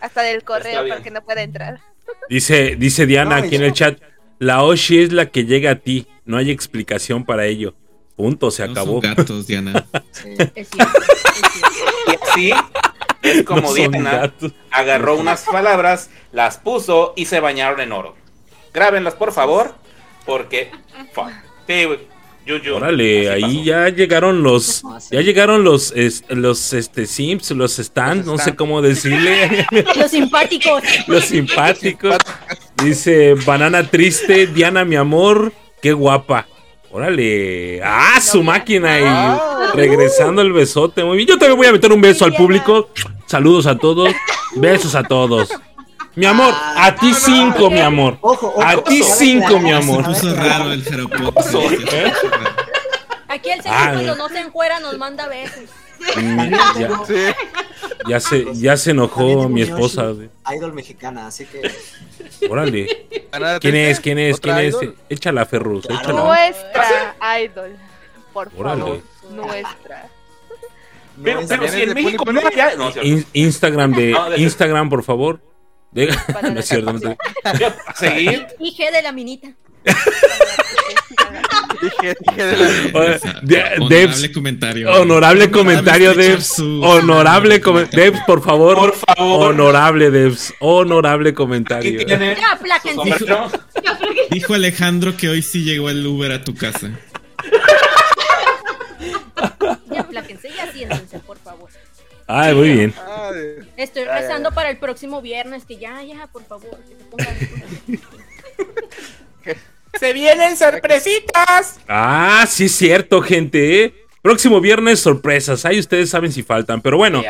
Hasta del correo para que no pueda entrar. Dice, dice Diana aquí en el chat, la Oshi es la que llega a ti, no hay explicación para ello. Punto, se acabó. Son gatos, Diana. Sí. Es cierto, es cierto. Sí, es como Diana agarró unas palabras, las puso y se bañaron en oro. Grábenlas, por favor, porque. Sí, Órale, ahí ya llegaron los, ya llegaron los, los este Sims, los stands, no sé cómo decirle. Los simpáticos. Los simpáticos. Dice Banana Triste, Diana, mi amor, qué guapa. Órale. Ah, su máquina y regresando el besote. Muy bien. Yo también voy a meter un beso al público. Saludos a todos. Besos a todos. Mi amor, a ti cinco, mi amor. A ti cinco, mi amor. Se puso raro el ¿Eh? Aquí el señor ah, cuando no se encuera nos manda besos. Mm, ya, se, ya se enojó mi esposa. Idol mexicana, así que. Órale. ¿Quién es? ¿Quién es? ¿Quién es? Échala, Ferrus. Échala. Nuestra idol. Por favor. Nuestra. Pero, pero si en México no Instagram de Instagram, por favor. no es cierto. No ¿Seguir? IG de la minita. honorable comentario. Honorable comentario, Devs. Honorable comentario. Por favor. Por favor. Honorable, Devs. Honorable comentario. Dijo Alejandro que hoy sí llegó el Uber a tu casa. Ya, por favor. Ay, muy bien. Estoy rezando para el próximo viernes, que ya, ya, por favor, Se vienen sorpresitas. Ah, sí es cierto, gente. Próximo viernes sorpresas. Ahí ustedes saben si faltan, pero bueno.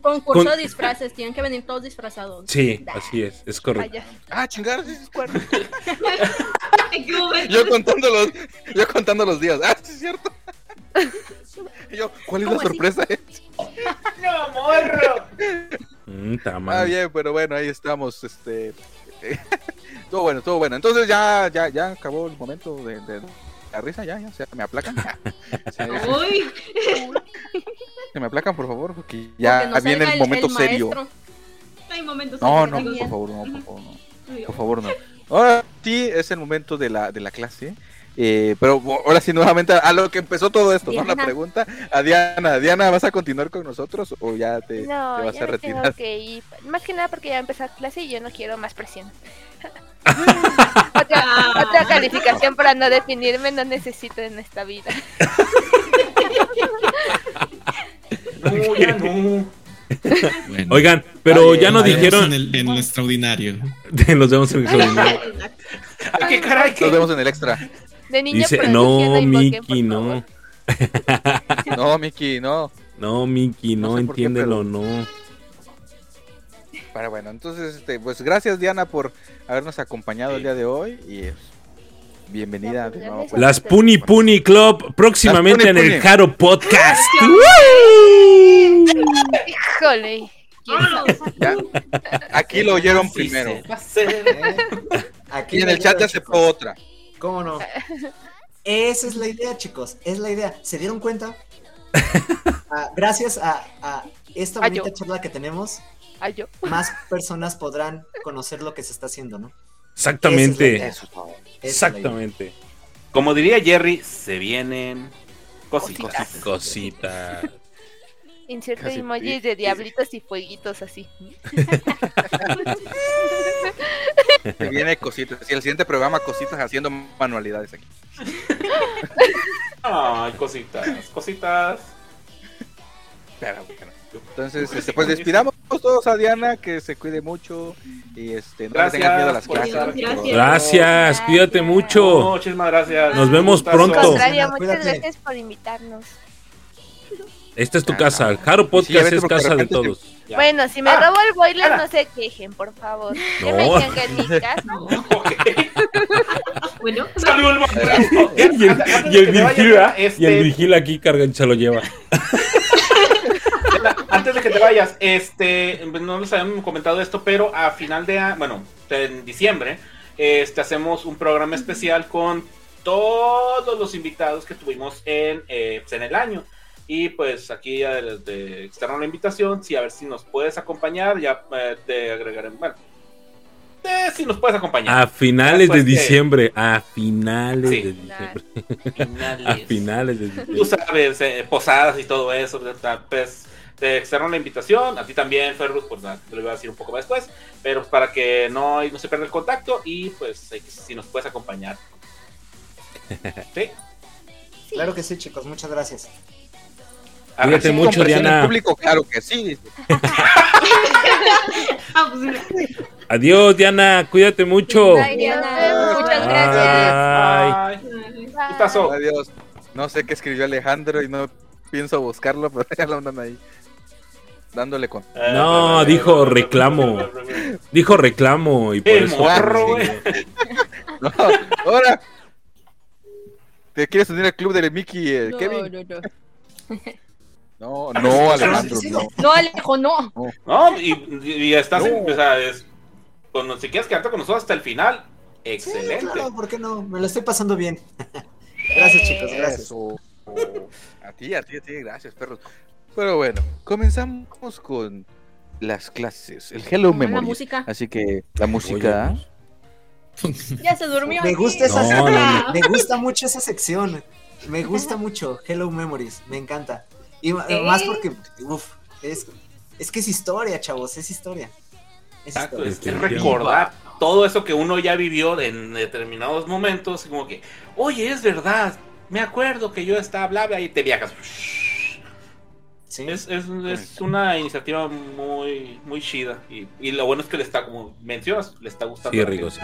Concurso de disfraces, tienen que venir todos disfrazados. Sí, así es, es correcto. Ah, chingar, yo contando los, yo contando los días. Ah, sí es cierto. yo, ¿cuál es la sorpresa? no, morro. Mm, ah, bien, pero bueno, ahí estamos, este. Todo bueno, todo bueno. Entonces ya, ya, ya acabó el momento de, la risa, ya, ya, se me aplacan. Uy. se me aplacan, por favor, porque ya viene el momento serio. no, no, por favor, no, por favor, no. Por favor, no. Ahora sí es el momento de la, de la clase. Eh, pero ahora sí, nuevamente a lo que empezó todo esto, ¿no? La pregunta a Diana. Diana, ¿vas a continuar con nosotros o ya te, vas a retirar? Más que nada porque ya empezó clase y yo no quiero más presión. otra, otra calificación para no definirme no necesito en esta vida. no, ya no. Oigan, pero ya nos dijeron. En, el, extraordinario. nos vemos en el extraordinario. qué caray? Nos vemos en el extra. De niña Dice, no, Miki, no. no, Miki, no. No, Miki, no, entiéndelo, no. Pero bueno, entonces, este, pues gracias Diana por habernos acompañado el día de hoy y bienvenida de nuevo. Pues. Las Puni Puni Club próximamente en el Caro Podcast. Híjole. Aquí lo oyeron primero. Aquí en el chat ya se fue otra. ¿Cómo no? Esa es la idea, chicos. Es la idea. ¿Se dieron cuenta? Ah, gracias a, esta bonita charla que tenemos, más personas podrán conocer lo que se está haciendo, ¿no? Exactamente. Exactamente. Como diría Jerry, se vienen cositas. Cositas. Emojis de diablitos y fueguitos así. Se viene cositas. Y el siguiente programa, cositas haciendo manualidades aquí. Ay, cositas, cositas. Pero Entonces, este, pues despidamos todos a Diana, que se cuide mucho y este, no gracias, tengas miedo a las clases. Gracias. cuídate mucho. muchísimas gracias. Nos vemos pronto. muchas gracias por invitarnos. Esta es tu casa, Jaro Podcast es casa de todos. Bueno, si me ah, robo el boiler, no se quejen, por favor. No. me digan que en mi casa. bueno, y el, y el este... y el vigila aquí cargancha lo lleva. Antes de que te vayas, este, no les habíamos comentado esto, pero a final de, bueno, en diciembre, este, hacemos un programa especial con todos los invitados que tuvimos en, eh, pues, en el año. Y pues aquí ya de, externo la invitación, sí, a ver si nos puedes acompañar, ya eh, te agregaré, bueno, eh, si nos puedes acompañar. A finales de diciembre, a finales de diciembre. a finales de diciembre. Tú sabes, eh, posadas y todo eso, pues te externo la invitación, a ti también, Ferrus, pues te lo voy a decir un poco más después, pero para que no, no se pierda el contacto y pues si nos puedes acompañar. ¿Sí? Claro que sí, chicos, muchas gracias. Cuídate mucho, Diana. público, claro que sí. Ah, pues Adiós, Diana. Cuídate mucho. Muchas gracias. ¿Qué pasó? Adiós. No sé qué escribió Alejandro y no pienso buscarlo, pero ya lo andan ahí. Dándole con. No, dijo reclamo. Dijo reclamo y por eso. no, ahora. ¿Te quieres unir al club de Mickey, eh, Kevin? No, no, no. No, no, Alejandro, no. No, Alejo, no. No, y, estás, en, o sea, es, cuando, si quieres quedarte con nosotros hasta el final, excelente. Sí, claro, ¿por qué no? Me lo estoy pasando bien. gracias, chicos, gracias. A ti, a ti, a ti, gracias, perros. Pero bueno, comenzamos con las clases, el Hello Memory. La música. Así que la música. ya se durmió. Me gusta esa Me gusta mucho esa sección. Me gusta mucho Hello Memories, me encanta. Y más porque, uff, es, es que es historia, chavos, es historia. Exacto, es, recordar todo eso que uno ya vivió en determinados momentos, como que, oye, es verdad, me acuerdo que yo estaba hablando y te viajas. Es, es, es, una iniciativa muy, muy chida. Y, y, lo bueno es que le está, como mencionas, le está gustando. Sí,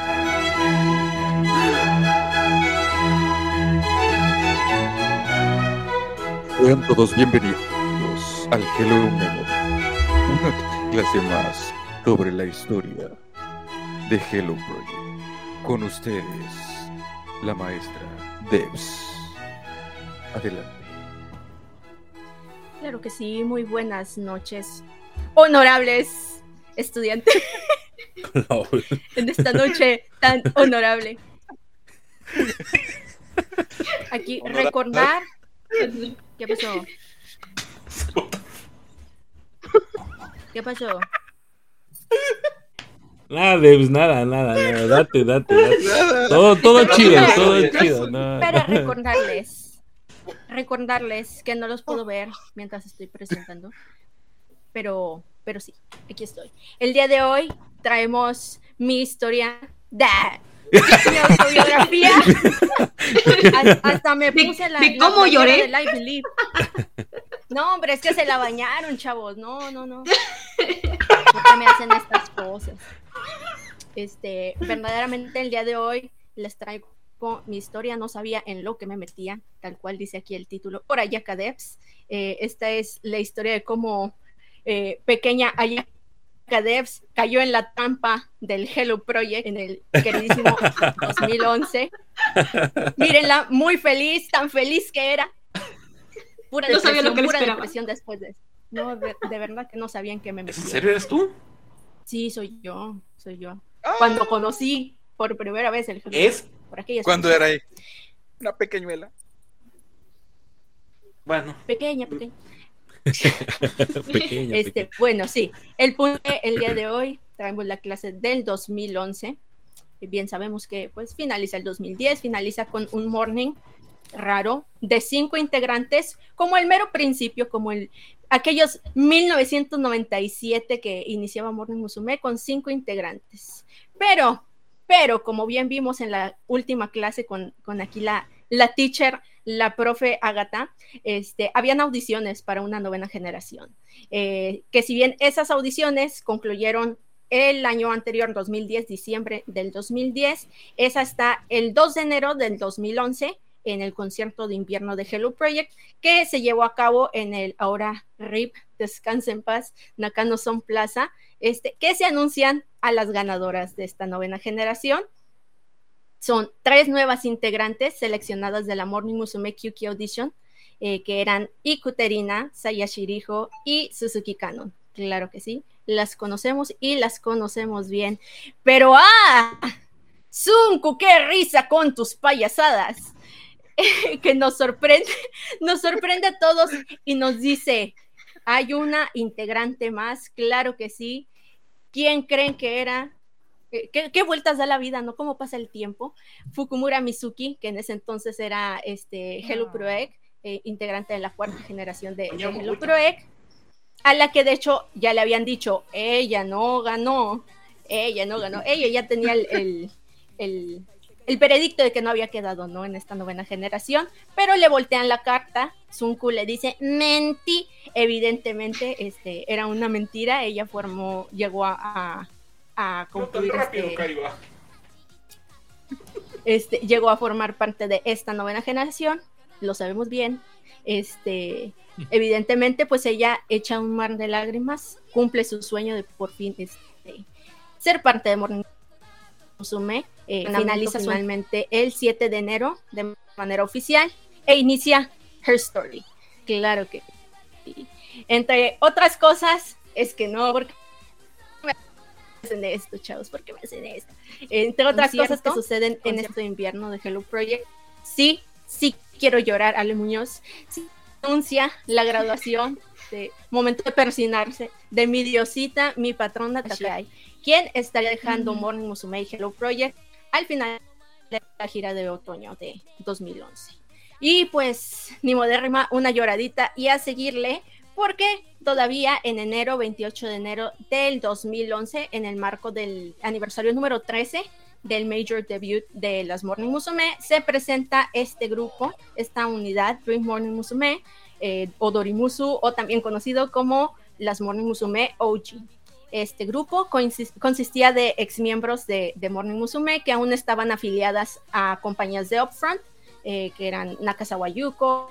Sean todos bienvenidos al Hello Memory, una clase más sobre la historia de Hello Project. Con ustedes, la maestra Debs. Adelante. Claro que sí, muy buenas noches, honorables estudiantes. en esta noche tan honorable. Aquí recordar ¿Qué pasó? ¿Qué pasó? Nada, pues nada, nada, nada, date, date, date. Todo, todo chido, todo chido. Para recordarles, recordarles que no los puedo ver mientras estoy presentando, pero, pero sí, aquí estoy. El día de hoy traemos mi historia de mi autobiografía. hasta me puse la. ¿De cómo lloré? Believe. No, hombre, es que se la bañaron, chavos. No, no, no. ¿Por me hacen estas cosas? Este, verdaderamente el día de hoy les traigo mi historia, no sabía en lo que me metía, tal cual dice aquí el título, por Ayaka Devs. Eh, esta es la historia de cómo eh, pequeña Ayaka Devs cayó en la trampa del Hello Project en el queridísimo 2011. Mírenla, muy feliz, tan feliz que era. Pura no sabía lo que pura depresión después de eso. No, de, verdad que no sabían que me metía. ¿En serio eres tú? Sí, soy yo, soy yo. Cuando conocí por primera vez el Es ¿Cuándo era ahí? Una pequeñuela. Bueno. Pequeña, pequeña. pequeña, este, Bueno, sí. El punto el día de hoy traemos la clase del 2011. Bien sabemos que pues finaliza el 2010, finaliza con un morning raro de cinco integrantes, como el mero principio, como el aquellos 1997 que iniciaba Morning Musume con cinco integrantes. Pero pero como bien vimos en la última clase con, aquí la, la teacher, la profe Agata, este, habían audiciones para una novena generación. Eh, que si bien esas audiciones concluyeron el año anterior, 2010, diciembre del 2010, esa está el 2 de enero del 2011 en el concierto de invierno de Hello Project, que se llevó a cabo en el ahora RIP, Descanse en Paz, Nakano Son Plaza, este, que se anuncian a las ganadoras de esta novena generación. Son tres nuevas integrantes seleccionadas de la Morning Musume QQ Audition, eh, que eran Ikuterina, Sayashirijo y Suzuki Kanon. Claro que sí, las conocemos y las conocemos bien. Pero ¡ah! Zunku, qué risa con tus payasadas. que nos sorprende, nos sorprende a todos y nos dice, hay una integrante más, claro que sí, ¿Quién creen que era? ¿Qué, vueltas da la vida, no? ¿Cómo pasa el tiempo? Fukumura Mizuki, que en ese entonces era este, Hello ah. Proec, eh, integrante de la cuarta generación de, Hello Proec, a la que de hecho ya le habían dicho, ella no ganó, ella no ganó, ella ya tenía el, el, el veredicto de que no había quedado, ¿no? En esta novena generación, pero le voltean la carta, Sunku le dice, mentí, evidentemente, este, era una mentira, ella formó, llegó a, a, concluir este, este, llegó a formar parte de esta novena generación, lo sabemos bien, este, evidentemente, pues ella echa un mar de lágrimas, cumple su sueño de por fin este, ser parte de Morning Musume, eh, finaliza finalmente el 7 de enero de manera oficial e inicia Her Story. Claro que Entre otras cosas, es que no, porque hacen esto, chavos, porque me hacen esto. Entre otras cosas que suceden en este invierno de Hello Project, sí, sí quiero llorar, Ale Muñoz. Sí, anuncia la graduación de momento de persinarse de mi diosita, mi patrona Takai quien estaría dejando Morning Musume y Hello Project al final de la gira de otoño de 2011. Y pues, ni modérrima, una lloradita y a seguirle, porque todavía en enero, 28 de enero del 2011, en el marco del aniversario número 13 del Major Debut de las Morning Musume, se presenta este grupo, esta unidad, Dream Morning Musume, eh, o Dorimusu, o también conocido como las Morning Musume OG. Este grupo consistía de exmiembros de, de Morning Musume que aún estaban afiliadas a compañías de Upfront, eh, que eran Nakazawa Yuko,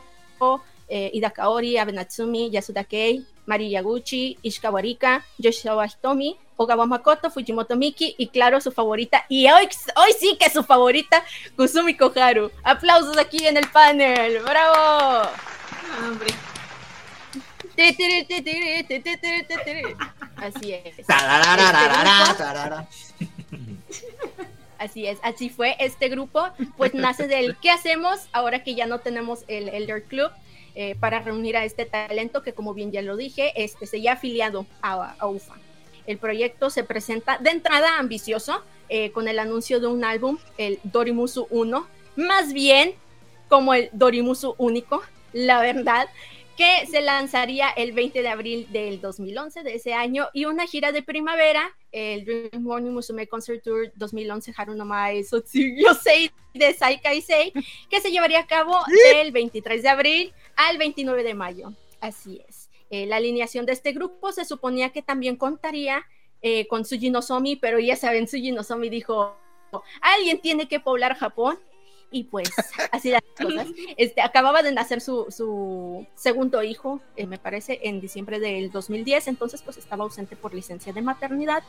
eh, Ida Kaori, Abe Natsumi, Yasuda Kei, Mari Yaguchi, Ishikawa Rika, Yoshizawa Hitomi, Ogawa Makoto, Fujimoto Miki y claro, su favorita, y hoy, hoy sí que es su favorita, Kusumi Koharu. Aplausos aquí en el panel, ¡bravo! Hombre. Así es. Este así es, así fue. Este grupo pues nace del ¿qué hacemos ahora que ya no tenemos el Elder Club? Eh, para reunir a este talento que como bien ya lo dije, este se ya afiliado a, UFA. El proyecto se presenta de entrada ambicioso eh, con el anuncio de un álbum, el Dorimusu 1, más bien como el Dorimusu único, la verdad, que se lanzaría el 20 de abril del 2011 de ese año y una gira de primavera, el Dream Morning Musume Concert Tour 2011 Harunamai Yosei de Saikai Sei, que se llevaría a cabo del 23 de abril al 29 de mayo. Así es. Eh, la alineación de este grupo se suponía que también contaría eh, con Suji Nozomi, pero ya saben, Suji Nozomi dijo, alguien tiene que poblar Japón. Y pues así las cosas. Este, acababa de nacer su, segundo hijo, eh, me parece, en diciembre del 2010, entonces pues estaba ausente por licencia de maternidad.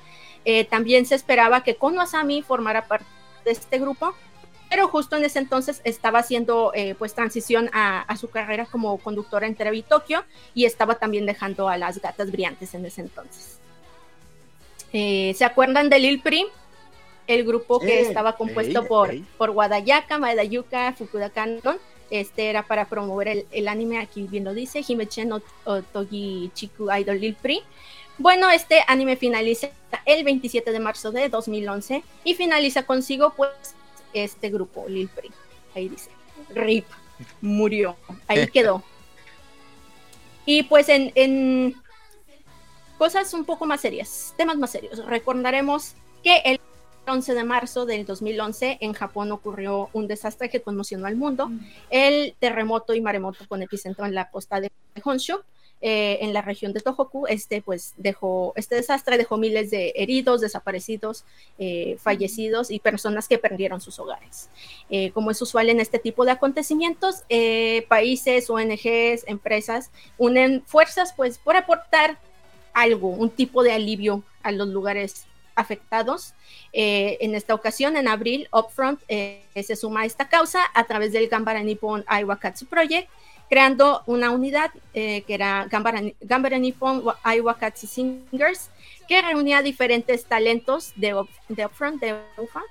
también se esperaba que Kono Asami formara parte de este grupo, pero justo en ese entonces estaba haciendo eh, pues transición a, su carrera como conductora en Televi Tokio y estaba también dejando a las gatas brillantes en ese entonces. Eh, ¿Se acuerdan de Lil Pri? El grupo que estaba compuesto por, por Wadayaka, Maedayuka, Fukuda Kanton. Este era para promover el, anime, aquí bien lo dice, Himechen no Togi Chiku Idol Lil Pri. Bueno, este anime finaliza el 27 de marzo de 2011 y finaliza consigo pues este grupo, Lil Pri. Ahí dice, RIP, murió, ahí quedó. Y pues en, cosas un poco más serias, temas más serios, recordaremos que el 11 de marzo del 2011 en Japón ocurrió un desastre que conmocionó al mundo, mm. el terremoto y maremoto con epicentro en la costa de Honshu, eh, en la región de Tohoku, este pues dejó, este desastre dejó miles de heridos, desaparecidos, eh, fallecidos y personas que perdieron sus hogares. Eh, como es usual en este tipo de acontecimientos, países, ONGs, empresas unen fuerzas pues por aportar algo, un tipo de alivio a los lugares afectados. en esta ocasión, en abril, Upfront se suma a esta causa a través del Gambara Nippon Aiwakatsu Project, creando una unidad eh, que era Gambara, Nippon Aiwakatsu Singers, que reunía diferentes talentos de, de Upfront, de UFA,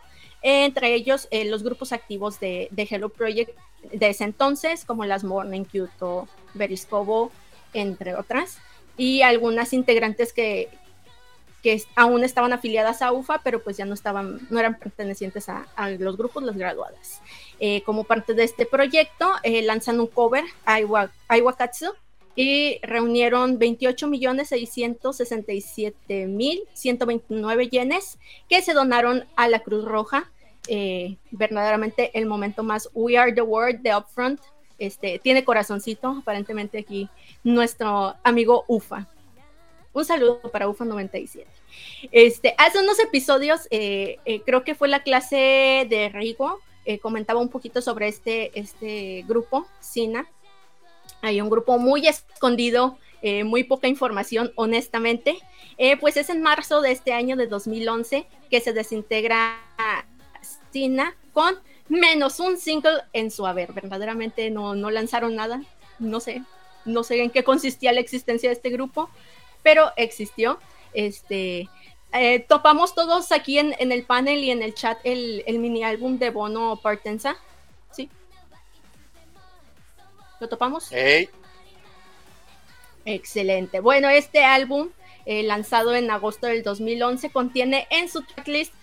entre ellos eh, los grupos activos de, de, Hello Project de ese entonces, como las Morning Kyoto, Beriscobo, entre otras, y algunas integrantes que, que aún estaban afiliadas a UFA, pero pues ya no estaban, no eran pertenecientes a, a los grupos, las graduadas. Eh, como parte de este proyecto, eh, lanzan un cover, Aiwa, Aiwakatsu, y reunieron 28.667.129 yenes que se donaron a la Cruz Roja. Eh, verdaderamente el momento más We Are the World de Upfront. Este, tiene corazoncito, aparentemente aquí nuestro amigo Ufa. Un saludo para UFA 97. Este, hace unos episodios, creo que fue la clase de Rigo, eh, comentaba un poquito sobre este, este grupo, SINA. Hay un grupo muy escondido, eh, muy poca información, honestamente. Eh, pues es en marzo de este año de 2011 que se desintegra SINA con menos un single en su haber. Verdaderamente no, no lanzaron nada. No sé, no sé en qué consistía la existencia de este grupo, pero existió. Este, eh, topamos todos aquí en, el panel y en el chat el, mini álbum de Bono Partenza. ¿Sí? ¿Lo topamos? Excelente. Bueno, este álbum, eh, lanzado en agosto del 2011, contiene en su tracklist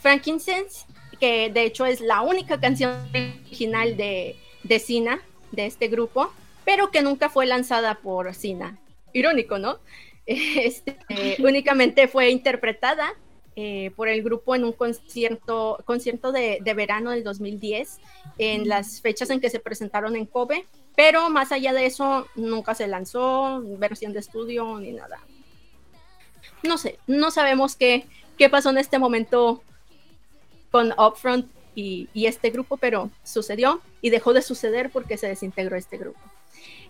Frankincense, que de hecho es la única canción original de, de Sina, de este grupo, pero que nunca fue lanzada por Sina. Irónico, ¿no? este, únicamente fue interpretada eh, por el grupo en un concierto, concierto de, verano del 2010, en las fechas en que se presentaron en Kobe, pero más allá de eso, nunca se lanzó versión de estudio ni nada. No sé, no sabemos qué, qué pasó en este momento con Upfront y, y, este grupo, pero sucedió y dejó de suceder porque se desintegró este grupo.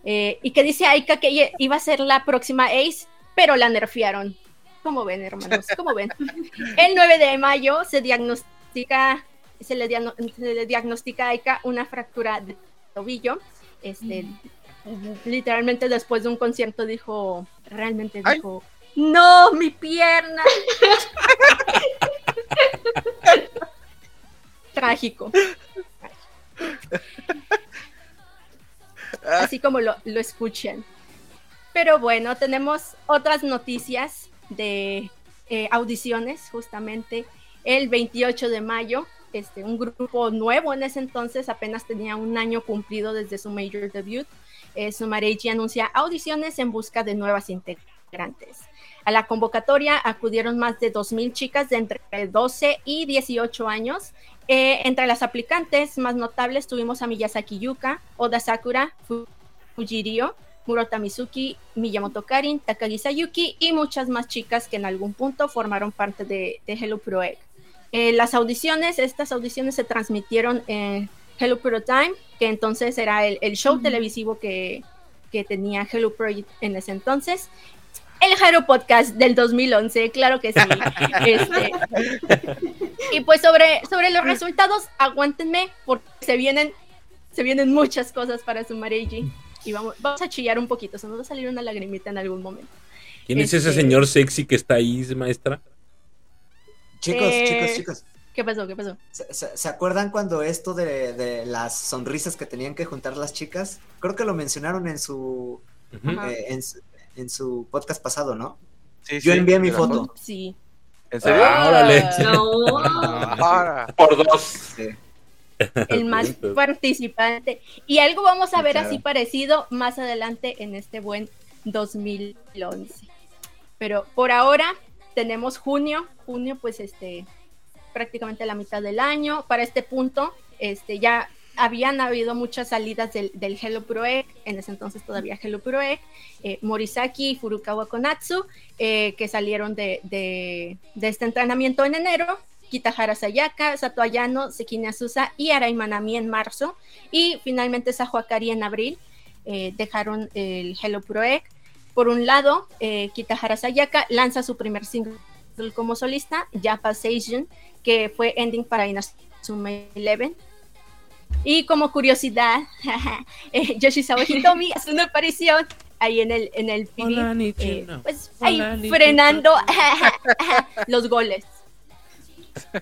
Eh, y que dice Aika que iba a ser la próxima Ace, pero la nerfearon. ¿Cómo ven, hermanos? ¿Cómo ven? El 9 de mayo se diagnostica, se le, diagnostica a Aika una fractura de tobillo. Este, literalmente después de un concierto dijo, realmente dijo, no, mi pierna. Trágico. Así como lo, lo escuchan. Pero bueno, tenemos otras noticias de eh, audiciones, justamente el 28 de mayo. Este, un grupo nuevo en ese entonces, apenas tenía un año cumplido desde su major debut. Eh, Sumareji anuncia audiciones en busca de nuevas integrantes. A la convocatoria acudieron más de 2.000 chicas de entre 12 y 18 años. Eh, entre las aplicantes más notables tuvimos a Miyazaki Yuka, Oda Sakura, Fujirio, Murota Mizuki, Miyamoto Karin, Takagi Sayuki y muchas más chicas que en algún punto formaron parte de, Hello Pro Egg. Eh, las audiciones, estas audiciones se transmitieron en Hello Pro Time, que entonces era el, show televisivo que, que tenía Hello Pro en ese entonces. El Hello Podcast del 2011, claro que sí. Este, y pues sobre, sobre los resultados, aguántenme porque se vienen, se vienen muchas cosas para Sumareji y vamos, vamos a chillar un poquito, se nos va a salir una lagrimita en algún momento. ¿Quién es ese este, señor sexy que está ahí, maestra? Chicos, eh, chicos, chicos. ¿Qué pasó? ¿Qué pasó? ¿Se, acuerdan cuando esto de, las sonrisas que tenían que juntar las chicas? Creo que lo mencionaron en su, eh, en, su podcast pasado, ¿no? Sí, Yo envié mi foto. Sí. ¿En serio? Ah, órale. No. Por dos. Sí el más participante. Y algo vamos a ver así parecido más adelante en este buen 2011. Pero por ahora tenemos junio, junio pues este prácticamente la mitad del año. Para este punto, este ya habían habido muchas salidas del, Hello Pro Egg, en ese entonces todavía Hello Pro Egg, eh, Morisaki y Furukawa Konatsu, eh, que salieron de, de, este entrenamiento en enero, Kitahara Sayaka, Sato Ayano, Sekine Asusa y Araimanami en marzo. Y finalmente Sahuakari en abril. Eh, dejaron el Hello Pro Egg. Por un lado, eh, Kitahara Sayaka lanza su primer single como solista, Japa Seijun, que fue ending para Inazuma Eleven. Y como curiosidad, eh, Yoshizawa Hitomi hace una aparición ahí en el, en el eh, pues ahí frenando los goles.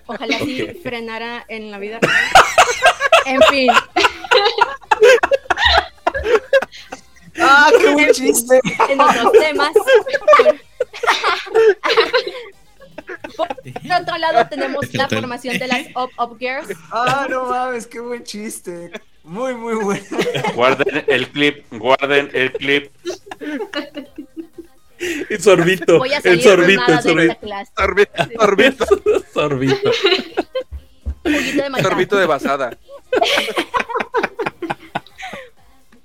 Ojalá sí frenara en la vida real. en fin. ¡Ah, qué buen chiste! En otros temas. Por otro lado tenemos la formación de las Up Up Girls. Ah, no mames, qué buen chiste. Muy, muy bueno. Guarden el clip, guarden el clip. El sorbito, el sorbito, el sorbito. Sorbito, sorbito. Sorbito. de sorbito de basada.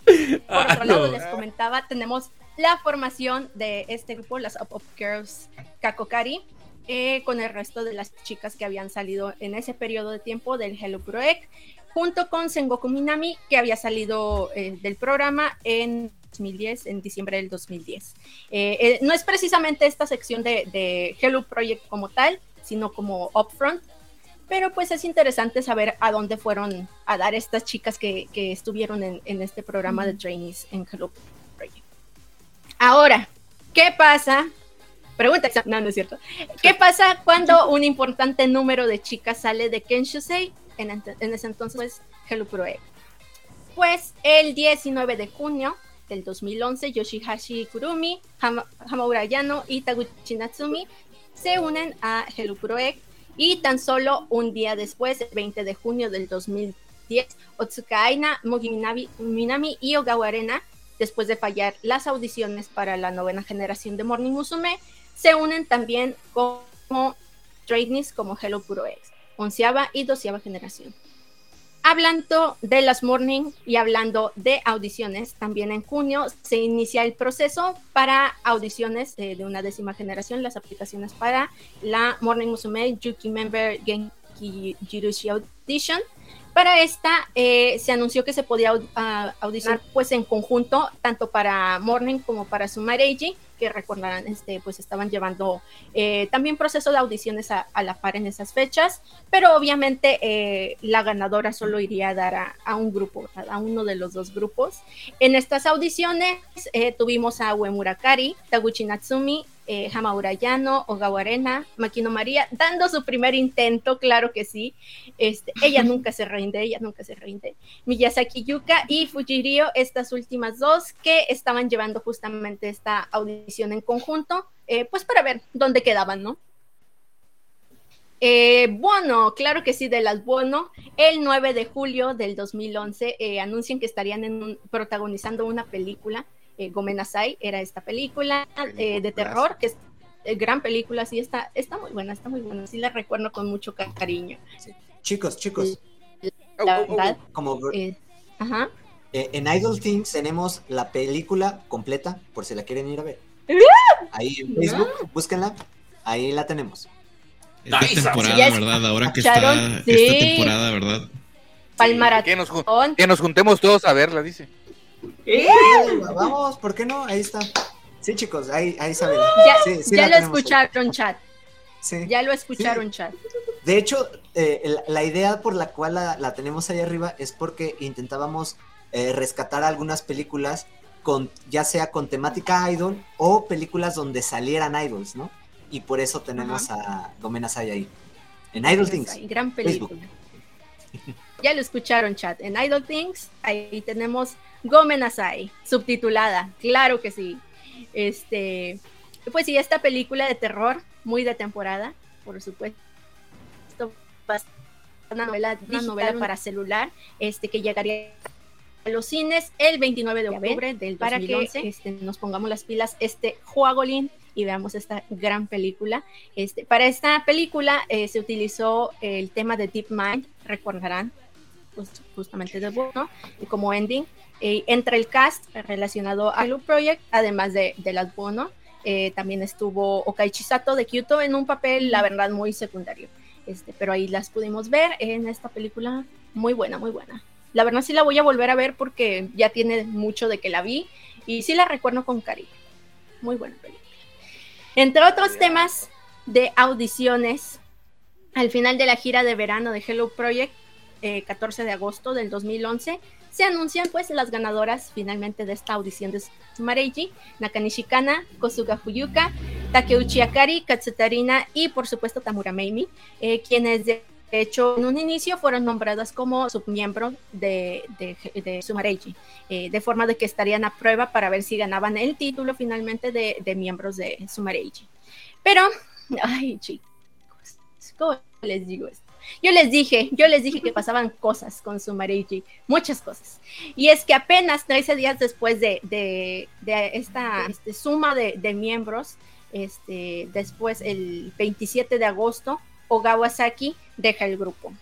Por otro lado, les comentaba, tenemos la formación de este grupo, las Up Up Girls Kakokari, eh, con el resto de las chicas que habían salido en ese periodo de tiempo del Hello Pro Egg, junto con Sengoku Minami, que había salido eh, del programa en 2010, en diciembre del 2010. Eh, eh, no es precisamente esta sección de, Hello Project como tal, sino como Upfront, pero pues es interesante saber a dónde fueron a dar estas chicas que, estuvieron en, este programa de trainees en Hello Project. Ahora, ¿qué pasa? Pregunta, no, no es cierto. ¿Qué pasa cuando un importante número de chicas sale de Kenshusei? En, en ese entonces, pues, Hello Project. Pues el 19 de junio del 2011, Yoshihashi Kurumi, Hamaura Yano y Taguchi Natsumi se unen a Hello Pro Egg y tan solo un día después, el 20 de junio del 2010, Otsuka Aina, Mogi Minami y Ogawa Arena, después de fallar las audiciones para la novena generación de Morning Musume, se unen también como trainees como Hello Pro Egg, onceava y doceava generación. Hablando de las morning y hablando de audiciones, también en junio se inicia el proceso para audiciones de, una décima generación, las aplicaciones para la Morning Musume Yuki Member Genki Jirushi Audition. Para esta eh, se anunció que se podía audicionar pues en conjunto, tanto para Morning como para Sumareiji que recordarán, este, pues estaban llevando eh, también proceso de audiciones a, la par en esas fechas, pero obviamente eh, la ganadora solo iría a dar a, un grupo, a uno de los dos grupos. En estas audiciones eh, tuvimos a Uemurakari, Taguchi Natsumi, eh, Hamaura Yano, Ogawa Arena, Makino María, dando su primer intento, claro que sí. Este, ella nunca se rinde, ella nunca se rinde. Miyazaki Yuka y Fujirio, estas últimas dos que estaban llevando justamente esta audición en conjunto, eh, pues para ver dónde quedaban, ¿no? Eh, bueno, claro que sí, de las bueno. El 9 de julio del 2011 eh, anuncian que estarían en protagonizando una película eh, Gomenasai era esta película eh, de terror, que es eh, gran película, sí, está, está muy buena, está muy buena, sí la recuerdo con mucho cariño. Chicos, chicos. La verdad, como... ajá. Eh, en Idol Things tenemos la película completa, por si la quieren ir a ver. Ahí en Facebook, búsquenla, ahí la tenemos. Esta temporada, ¿verdad? Ahora que está esta temporada, ¿verdad? Palmaratón. Que nos, que nos juntemos todos a verla, dice. Vamos, ¿por qué no? Ahí está. Sí, chicos, ahí, ahí saben. Ya, lo escucharon, chat. Ya lo escucharon, chat. De hecho, eh, la, idea por la cual la, tenemos ahí arriba es porque intentábamos eh, rescatar algunas películas con, ya sea con temática idol o películas donde salieran idols, ¿no? Y por eso tenemos a Gomenasai ahí. En Idol Things. Gran película. ya lo escucharon, chat. En Idol Things, ahí tenemos Gomenasai, subtitulada. Claro que sí. Este, pues sí, esta película de terror, muy de temporada, por supuesto. Una novela, una novela para celular, este, que llegaría a los cines el 29 de octubre del 2011. Para que este, nos pongamos las pilas este Juagolín y veamos esta gran película. Este, para esta película eh, se utilizó el tema de Deep Mind, recordarán, justamente de Bono, como ending. Eh, entre el cast relacionado a Loop Project, además de, de las Bono, eh, también estuvo Okaichi Sato de Kyoto en un papel, la verdad, muy secundario. Este, pero ahí las pudimos ver en esta película, muy buena, muy buena. La verdad sí la voy a volver a ver porque ya tiene mucho de que la vi y sí la recuerdo con cariño. Muy buena película. Entre otros temas de audiciones, al final de la gira de verano de Hello Project, 14 eh, de agosto del 2011, se anuncian pues las ganadoras finalmente de esta audición de Sumareiji, Nakanishi Kana, Kosuga Fuyuka, Takeuchi Akari, Katsutarina y por supuesto Tamura Meimi, eh, quienes de hecho en un inicio fueron nombradas como submiembros de, de, de Sumareiji, eh, de forma de que estarían a prueba para ver si ganaban el título finalmente de, de miembros de Sumareiji. Pero, ay chicos, ¿cómo les digo esto? Yo les dije, yo les dije que pasaban cosas con su Sumareiji, muchas cosas. Y es que apenas 13 días después de, de, esta este, suma de, miembros, este, después el 27 de agosto, Ogawa Saki deja el grupo.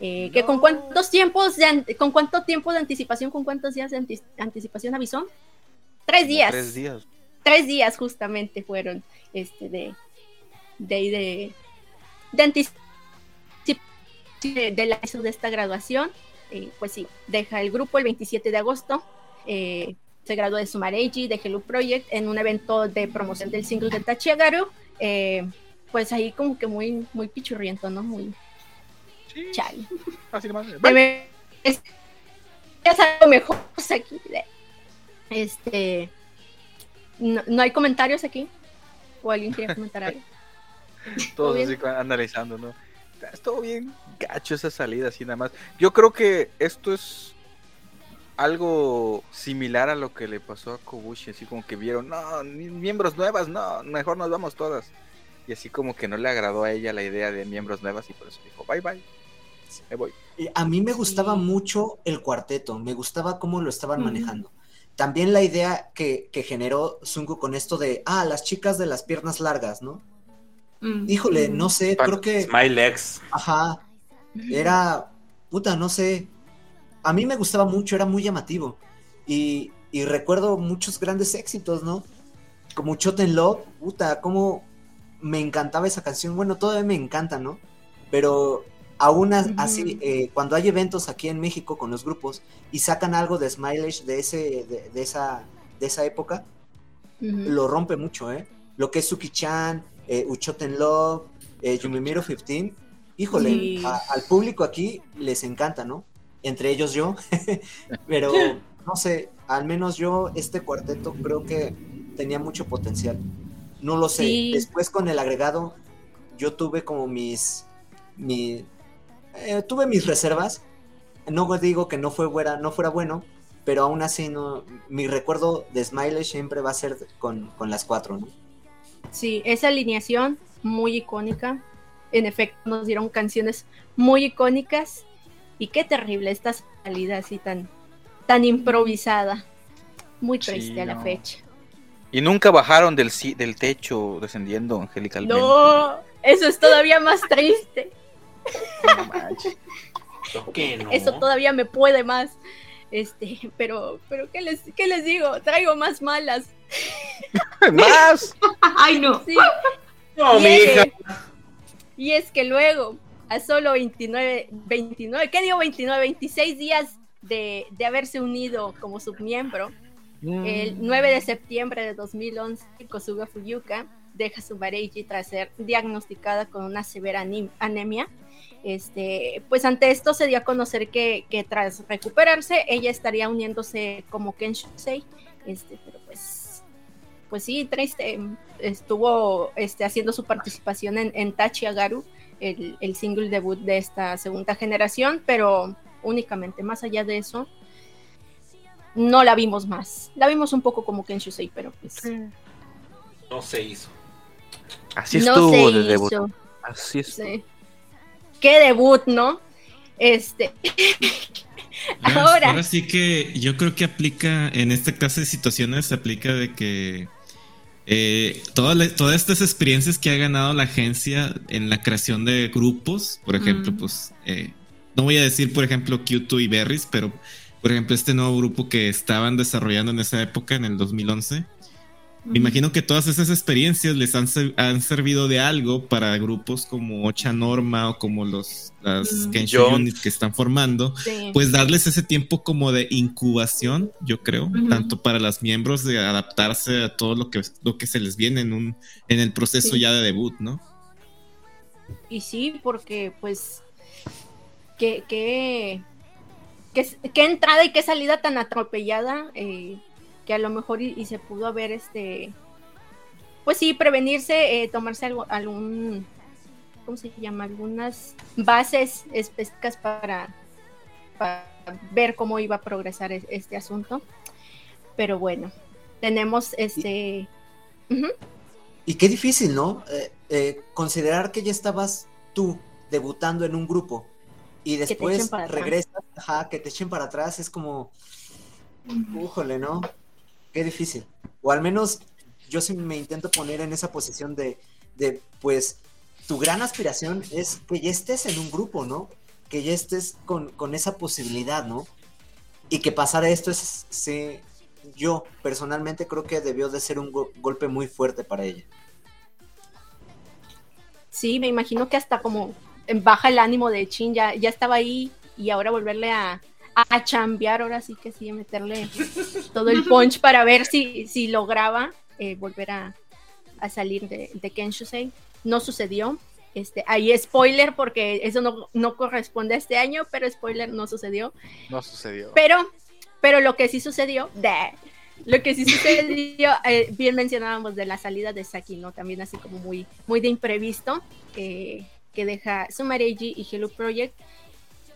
Eh, que con cuántos tiempos de, con cuánto tiempo de anticipación, con cuántos días de anticipación avisó? Tres días. Tres días. Tres días justamente fueron este de de, de, de anticipación de, la, de esta graduación, eh, pues sí, deja el grupo el 27 de agosto. Eh, se graduó de Sumareiji, de Hello Project, en un evento de promoción del single de Tachiagaru. Eh, pues ahí como que muy, muy pichurriento, ¿no? Muy sí. chale. Así nomás. Es, es algo mejor aquí. Este. No, no, hay comentarios aquí? ¿O alguien quiere comentar algo? Todos así analizando, ¿no? Estuvo bien gacho esa salida, así nada más. Yo creo que esto es algo similar a lo que le pasó a Kobushi, así como que vieron, no, miembros nuevas, no, mejor nos vamos todas. Y así como que no le agradó a ella la idea de miembros nuevas y por eso dijo, bye bye, me voy. A mí me gustaba mucho el cuarteto, me gustaba cómo lo estaban manejando. También la idea que, que generó Zungu con esto de, ah, las chicas de las piernas largas, ¿no? Mm. Híjole, no sé, creo que. Smilex. Ajá. Era. Puta, no sé. A mí me gustaba mucho, era muy llamativo. Y, y recuerdo muchos grandes éxitos, ¿no? Como Choten Love, puta, como me encantaba esa canción. Bueno, todavía me encanta, ¿no? Pero aún así, eh, cuando hay eventos aquí en México con los grupos y sacan algo de Smileage de, ese, de, esa, de esa época, lo rompe mucho, ¿eh? Lo que es Suki-chan, eh, Uchoten Love, eh, Yumimiro 15, híjole, al público aquí les encanta, ¿no? Entre ellos yo, pero no sé, al menos yo este cuarteto creo que tenía mucho potencial. No lo sé, después con el agregado yo tuve como mis, mi, eh, tuve mis reservas. No digo que no fue fuera, no fuera bueno, pero aún así no, mi recuerdo de Smiley siempre va a ser con, con las cuatro, ¿no? Sí, esa alineación muy icónica. En efecto, nos dieron canciones muy icónicas. Y qué terrible esta salida así tan, tan improvisada. Muy triste a la fecha. Y nunca bajaron del, del techo descendiendo angelicalmente. No, eso es todavía más triste. Eso todavía me puede más. Este, pero, pero ¿qué les, qué les digo? Traigo más malas. ¿Más? Ay, no. Sí. No, y, mi es, hija. y es que luego, a solo 29, 29, ¿qué digo 29? 26 días de, de haberse unido como submiembro, el 9 de septiembre de 2011, Kosuga Fuyuka deja su Bareiji tras ser diagnosticada con una severa anemia. Este, pues ante esto se dio a conocer que, que tras recuperarse ella estaría uniéndose como Kenshusei, este, pero pues, pues sí, triste, estuvo este, haciendo su participación en, en Tachi Agaru, el, el single debut de esta segunda generación, pero únicamente, más allá de eso, no la vimos más. La vimos un poco como Kenshusei, pero pues No se hizo. Así no estuvo se de debut. hizo. Así es. Sí. Qué debut, ¿no? Este. Ahora. Ahora. sí que yo creo que aplica, en esta clase de situaciones, se aplica de que eh, toda la- todas estas experiencias que ha ganado la agencia en la creación de grupos, por ejemplo, Mm. pues, eh, no voy a decir, por ejemplo, Q2 y Berries, pero, por ejemplo, este nuevo grupo que estaban desarrollando en esa época, en el 2011, me imagino que todas esas experiencias les han, han servido de algo para grupos como Ocha Norma o como los las Mm. Kensho Jones. Unit que están formando, Sí. pues darles ese tiempo como de incubación, yo creo, tanto para las miembros de adaptarse a todo lo que, lo que se les viene en un en el proceso Sí. ya de debut, ¿no? Y sí, porque pues. Qué, qué, qué, qué entrada y qué salida tan atropellada. eh, que a lo mejor y, y se pudo haber este. Pues sí, prevenirse, eh, tomarse algo, algún. ¿Cómo se llama? Algunas bases específicas para, para ver cómo iba a progresar es- este asunto. Pero bueno, tenemos este. Y qué difícil, ¿no? Eh, eh, considerar que ya estabas tú debutando en un grupo y después regresas, ajá, que te echen para atrás, es como, újole, ¿no? Qué difícil. O al menos yo sí me intento poner en esa posición de, pues, tu gran aspiración es que ya estés en un grupo, ¿no? Que ya estés con, esa posibilidad, ¿no? Y que pasara esto es, sí, yo personalmente creo que debió de ser un go- golpe muy fuerte para ella. Sí, me imagino que hasta como baja el ánimo de Chin, ya, ya estaba ahí y ahora volverle a, a, chambear, ahora sí que sí, a meterle todo el punch para ver si, si lograba eh, volver a, a salir de, de Kenshusei. No sucedió. Este, ahí spoiler porque eso no, no corresponde a este año, pero spoiler no sucedió. No sucedió. Pero, pero lo que sí sucedió, da, lo que sí sucedió, eh, bien mencionábamos de la salida de Saki, ¿no? También así como muy, muy de imprevisto, eh, que deja Sumareji y Hello Project.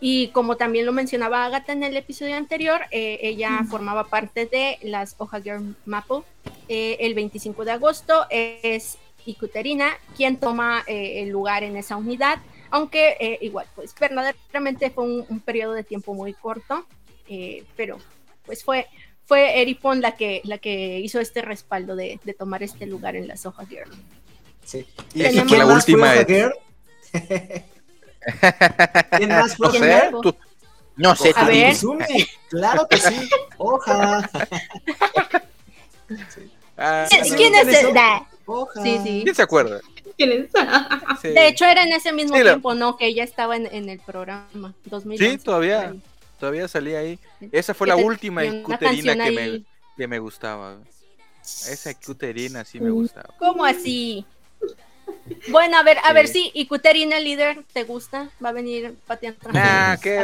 Y como también lo mencionaba Agatha en el episodio anterior, eh, ella formaba parte de las Hoja Girl Maple. Eh, el 25 de agosto es Ikuterina quien toma eh, el lugar en esa unidad, aunque eh, igual, pues verdaderamente fue un, un periodo de tiempo muy corto, eh, pero pues fue, fue Eripon la que, la que hizo este respaldo de, de tomar este lugar en las Hoja Girl. Sí. Tenemos- quién la última? ¿Quién más fue No ¿Quién sé, tú- No sé, A tú claro que sí. Hoja. Ah, ¿Quién, sí, es ¿quiénes el-? Hoja. Sí, sí. ¿Quién se acuerda? Sí. De hecho, era en ese mismo Sí, lo- tiempo, ¿no? Que ella estaba en, en el programa. 2011, Sí, todavía. Todavía salía ahí. Esa fue la te- última canción que me, que me gustaba. Esa Icuterina sí me gustaba. ¿Cómo así? Bueno, a ver, a Sí. ver si Ikuterina, el líder, ¿te gusta? Va a venir pateando. Ah, qué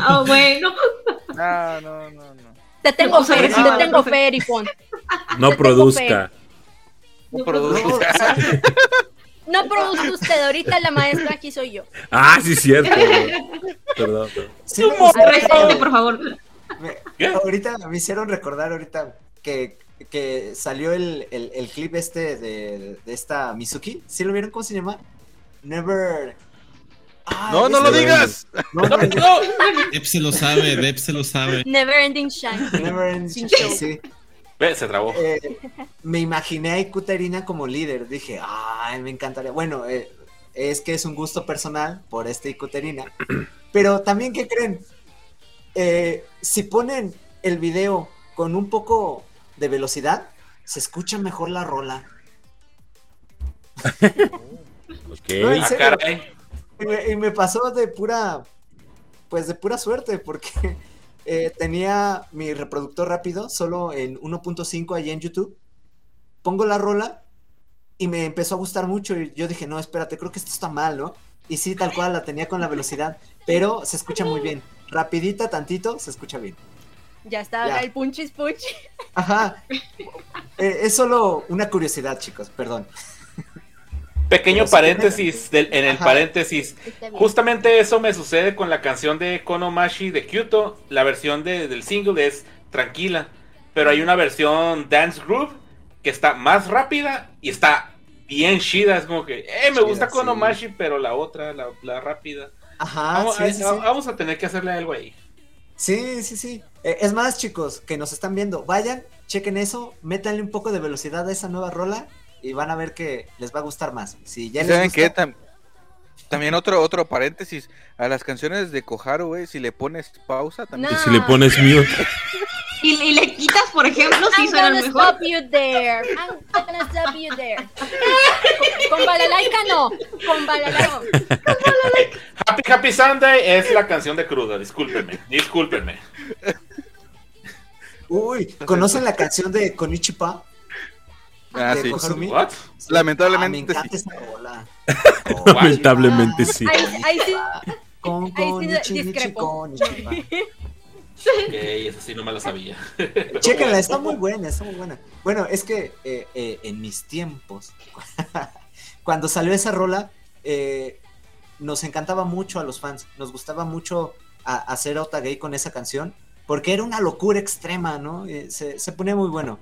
Ah, bueno. No, no, no, no. Te tengo fe, no, te no, tengo fe, Eripon. No Te produzca. No produzca. No produzca usted, ahorita la maestra aquí soy yo. Ah, sí, cierto. Perdón, perdón. Sí me por favor. Ahorita me hicieron recordar ahorita que, que salió el, el, el clip este de, de esta Mizuki. ¿Sí lo vieron? ¿Cómo se llama? Never. Ah, No, no lo digas. No, no, Deb se lo sabe, Deb se lo sabe. Never Ending Shine. Never Sin show. sí. Ve, se trabó. Eh, me imaginé a Ikuterina como líder. Dije, ay, me encantaría. Bueno, eh, es que es un gusto personal por este Ikuterina. Pero también, ¿qué creen? eh, si ponen el video con un poco de velocidad, se escucha mejor la rola. Ah, y, me, pasó de pura, pues de pura suerte, porque eh, tenía mi reproductor rápido solo en 1.5 allí en YouTube. Pongo la rola y me empezó a gustar mucho y yo dije, no, espérate, creo que esto está mal, ¿no? Y sí, tal cual la tenía con la velocidad, pero se escucha muy bien. Rapidita, tantito, se escucha bien. Ya está el punchis punch. Ajá. Eh, es solo una curiosidad, chicos, perdón. Pequeño paréntesis en el paréntesis. Justamente eso me sucede con la canción de Konomashi de Kyoto. La versión del single es tranquila, pero hay una versión Dance Groove que está más rápida y está bien chida. Es como que, eh, me gusta Konomashi, pero la otra, la, rápida. Ajá. Vamos, a tener que hacerle algo ahí. Sí, sí, sí. Eh, es más, chicos, que nos están viendo, vayan, chequen eso, métanle un poco de velocidad a esa nueva rola y van a ver que les va a gustar más. Si ya ¿Saben qué? también otro otro paréntesis, a las canciones de Koharu, güey, si le pones pausa también. si le pones mute. y, le quitas, por ejemplo, si suena mejor. Stop you there. I'm gonna stop you there. Con, balalaika no. Con balalaika. Happy Happy Sunday es la canción de Cruda, discúlpenme, discúlpenme. Uy, ¿conocen la canción de Konichipa? Ah, sí. Lamentablemente. Ah, me encanta esa bola. Lamentablemente sí. Ahí, sí. Con, con, sí Ok, esa sí no me la sabía. Chéquenla, está muy buena, está muy buena. Bueno, es que eh, eh, en mis tiempos, cuando salió esa rola, eh, nos encantaba mucho a los fans, nos gustaba mucho hacer Ota Gay con esa canción, porque era una locura extrema, ¿no? Se, se ponía muy bueno.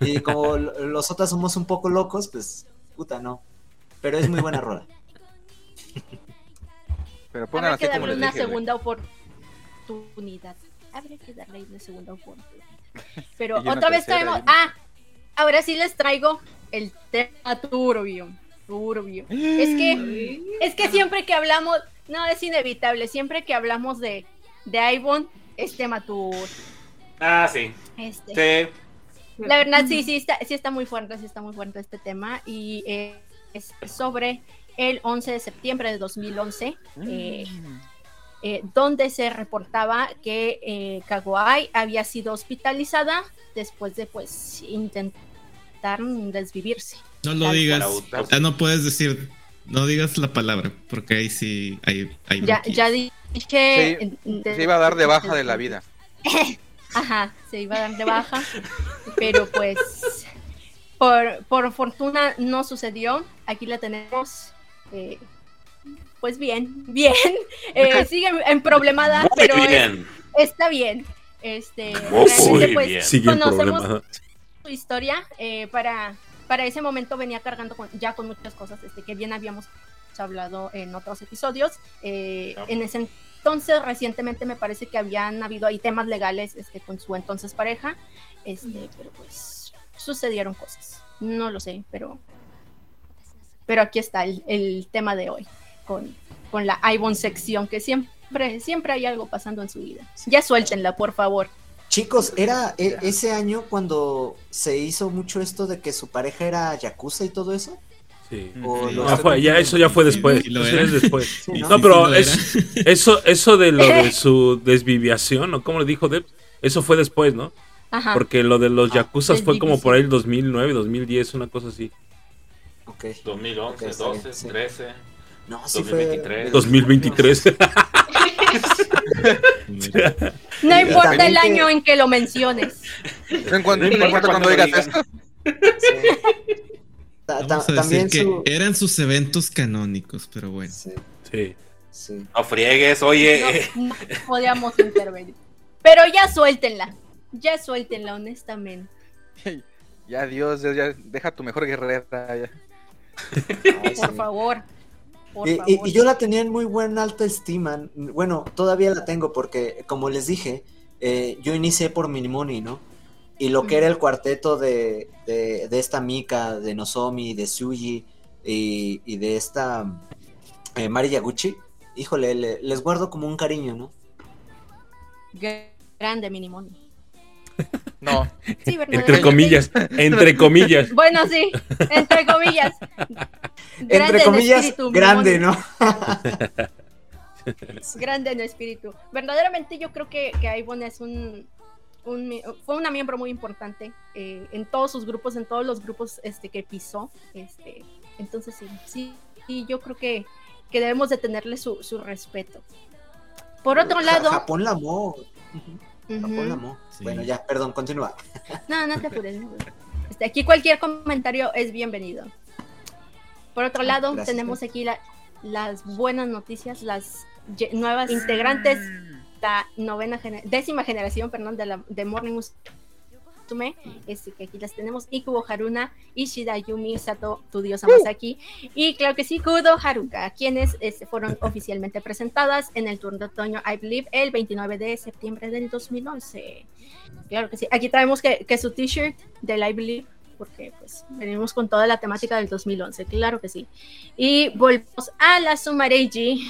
Y como los otros somos un poco locos, pues, puta, no. Pero es muy buena rola. Pero que darle una segunda oportunidad. Habría que darle una segunda oportunidad. Pero otra vez traemos. Ah, ahora sí les traigo el tema turbio. Turbio. Es que, es que siempre que hablamos, no, es inevitable. Siempre que hablamos de, de Ivonne, es tema turbio. Ah, sí. Este. Sí. La verdad, sí, sí está, sí está muy fuerte, sí está muy fuerte este tema. Y eh, es sobre el 11 de septiembre de 2011, eh, mm. Eh, donde se reportaba que eh, había sido hospitalizada después de pues intentar desvivirse. No lo digas, ya no puedes decir, no digas la palabra, porque ahí sí hay... ya, ya dije... se iba a dar de baja de la vida. Ajá, se iba a dar de baja, pero pues por, por fortuna no sucedió. Aquí la tenemos, eh, pues bien, bien. Eh, sigue en problemada, pero está bien. Este, realmente pues conocemos su historia. Eh, para, para ese momento venía cargando ya con muchas cosas este, que bien habíamos hablado en otros episodios. En ese entonces, recientemente me parece que habían habido ahí temas legales este, con su entonces pareja, este, pero pues sucedieron cosas. No lo sé, pero, pero aquí está el, tema de hoy, con, con la Ivonne sección, que siempre, siempre hay algo pasando en su vida. Ya suéltenla, por favor. Chicos, era e, ese año cuando se hizo mucho esto de que su pareja era Yakuza y todo eso. Ya, eso ya fue después. después. ¿no? pero eso, eso de lo de su desviviación, o como le dijo Deb, eso fue después, ¿no? Porque lo de los ah, Yakuzas fue como por ahí el 2009, 2010, una cosa así. 2011, 12, 13. No, sí 2023. Fue... 2023. no importa el año en que lo menciones. No importa cuando digas esto. también que eran sus eventos canónicos, pero bueno. Sí. sí. No friegues, oye. No, podíamos intervenir. Pero ya suéltenla. Ya suéltenla, honestamente. Ya, Dios, ya deja tu mejor guerrera. por favor. Y, yo la tenía en muy buena alta estima. Bueno, todavía la tengo porque, como les dije, eh, yo inicié por Minimoni, ¿no? Y lo que era el cuarteto de, de, esta Mika, de Nozomi, de Suji y, de esta eh, Mari Yaguchi, híjole, les guardo como un cariño, ¿no? grande Minimoni. No. entre comillas, entre comillas. Bueno, sí, entre comillas. entre comillas, grande, ¿no? grande en espíritu. Verdaderamente yo creo que, que Ivonne es un, fue una miembro muy importante eh, en todos sus grupos, en todos los grupos este, que pisó. Este, entonces sí, sí, y yo creo que, que debemos de tenerle su, su respeto. Por otro lado... Japón la amó. Bueno, ya, perdón, continúa. No, no te apures. Este, aquí cualquier comentario es bienvenido. Por otro lado, tenemos aquí las buenas noticias, las nuevas integrantes la novena décima generación, perdón, de, la, de Morning Musume, este, que aquí las tenemos, Ikubo Haruna, Ishida Yumi Sato, tu diosa Masaki, y claro que sí, Kudo Haruka, quienes este, fueron oficialmente presentadas en el turno de otoño, I Believe, el 29 de septiembre del 2011. Claro que sí, aquí traemos que, que su t-shirt del I Believe porque pues venimos con toda la temática del 2011, claro que sí. Y volvemos a la Sumareji,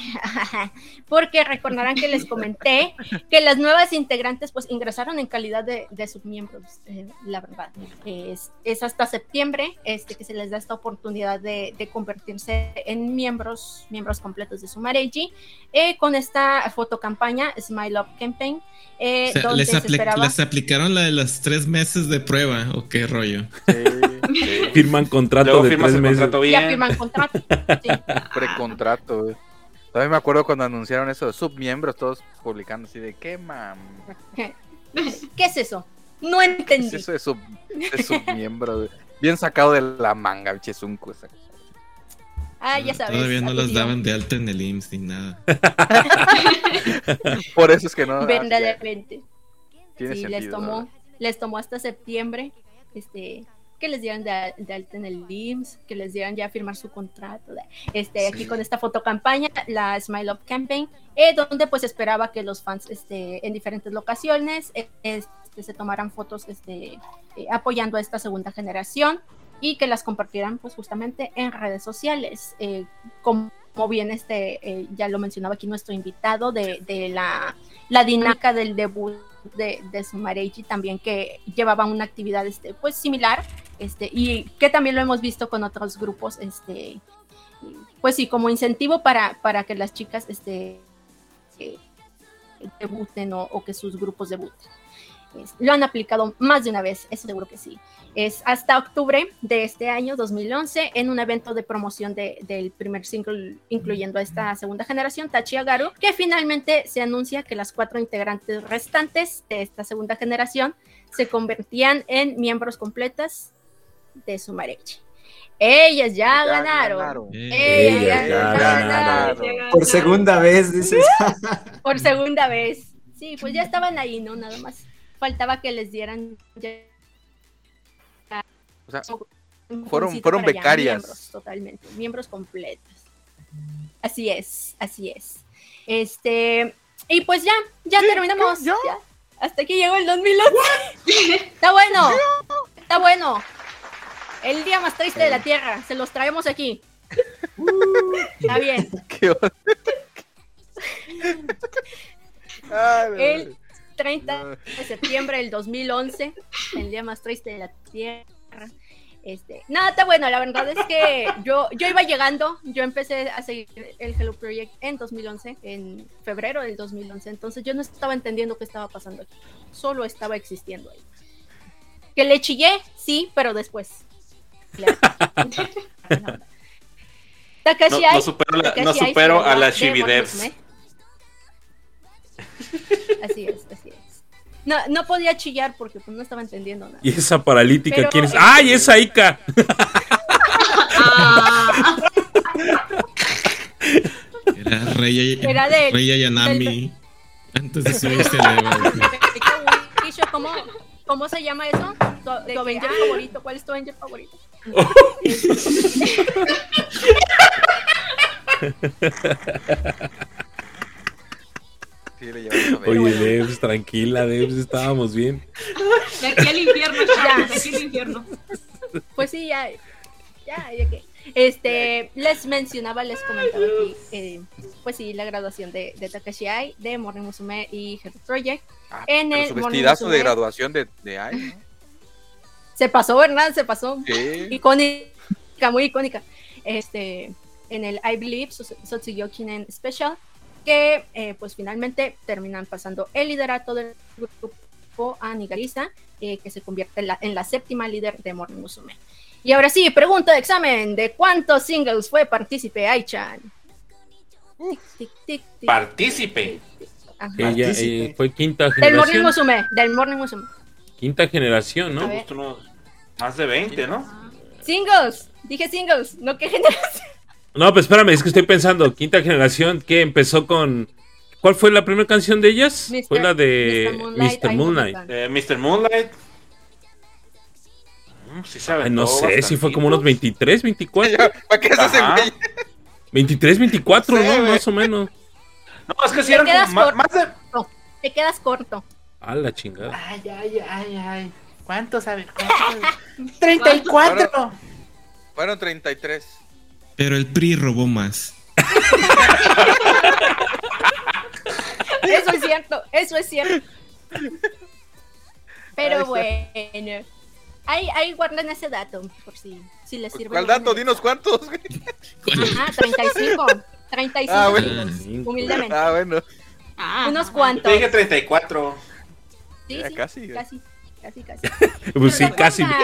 porque recordarán que les comenté que las nuevas integrantes pues ingresaron en calidad de, de submiembros, eh, la verdad. Es, es, hasta septiembre este, que se les da esta oportunidad de, de convertirse en miembros, miembros completos de Sumareji, eh, con esta fotocampaña Smile Up Campaign. Eh, les, les, aplicaron la de los tres meses de prueba, o qué rollo. Firman contrato de tres meses. Ya firman contrato. Precontrato, También me acuerdo cuando anunciaron eso de submiembros, todos publicando así de qué mam. ¿Qué es eso? No entendí. ¿Qué es eso de, submiembro? Bien sacado de la manga, bichesunku. Ah, ya sabes. Todavía no las daban de alta en el IMSS ni nada. Por eso es que no. Verdaderamente. sí, les tomó, les tomó hasta septiembre este, que les dieran de, alta en el IMSS, que les dieran ya firmar su contrato. Este, Aquí con esta fotocampaña, la Smile Up Campaign, eh, donde pues esperaba que los fans este, en diferentes locaciones eh, este, se tomaran fotos este, eh, apoyando a esta segunda generación y que las compartieran pues justamente en redes sociales. como, bien este, ya lo mencionaba aquí nuestro invitado de, de la, la dinámica del debut de, de Sumareiji también que llevaba una actividad este, pues similar este, y que también lo hemos visto con otros grupos, este, pues sí, como incentivo para, que las chicas este, debuten o, que sus grupos debuten. lo han aplicado más de una vez, eso seguro que sí. Es hasta octubre de este año, 2011, en un evento de promoción del primer single, incluyendo a esta segunda generación, Tachi Agaru, que finalmente se anuncia que las cuatro integrantes restantes de esta segunda generación se convertían en miembros completas de Sumarechi. Ellas ya, ganaron. Ellas, ya, ganaron. Por segunda vez, dices. Por segunda vez. Sí, pues ya estaban ahí, ¿no? Nada más. Faltaba que les dieran. o sea, fueron, fueron becarias. miembros, totalmente. Miembros completos. Así es, así es. Este. Y pues ya, ya terminamos. Hasta aquí llegó el 2011. Está bueno. Está bueno. El día más triste de la Tierra. Se los traemos aquí. está bien. el 30 de septiembre del 2011, el día más triste de la Tierra. Este, nada, está bueno, la verdad es que yo, yo iba llegando, yo empecé a seguir el Hello Project en 2011, en febrero del 2011, entonces yo no estaba entendiendo qué estaba pasando aquí, solo estaba existiendo ahí. Que le chillé, sí, pero después. no, supero, a la Shibidevs. Así es, así es. No, no podía chillar porque pues, no estaba entendiendo nada. ¿Y esa paralítica quién es? ¡Ay, esa Ika! Era Rey, Era de, Rey Yanami. Antes de subirse a ¿Cómo, ¿Cómo se llama eso? ¿Tu, Avenger favorito? ¿Cuál es tu Avenger favorito? Oye, Debs, tranquila, Debs, estábamos bien. De aquí al infierno, ya, de aquí al infierno. Pues sí, ya, ya, ya que. Este, les mencionaba, les comentaba aquí, eh, pues sí, la graduación de, de Takashi Ai, de Morning Musume y Hero Project. Ah, en el su vestidazo de graduación de, de Ai, Se pasó, ¿verdad? Se pasó. Icónica, muy icónica. Este, en el I Believe Sotsugyo-Kinen Special, que eh, pues finalmente terminan pasando el liderato del grupo a Nigarisa, eh, que se convierte en la, en la séptima líder de Morning Musume. Y ahora sí, pregunta de examen, ¿de cuántos singles fue partícipe Aichan? Partícipe. Ella eh, fue quinta generación. Del Morning Musume, del Morning Musume. Quinta generación, ¿no? más de 20, ¿no? Singles, dije singles, no qué generación. No, pues espérame, es que estoy pensando, quinta generación que empezó con... ¿Cuál fue la primera canción de ellas? fue la de Mr. Moonlight. Mr. Moonlight. Mm, no sé, si fue como unos 23, 24. ¿Para qué haces ese 23, 24, ¿no? Más o menos. No, es que si eran más, más de... No, te quedas corto. A la chingada. Ay, ay, ay, ay. ¿Cuánto sabes? 34. Fueron, fueron 33. Pero el PRI robó más. eso es cierto, eso es cierto. Pero bueno. Ahí, ahí guarden ese dato, por si, si les sirve. ¿Cuál dato? Dinos cuántos. Ajá, 35. 35. Ah, bueno. Humildemente. Ah, bueno. Ah, Unos cuantos. Te dije 34. Sí, sí, casi. Casi, casi, casi. pues sí, casi.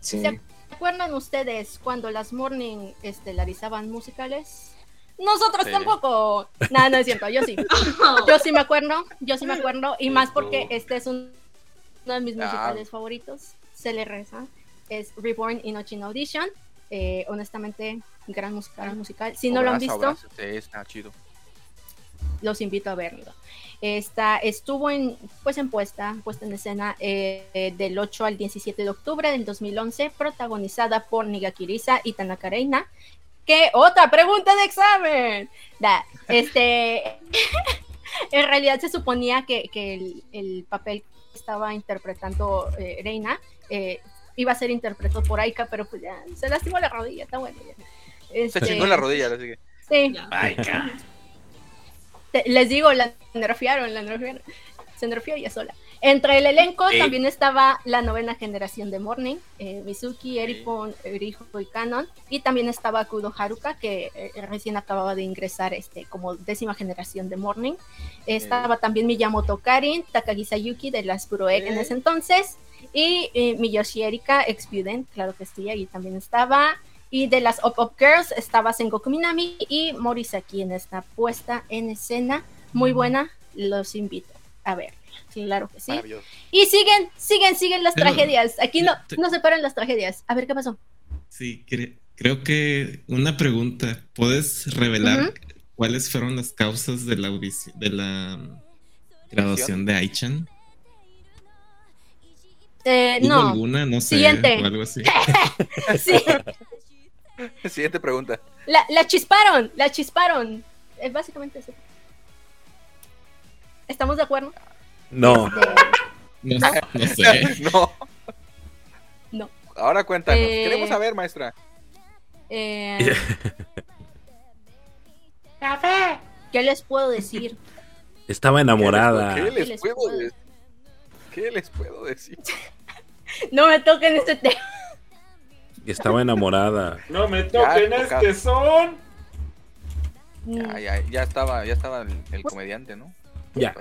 Sí. ¿Se acuerdan ustedes cuando las morning estelarizaban musicales? Nosotros tampoco. Nada, no es cierto, yo sí. Yo sí me acuerdo, yo sí me acuerdo. Y más porque este es un uno de mis musicales favoritos, se le reza, es Reborn in Audition. Eh, honestamente, gran musical, musical. Si no lo han visto, está chido. los invito a verlo. Esta estuvo en, pues en puesta, puesta en escena eh, del 8 al 17 de octubre del 2011, protagonizada por Nigakirisa y Tanaka Reina. ¿Qué? Otra pregunta de examen. Da, este, en realidad se suponía que, que el, el, papel estaba interpretando eh, Reina, eh, iba a ser interpretado por Aika, pero pues ya se lastimó la rodilla, está bueno. Se chingó la rodilla, así que. Sí. Aika. les digo, la nerfearon, la nerfearon. Se nerfeó ella sola. Entre el elenco también estaba la novena generación de Morning, eh, Mizuki, Eriko, Erijo y Canon, y también estaba Kudo Haruka, que eh, recién acababa de ingresar este, como décima generación de Morning. Estaba también Miyamoto Karin, Takagi Sayuki de las Puroeg en ese entonces, y eh, Miyoshi Erika, ex claro que sí, ahí también estaba. Y de las Up Up Girls estaba Sengoku Minami y Morisaki en esta puesta en escena. Muy buena, los invito a ver claro que sí. Y siguen, siguen, siguen las tragedias. Aquí no, no se paran las tragedias. A ver qué pasó. Sí, creo que una pregunta. ¿Puedes revelar cuáles fueron las causas de la de la graduación de Aichan? Eh, no. alguna? No sé. Siguiente. O algo así. sí. Siguiente pregunta. La, la chisparon, la chisparon. Es básicamente eso. ¿Estamos de acuerdo? No. No, no sé. no. No. Ahora cuéntanos. Eh, Queremos saber, maestra. Eh... ¡Café! ¿Qué les puedo decir? Estaba enamorada. ¿Qué les, puedo, decir? ¿Qué les puedo decir? no me toquen este tema. Estaba enamorada. No me toquen este son. Ya, ya, ya estaba, ya estaba el, comediante, ¿no? Ya.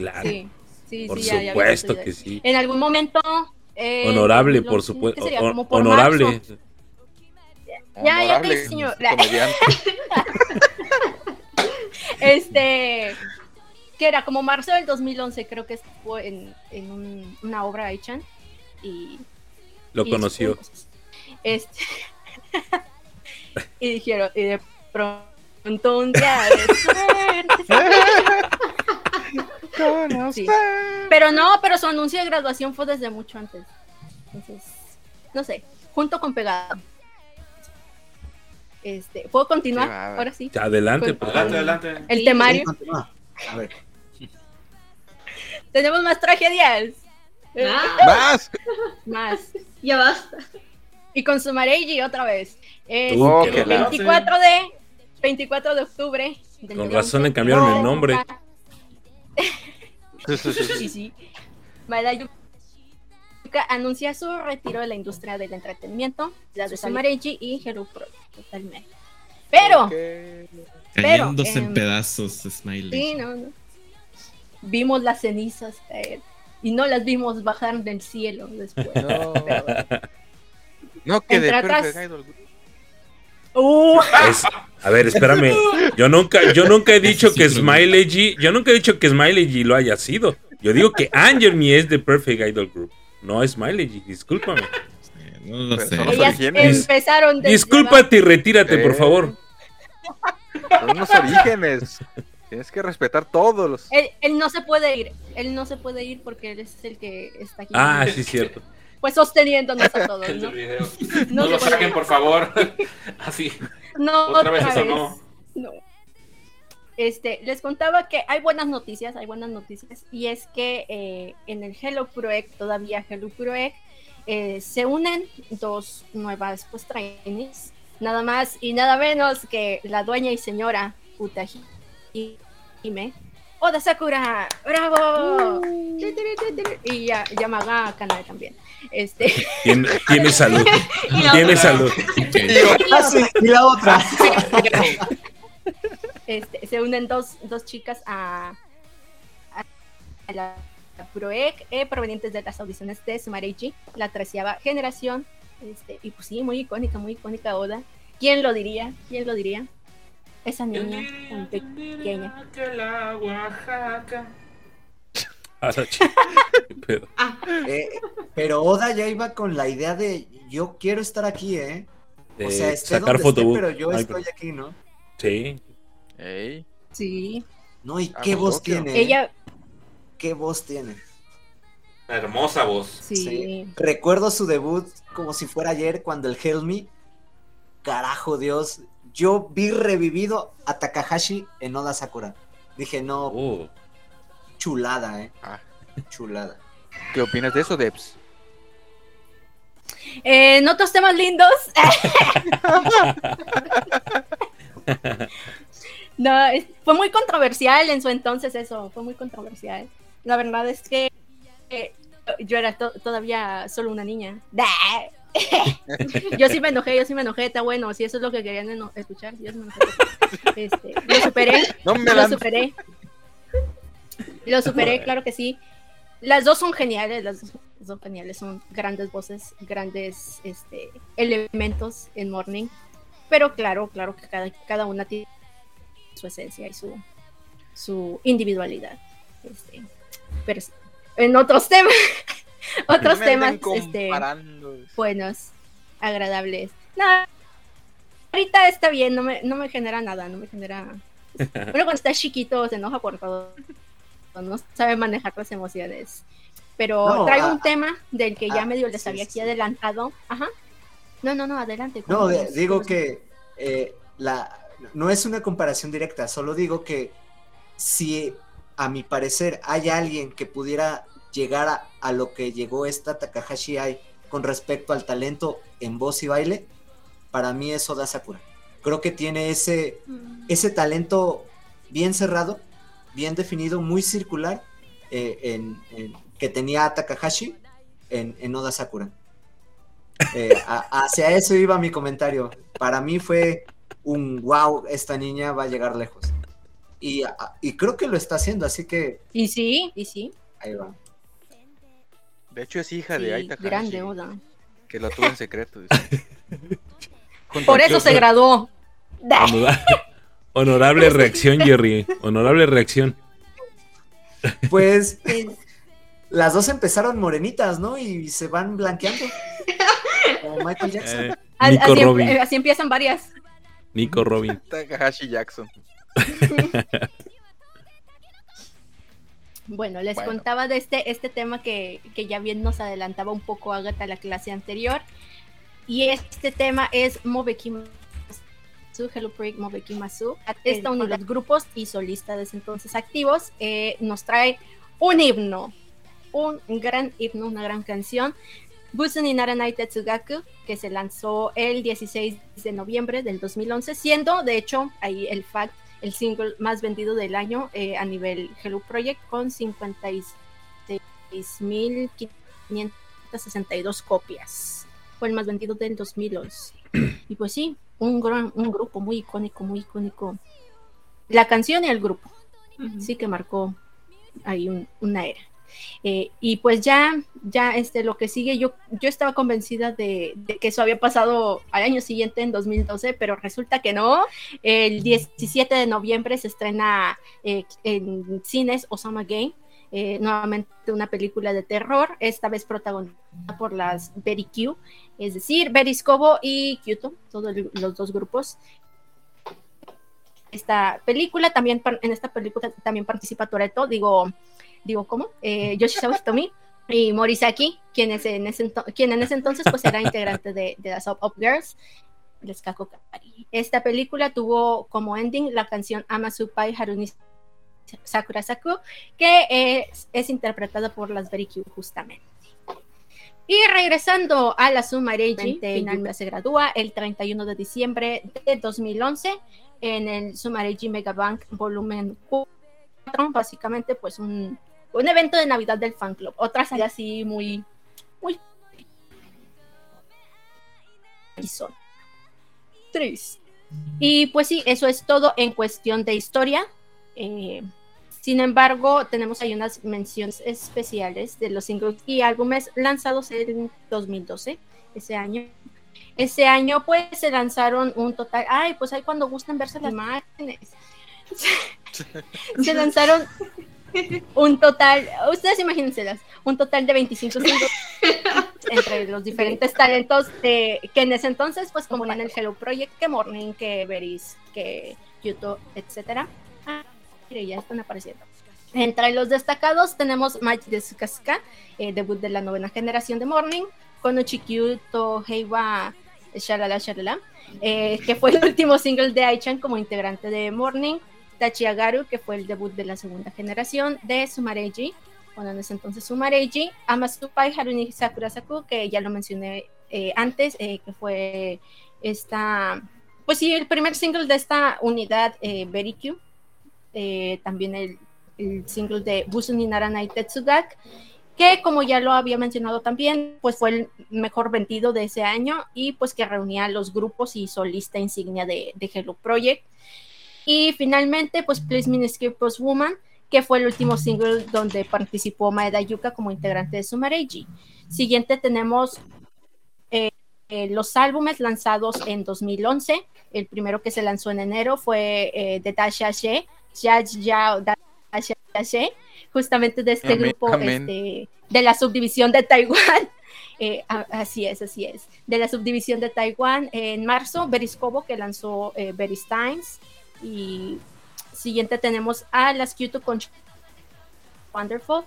Claro. Sí, sí, por sí, supuesto que sí. En algún momento. Eh, honorable, por supuesto. Honorable. Ya, ya te señor. este. Que era como marzo del 2011, creo que estuvo en, en un, una obra de Chan. Y. Lo conoció. Este. y dijeron, y de pronto un día de suerte. Pero no, pero su anuncio de graduación fue desde mucho antes. Entonces, no sé, junto con pegado. Este, ¿puedo continuar? Ahora sí. Adelante, pues, adelante, adelante. El temario. A ver. Tenemos más tragedias. Ah. Más. Más. Ya basta. Y con su Mareji otra vez. Es el 24 de, 24 de octubre. con razón le cambiaron el nombre. Sí, sí. anuncia su retiro de la industria del entretenimiento, la de Sumareji y Hero Pro, totalmente. Pero, cayéndose en em, pedazos, Smiley. Sí, no, no. Vimos las cenizas caer y no las vimos bajar del cielo después. No, no que de Uh. a ver, espérame. Yo nunca, yo nunca he dicho que Smiley G, yo nunca he dicho que Smiley G lo haya sido. Yo digo que Angel Me es de Perfect Idol Group. No Smiley G, discúlpame. No lo sé. empezaron Discúlpate y retírate, por favor. Son los orígenes. Tienes que respetar todos los. Él, no se puede ir. Él no se puede ir porque él es el que está aquí. Ah, sí, cierto. Pues sosteniéndonos a todos, ¿no? No, lo saquen, por favor. Así. No, otra, vez, eso no. No. Este, les contaba que hay buenas noticias, hay buenas noticias, y es que eh, en el Hello Project, todavía Hello Project, eh, se unen dos nuevas pues trainees, nada más y nada menos que la dueña y señora Utahi y Hime. Oda Sakura, bravo. Y ya, Yamaga Kanae también. Este. Tiene, tiene salud. tiene salud. Y la otra. Este, se unen dos, dos chicas a, a la ProEC eh, provenientes de las audiciones de Sumareichi, la treceava generación. Este, y pues sí, muy icónica, muy icónica Oda. ¿Quién lo diría? ¿Quién lo diría? esa niña tan pequeña. Ah, ah. eh, pero Oda ya iba con la idea de yo quiero estar aquí, ¿eh? o sea, esté sacar donde esté, pero yo estoy aquí, ¿no? Sí. Sí. No, ¿y qué voz tiene? Ella. ¿Qué voz tiene? hermosa voz. Sí. Recuerdo su debut como si fuera ayer cuando el Helmi. Carajo, Dios yo vi revivido a Takahashi en Oda Sakura. Dije, no. Uh. Chulada, ¿eh? Ah. Chulada. ¿Qué opinas de eso, Debs? Eh, en otros temas lindos. no, fue muy controversial en su entonces eso, fue muy controversial. La verdad es que eh, yo era todavía solo una niña. yo sí me enojé, yo sí me enojé, está bueno, si eso es lo que querían escuchar, yo sí me enojé. Este, lo superé, lo superé. Lo superé, claro que sí. Las dos son geniales, las dos son geniales, son grandes voces, grandes este, elementos en Morning. Pero claro, claro que cada, cada una tiene su esencia y su, su individualidad. Este, pero en otros temas, otros temas este, buenos, agradables. No, ahorita está bien, no me, no me genera nada, no me genera... Bueno, cuando está chiquito se enoja por todo, no sabe manejar las emociones. Pero traigo un tema del que ya medio les había aquí adelantado. Ajá. No, no, no, adelante. No, digo que eh, la, no es una comparación directa, solo digo que si a mi parecer hay alguien que pudiera llegar a, lo que llegó esta Takahashi Ai con respecto al talento en voz y baile, para mí es Oda Sakura. Creo que tiene ese, mm. ese talento bien cerrado, bien definido, muy circular, eh, en, que tenía Takahashi en, en Oda Sakura. Eh, hacia eso iba mi comentario. Para mí fue un wow, esta niña va a llegar lejos. Y, y creo que lo está haciendo, así que... Y sí, y sí. Ahí va. De hecho es hija de Aita Grande Oda. Que lo tuvo en secreto. Por eso se graduó. Honorable reacción, Jerry. Honorable reacción. Pues las dos empezaron morenitas, ¿no? Y se van blanqueando. Como Michael Jackson. Eh, Nico así, em- Robin. así empiezan varias. Nico Robin. Takahashi Jackson. Bueno, les contaba de este, este tema que, ya bien nos adelantaba un poco Agatha la clase anterior. Y este tema es Hello Project Mobekimasu. Está uno de los grupos y solistas desde entonces activos. Eh, nos trae un himno, un gran himno, una gran canción Busen Inaranai Tetsugaku, que se lanzó el 16 de noviembre del 2011, siendo de hecho ahí el fact el single más vendido del año eh, a nivel Hello Project con 56.562 copias. Fue el más vendido del 2011. Y pues sí, un, gran, un grupo muy icónico, muy icónico. La canción y el grupo. Sí que marcó ahí una era. Eh, y pues ya, ya este, lo que sigue, yo, yo estaba convencida de, que eso había pasado al año siguiente, en 2012, pero resulta que no. El 17 de noviembre se estrena eh, en cines Osama Game. Eh, nuevamente una película de terror, esta vez protagonizada por las Betty Q, es decir, Betty Scobo y Kyuto, todos los dos grupos. Esta película también, en esta película también participa Toreto, digo, digo, ¿cómo? Eh, Yoshizawa Hitomi y Morisaki, quien, es en ese quien en ese entonces pues era integrante de, de las Up, Girls, les. Esta película tuvo como ending la canción Amasupai Haruni Sakura Saku, que es, interpretada por las Berikyu justamente. Y regresando a la Sumareji, finalmente se gradúa el 31 de diciembre de 2011 en el Sumareji Megabank Volumen 4, básicamente pues un un evento de Navidad del fan club. Otra serie así muy, muy triste. Y pues sí, eso es todo en cuestión de historia. Eh, sin embargo, tenemos ahí unas menciones especiales de los singles y álbumes lanzados en 2012, ese año. Ese año, pues se lanzaron un total. Ay, pues ahí cuando gustan verse las imágenes. se lanzaron un total, ustedes imagínense, un total de 25 singles entre los diferentes talentos de, que en ese entonces pues como en el Hello Project, que Morning, que Veris, que YouTube, etcétera. Mire, ya están apareciendo. Entre los destacados tenemos Match de Sukasuka, eh, debut de la novena generación de Morning, con Uchikyuto Heiwa Shalala Shalala, eh, que fue el último single de Aichan como integrante de Morning, Tachiagaru, que fue el debut de la segunda generación de Sumareji, bueno, en ese entonces Sumareji, Amasupai Haruni Sakurasaku, que ya lo mencioné eh, antes, eh, que fue esta, pues sí, el primer single de esta unidad, eh, Berikyu, eh, también el, single de Busuni Naranai Tetsugak, que como ya lo había mencionado también, pues fue el mejor vendido de ese año y pues que reunía los grupos y solista insignia de, de Hello Project. Y finalmente, pues Please Me Post Woman, que fue el último single donde participó Maeda Yuka como integrante de Sumareji. Siguiente tenemos eh, eh, los álbumes lanzados en 2011. El primero que se lanzó en enero fue eh, Dasha She, Ya Ya justamente de este grupo Este, de la subdivisión de Taiwán. así es, así es. De la subdivisión de Taiwán en marzo, Beriscobo que lanzó eh, y siguiente tenemos a las Kyoto con Wonderful,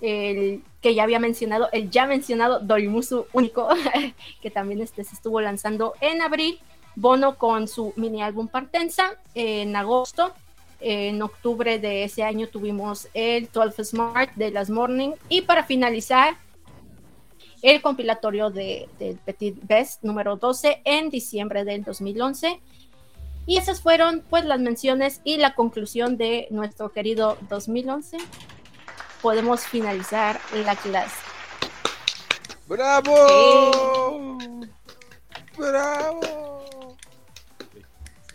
el que ya había mencionado, el ya mencionado Dorimusu único, que también este se estuvo lanzando en abril. Bono con su mini álbum Partenza en agosto. En octubre de ese año tuvimos el 12 Smart de las Morning. Y para finalizar, el compilatorio de, de Petit Best número 12 en diciembre del 2011. Y esas fueron pues las menciones y la conclusión de nuestro querido 2011. Podemos finalizar la clase. ¡Bravo! ¡Bravo!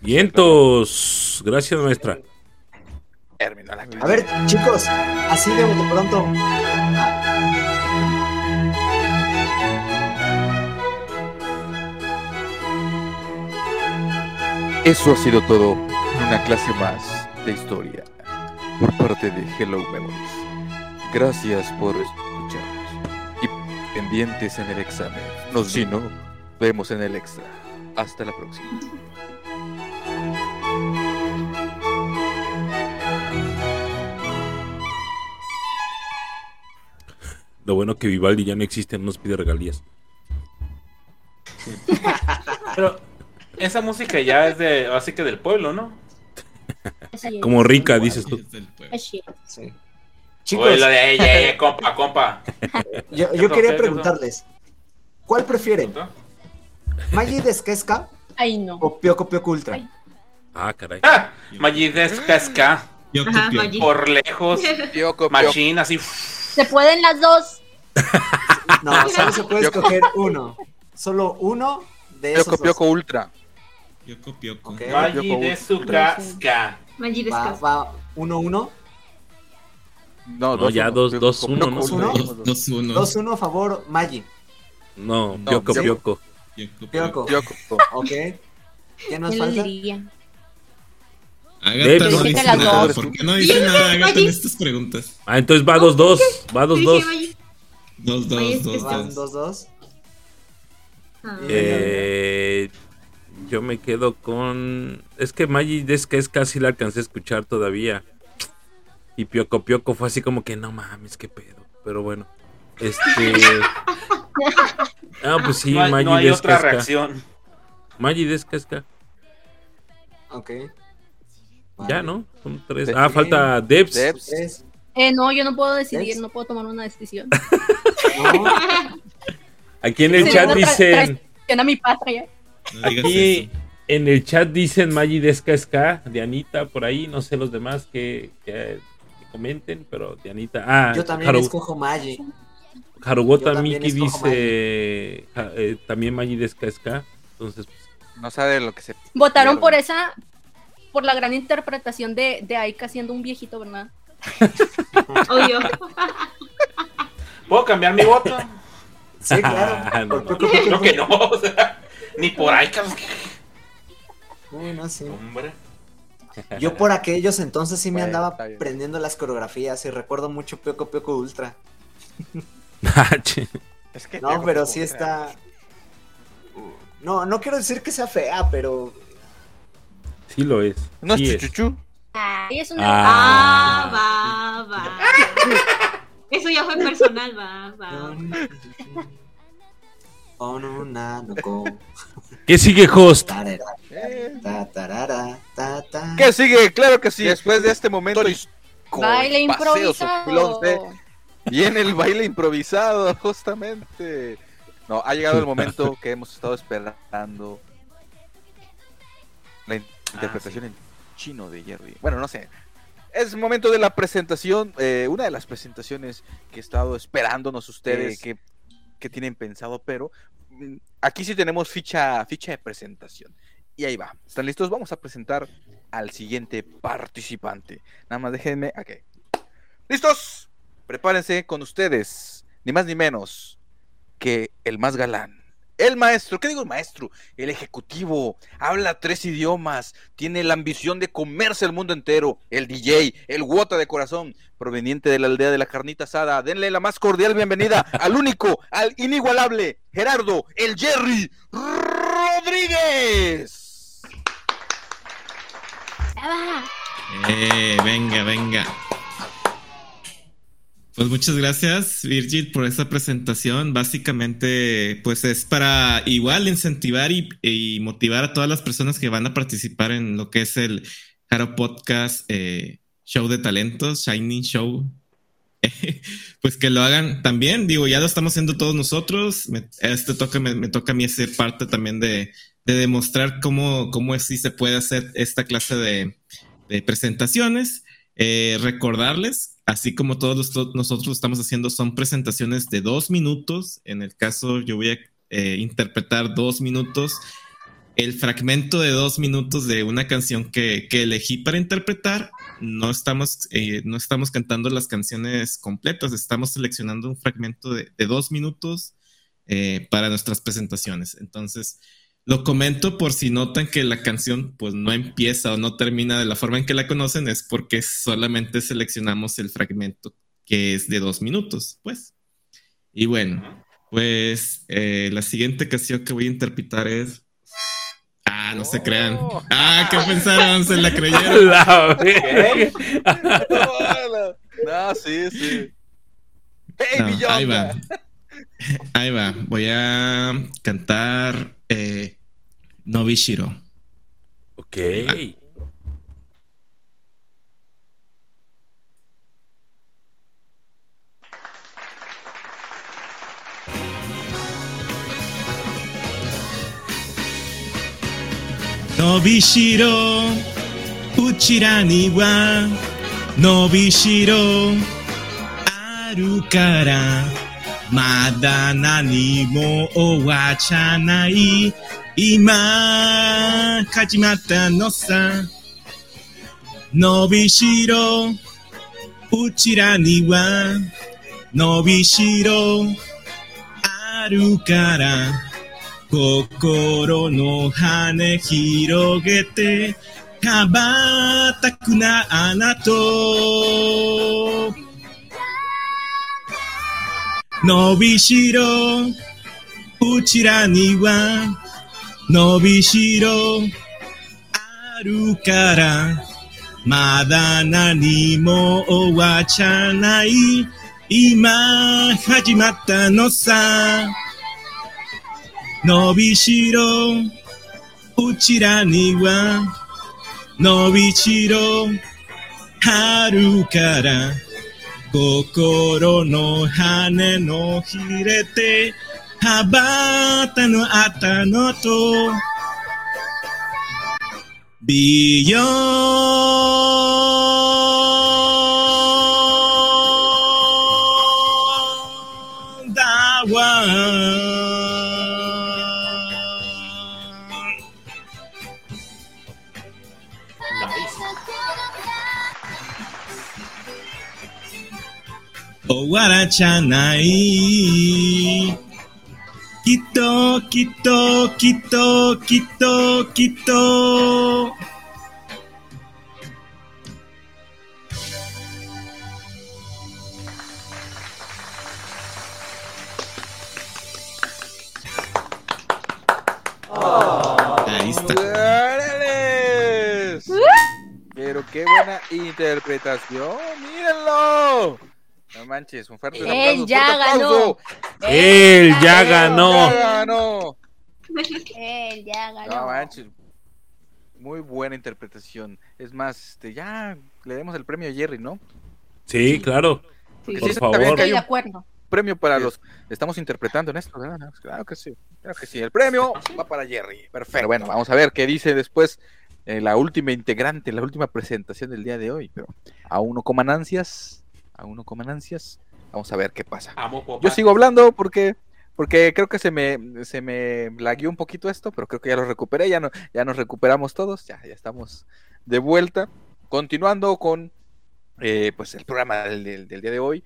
Vientos. Gracias, maestra. A ver, chicos, así de pronto. Eso ha sido todo en una clase más de historia por parte de Hello Memories. Gracias por escucharnos y pendientes en el examen. Nos no, vemos en el extra. Hasta la próxima. Lo bueno que Vivaldi ya no existe, no nos pide regalías. Pero esa música ya es de, así que del pueblo, ¿no? Como rica, dices tú. Sí. Chicos, lo de, ella, compa, compa. Yo, yo quería preguntarles, ¿Cuál prefieren? ¿Magi Desquesca? Ay, no. ¿O Pioco Pioco Ultra? Ah, caray. Ah, Magi Desquesca. Por lejos. Pioco, Machine, así. Se pueden las dos. No, solo se puede escoger uno. Solo uno de esos Pioco dos. Pioco Ultra. Pioco, pioco. Ok. Magi Desquesca. Magi Va, descansa. va, uno, uno. No, No, ya dos, uno, ¿no? Ultra. Dos, Dos, uno. Dos, uno a favor, Magi. No, No, pioco, sí. pioco. Pioco, Pioco. Pioco. Ok. ¿Quién nos ¿Quién lo falta? diría? Agatha no Dice nada. dos. ¿Por qué no dice nada Agatha en estas preguntas? Ah, entonces va dos, dos. Va dos, Sí, dos. sí, Magi. Dos, Oye, dos, es que dos, Van dos. dos, dos. Ah. Eh, yo me quedo con. Es que Magi es que es casi la alcancé a escuchar todavía. Y Pioco Pioco fue así como que no mames, qué pedo. Pero bueno. Este. Ah, pues sí, no hay, Magi no hay otra reacción. Descasca. Ok. Ya, ¿no? Son tres. Ah, falta Debs. Debs. Eh, no, yo no puedo decidir, no puedo tomar una decisión. No. Aquí en el chat dicen. a mi patria. Aquí en el chat dicen Magi Descasca. Dianita, por ahí. No sé los demás que, que- que comenten, pero Dianita. Ah, Yo también Haru- escojo Magi. Harugota Miki dice ja- eh, también Magi Descasca. Entonces, pues, No sabe lo que se. Votaron por esa, por la gran interpretación de, de Aika siendo un viejito, ¿verdad? Obvio. ¿Puedo cambiar mi voto? Sí, claro. No, Pioco Creo que no, o sea, ni por ahí, cabrón. Uy, no, sí. Hombre. Yo por aquellos entonces sí me Bueno, andaba aprendiendo las coreografías y recuerdo mucho Pioco Pioco Ultra. Ah, che. Es que No, pero sí está. No, no quiero decir que sea fea, pero sí lo es. ¿No sí es chuchuchu? Es una... Ah. Ah, va, va. Eso ya fue personal, va, va. Oh, no, na, no, go. ¿Qué sigue, host? ¿Qué sigue? Claro que sí. Después de este momento Baile improvisado. Viene el baile improvisado, justamente. No, ha llegado el momento que hemos estado esperando. La in- interpretación en chino de Jerry. Bueno, no sé. Es momento de la presentación, eh, una de las presentaciones que he estado esperándonos ustedes, que, que tienen pensado, pero mm, aquí sí tenemos ficha, ficha de presentación. Y ahí va. ¿Están listos? Vamos a presentar al siguiente participante. Nada más déjenme. Ok. ¿Listos? Prepárense con ustedes. Ni más ni menos que el más galán. El maestro, ¿qué digo el maestro? El ejecutivo, habla tres idiomas, tiene la ambición de comerse el mundo entero, el DJ, el guota de corazón, proveniente de la aldea de la carnita asada. Denle la más cordial bienvenida al único, al inigualable, Gerardo, el Jerry Rodríguez. Eh, venga, venga. Pues muchas gracias, Virgil, por esa presentación. Básicamente, pues es para igual incentivar y, motivar a todas las personas que van a participar en lo que es el Jaro Podcast eh, Show de Talentos, Shining Show. pues que lo hagan también. Digo, ya lo estamos haciendo todos nosotros. Me, este toca, me, toca a mí ser parte también de, de demostrar cómo, cómo es si se puede hacer esta clase de, de presentaciones. Eh, recordarles, así como todos nosotros estamos haciendo, son presentaciones de dos minutos. En el caso, yo voy a eh, interpretar dos minutos. El fragmento de dos minutos de una canción que, elegí para interpretar, no estamos, eh, no estamos cantando las canciones completas, estamos seleccionando un fragmento de, de dos minutos eh, para nuestras presentaciones. Entonces, lo comento por si notan que la canción pues no empieza o no termina de la forma en que la conocen, es porque solamente seleccionamos el fragmento que es de dos minutos, pues. Y bueno, pues eh, la siguiente canción que voy a interpretar es... Ah, no se crean. Ah, ¿qué pensaron? ¿Se la creyeron? La verga. No, sí, sí. ¡Hey, No, ahí va. Ahí va. Voy a cantar eh, Novishiro. Ok. Ah. Nobishiro Uchira wa Nobishiro Aru kara まだ何も終わっちゃない。今始まったのさ。伸びしろ。うちらには。伸びしろ。あるから。心の羽広げて。羽ばたくなあなた伸びしろ。うちらには伸びしろ。あるからまだ何も終わっちゃない。今始まったのさ。伸びしろ。うちらには伸びしろ。春から心の羽のひれて羽ばたのあたのと美容 o Guarachanaí. Quito, Quito, Quito, Quito, Quito. Oh. Ahí está. Pero qué buena interpretación, mírenlo. No manches, un fuerte Él ya ganó. Él ya ganó. Él ya ganó. No manches. Muy buena interpretación. Es más, este, ya le demos el premio a Jerry, ¿no? Sí, claro. Por favor. Estoy de acuerdo. Premio para los. Estamos interpretando en esto, ¿verdad? Claro que sí. Claro que sí. El premio va para Jerry. Perfecto. Bueno, vamos a ver qué dice después eh, la última integrante, la última presentación del día de hoy. Pero aún no coman ansias aún no comen ansias. Vamos a ver qué pasa. Yo sigo hablando porque porque creo que se me se me lagueó un poquito esto, pero creo que ya lo recuperé, ya no ya nos recuperamos todos, ya ya estamos de vuelta. Continuando con eh, pues el programa del, día de hoy,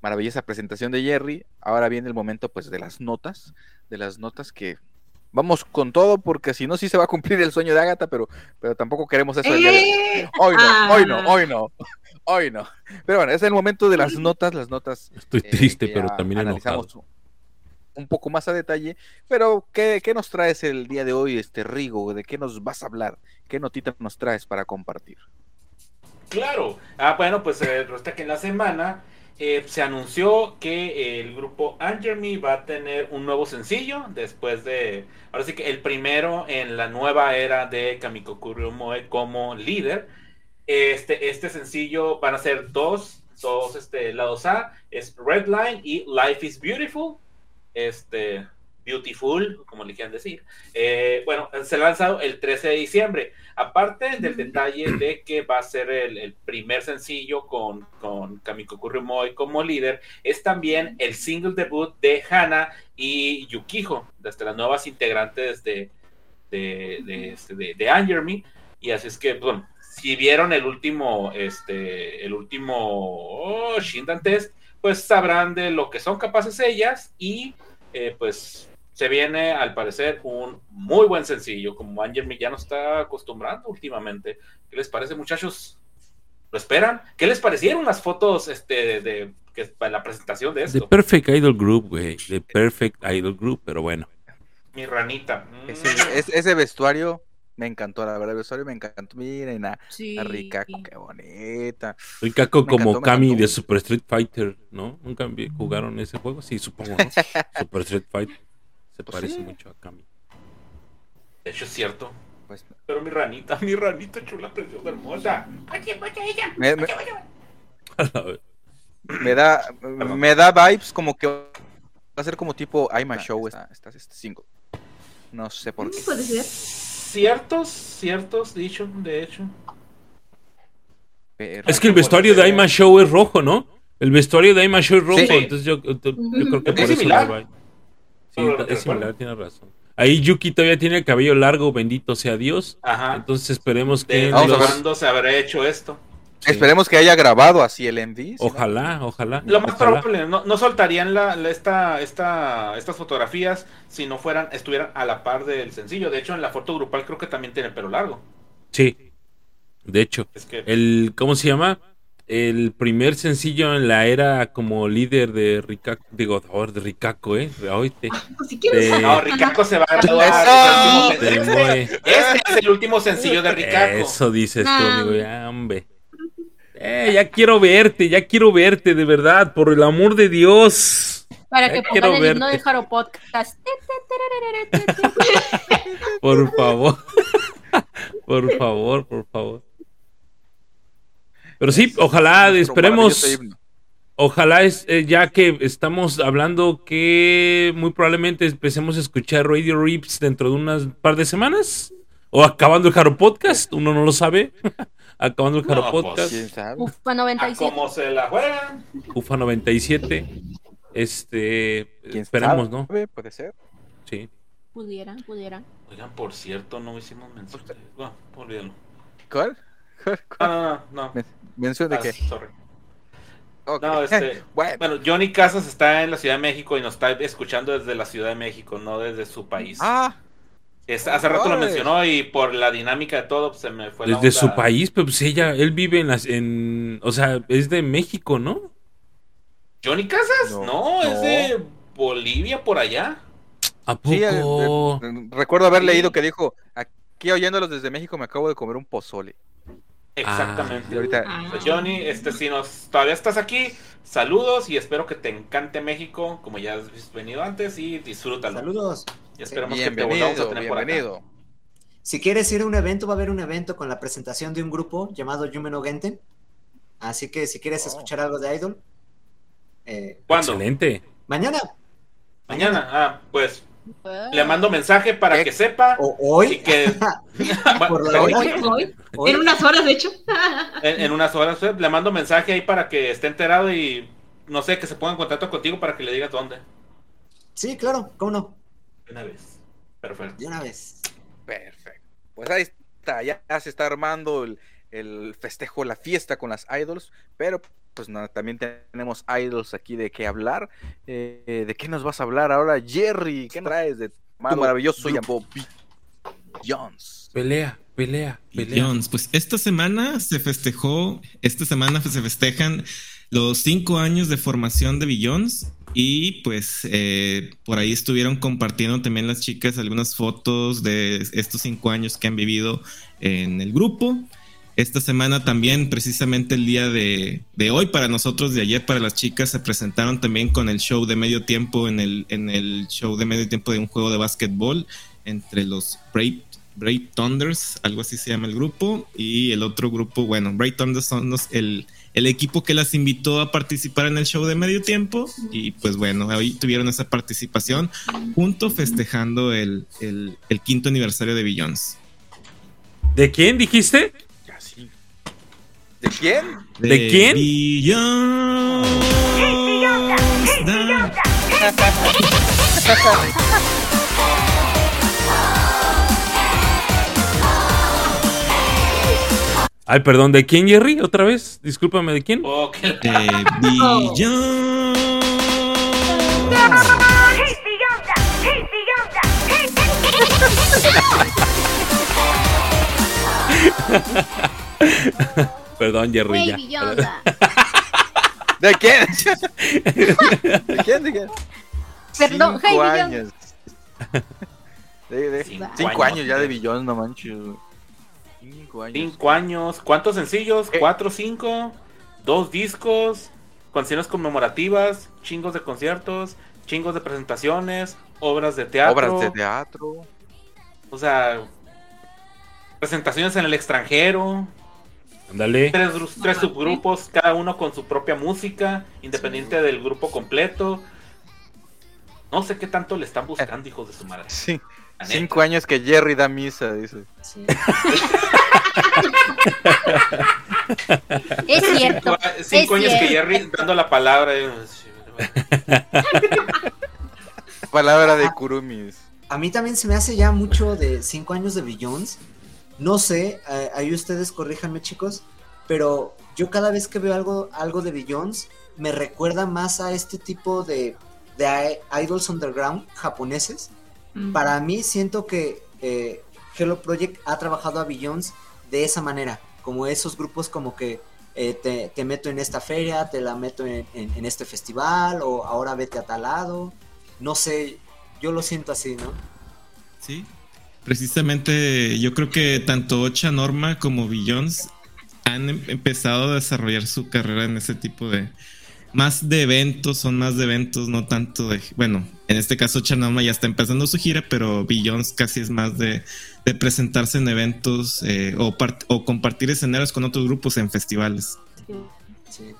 maravillosa presentación de Jerry. Ahora viene el momento pues de las notas, de las notas que vamos con todo porque si no sí se va a cumplir el sueño de Agatha, pero pero tampoco queremos eso el día de hoy. no, hoy no, ah. hoy no. Hoy no. Pero bueno, es el momento de las notas, las notas. Estoy eh, triste, pero también analizamos un poco más a detalle. Pero, ¿qué, ¿qué, nos traes el día de hoy, este Rigo? ¿De qué nos vas a hablar? ¿Qué notita nos traes para compartir? Claro. Ah, bueno, pues eh, resulta que en la semana eh, se anunció que el grupo Angermy va a tener un nuevo sencillo después de, ahora sí que el primero en la nueva era de Kamiko Kuryomoe como líder. Este, este sencillo van a ser dos, dos este, lados A, es Redline y Life is Beautiful. Este, Beautiful, como le quieran decir. Eh, bueno, se lanzado el 13 de diciembre. Aparte del detalle de que va a ser el, primer sencillo con, con Kamiko Kurumoi como líder, es también el single debut de Hana y Yukiho, desde las nuevas integrantes de, de, de, este, de, de Y así es que, bueno, si vieron el último, este, el último oh, Shindan Test, pues sabrán de lo que son capaces ellas y eh, pues se viene al parecer un muy buen sencillo, como Angel ya no está acostumbrando últimamente. ¿Qué les parece muchachos? ¿Lo esperan? ¿Qué les parecieron las fotos este, de, que, la presentación de esto? The Perfect Idol Group, güey. The Perfect Idol Group, pero bueno. Mi ranita. ese vestuario me encantó, la verdad, el vestuario me encantó. Miren a, rica qué bonita. Rikako como Kami de Super Street Fighter, ¿no? ¿Nunca jugaron ese juego? Sí, supongo, ¿no? Super Street Fighter. Se pues parece mucho a Kami. De hecho, es cierto. Pues, Pero mi ranita, mi ranita chula, preciosa, hermosa. Me, me, me da, me da vibes como que va a ser como tipo I'm a Show esta, esta, este single. No sé por qué. Puede ser. Ciertos, ciertos, dicho, de hecho. es que el vestuario de Aima Show es rojo, ¿no? El vestuario de Aima Show es rojo, entonces yo, creo que por eso similar. Sí, es similar, tiene razón. Ahí Yuki todavía tiene el cabello largo, bendito sea Dios. Ajá. Entonces esperemos que. ¿De cuándo se habrá hecho esto? Esperemos que haya grabado así el MV. Ojalá, ojalá. Lo más probable, no, soltarían la, esta, esta, estas fotografías si no fueran, estuvieran a la par del sencillo. De hecho, en la foto grupal creo que también tiene pelo largo. Sí. De hecho, el, ¿cómo se llama? El primer sencillo en la era como líder de Ricaco, digo, de Ricaco, ¿eh? Oíste. No, Ricaco se va a graduar. Este es el último sencillo de Ricaco. Eso dices tú, amigo, ya, hombre. Eh, ya quiero verte, ya quiero verte, de verdad, por el amor de Dios. Para que pongan el himno de Jaro Podcast. por favor. por favor, por favor. Pero sí, ojalá, esperemos. Ojalá es, eh, ya que estamos hablando que muy probablemente empecemos a escuchar Radio Rips dentro de unas par de semanas. O acabando el Jaro Podcast, uno no lo sabe. acabando el Jaro pues, Podcast. Ufa 97. ¿Cómo se la juegan? Ufa 97. Este, esperemos, ¿no? Puede ser. Sí. Pudieran, pudieran. Oigan, por cierto, no hicimos mención. Bueno, olvídalo. ¿Cuál? No, no, no. ¿Mención de ah, qué? Sorry. No, este, bueno. Johnny Casas está en la Ciudad de México y nos está escuchando desde la Ciudad de México, no desde su país. Ah, hace rato lo mencionó y por la dinámica de todo pues, se me fue Desde su país, pero pues ella, él vive en las, en, o sea, es de México, ¿no? Johnny Casas, no, es de Bolivia por allá. ¿A poco? Eh, eh, recuerdo haber leído que dijo, aquí oyéndolos desde México me acabo de comer un pozole. Exactamente. Ah. ahorita... Pues, Johnny, este, si nos todavía estás aquí, saludos y espero que te encante México, como ya has venido antes, y disfrútalo. Saludos. Y esperamos que te volvamos a tener bienvenido. Si quieres ir a un evento, va a haber un evento con la presentación de un grupo llamado Yumeno Genten. Así que si quieres oh. escuchar algo de Idol. Eh, ¿Cuándo? Excelente. Mañana. Mañana, ah, pues le mando mensaje para que sepa. O hoy. que, hoy, En unas horas, de hecho. en, unas horas. Le mando mensaje ahí para que esté enterado y no sé, que se ponga en contacto contigo para que le digas dónde. Sí, claro, ¿cómo no? Una vez. Perfecto. De una vez. Perfecto. Pues ahí está, ya se está armando el, festejo, la fiesta con las idols, pero pues también tenemos idols aquí de qué hablar. Eh, ¿De qué nos vas a hablar ahora, Jerry? ¿Qué traes de tu maravilloso grupo Jones? Pelea, pelea, pelea. Jones, pues esta semana se festejó, esta semana se festejan los cinco años de formación de Billions y pues eh, por ahí estuvieron compartiendo también las chicas algunas fotos de estos cinco años que han vivido en el grupo. Esta semana también, precisamente el día de, hoy para nosotros, de ayer para las chicas, se presentaron también con el show de medio tiempo en el, en el show de medio tiempo de un juego de básquetbol entre los Brave Thunders, algo así se llama el grupo, y el otro grupo, bueno, Brave Thunders son los, el, el equipo que las invitó a participar en el show de medio tiempo y pues bueno, hoy tuvieron esa participación junto festejando el, quinto aniversario de Billions. ¿De quién dijiste? ¿De quién? ¿De, quién? Billions. Ay, perdón, ¿de quién, Jerry? ¿Otra vez? Discúlpame, ¿de quién? De Billón. Perdón, Jerry. ya. ¿De quién? ¿De quién? ¿De quién? Perdón, cinco años. De, de, cinco, años ya de billón, no manches. Cinco años. ¿Cuántos sencillos? Eh. ¿Cuatro, cinco? ¿Dos discos? Canciones conmemorativas, chingos de conciertos, chingos de presentaciones, obras de teatro. Obras de teatro. O sea, presentaciones en el extranjero. Ándale. Tres, subgrupos, cada uno con su propia música, independiente del grupo completo. No sé qué tanto le están buscando, hijos de su madre. Sí. Cinco años que Jerry da misa, dice. es cierto. Cinco, años que Jerry dando la palabra. Eh, palabra de Kurumis. A mí también se me hace ya mucho de cinco años de Billions. No sé, ahí ustedes corríjanme, chicos, pero yo cada vez que veo algo, algo de Billions, me recuerda más a este tipo de, de idols underground japoneses para mí siento que eh, Hello Project ha trabajado a Billions de esa manera, como esos grupos como que eh, te, meto en esta feria, te la meto en, este festival, o ahora vete a tal lado. No sé, yo lo siento así, ¿no? Sí, precisamente yo creo que tanto Ocha Norma como Billions han em, empezado a desarrollar su carrera en ese tipo de, más de eventos, son más de eventos, no tanto de, bueno, en este caso Chanoma ya está empezando su gira, pero Billions casi es más de, presentarse en eventos eh, o, o, compartir escenarios con otros grupos en festivales. Sí.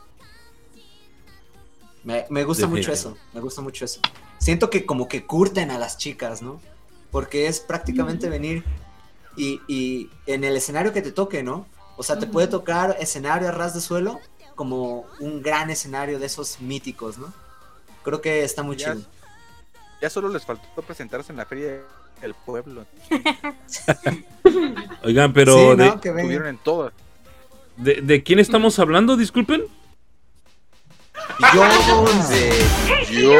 Me, gusta mucho eso, me gusta mucho eso. Siento que como que curten a las chicas, ¿no? Porque es prácticamente venir y, y en el escenario que te toque, ¿no? O sea, te puede tocar escenario a ras de suelo como un gran escenario de esos míticos, ¿no? Creo que está muy chido. Ya solo les faltó presentarse en la feria del pueblo. Oigan, pero de, en todo. De, quién estamos hablando? Disculpen. Yo de yo.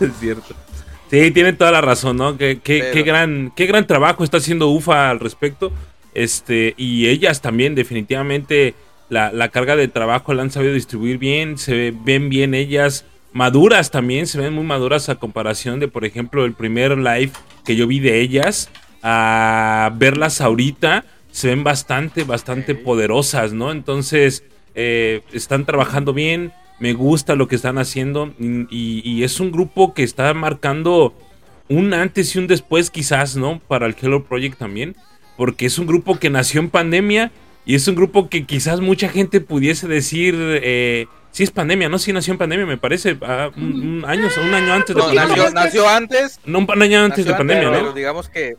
es cierto. Sí, tienen toda la razón, ¿no? Qué, qué, gran, qué gran trabajo está haciendo UFA al respecto. Este, y ellas también, definitivamente, la, carga de trabajo la han sabido distribuir bien, se ven bien ellas, maduras también, se ven muy maduras a comparación de, por ejemplo, el primer live que yo vi de ellas, a verlas ahorita, se ven bastante, bastante poderosas, ¿no? Entonces, eh, están trabajando bien, me gusta lo que están haciendo y, es un grupo que está marcando un antes y un después quizás, ¿no? Para el Hello Project también, porque es un grupo que nació en pandemia y es un grupo que quizás mucha gente pudiese decir, eh, sí es pandemia, ¿no? Sí nació en pandemia, me parece, ah, un, año, un año antes de pandemia. Nació, antes. No, un año antes de pandemia, ¿no? Pero digamos que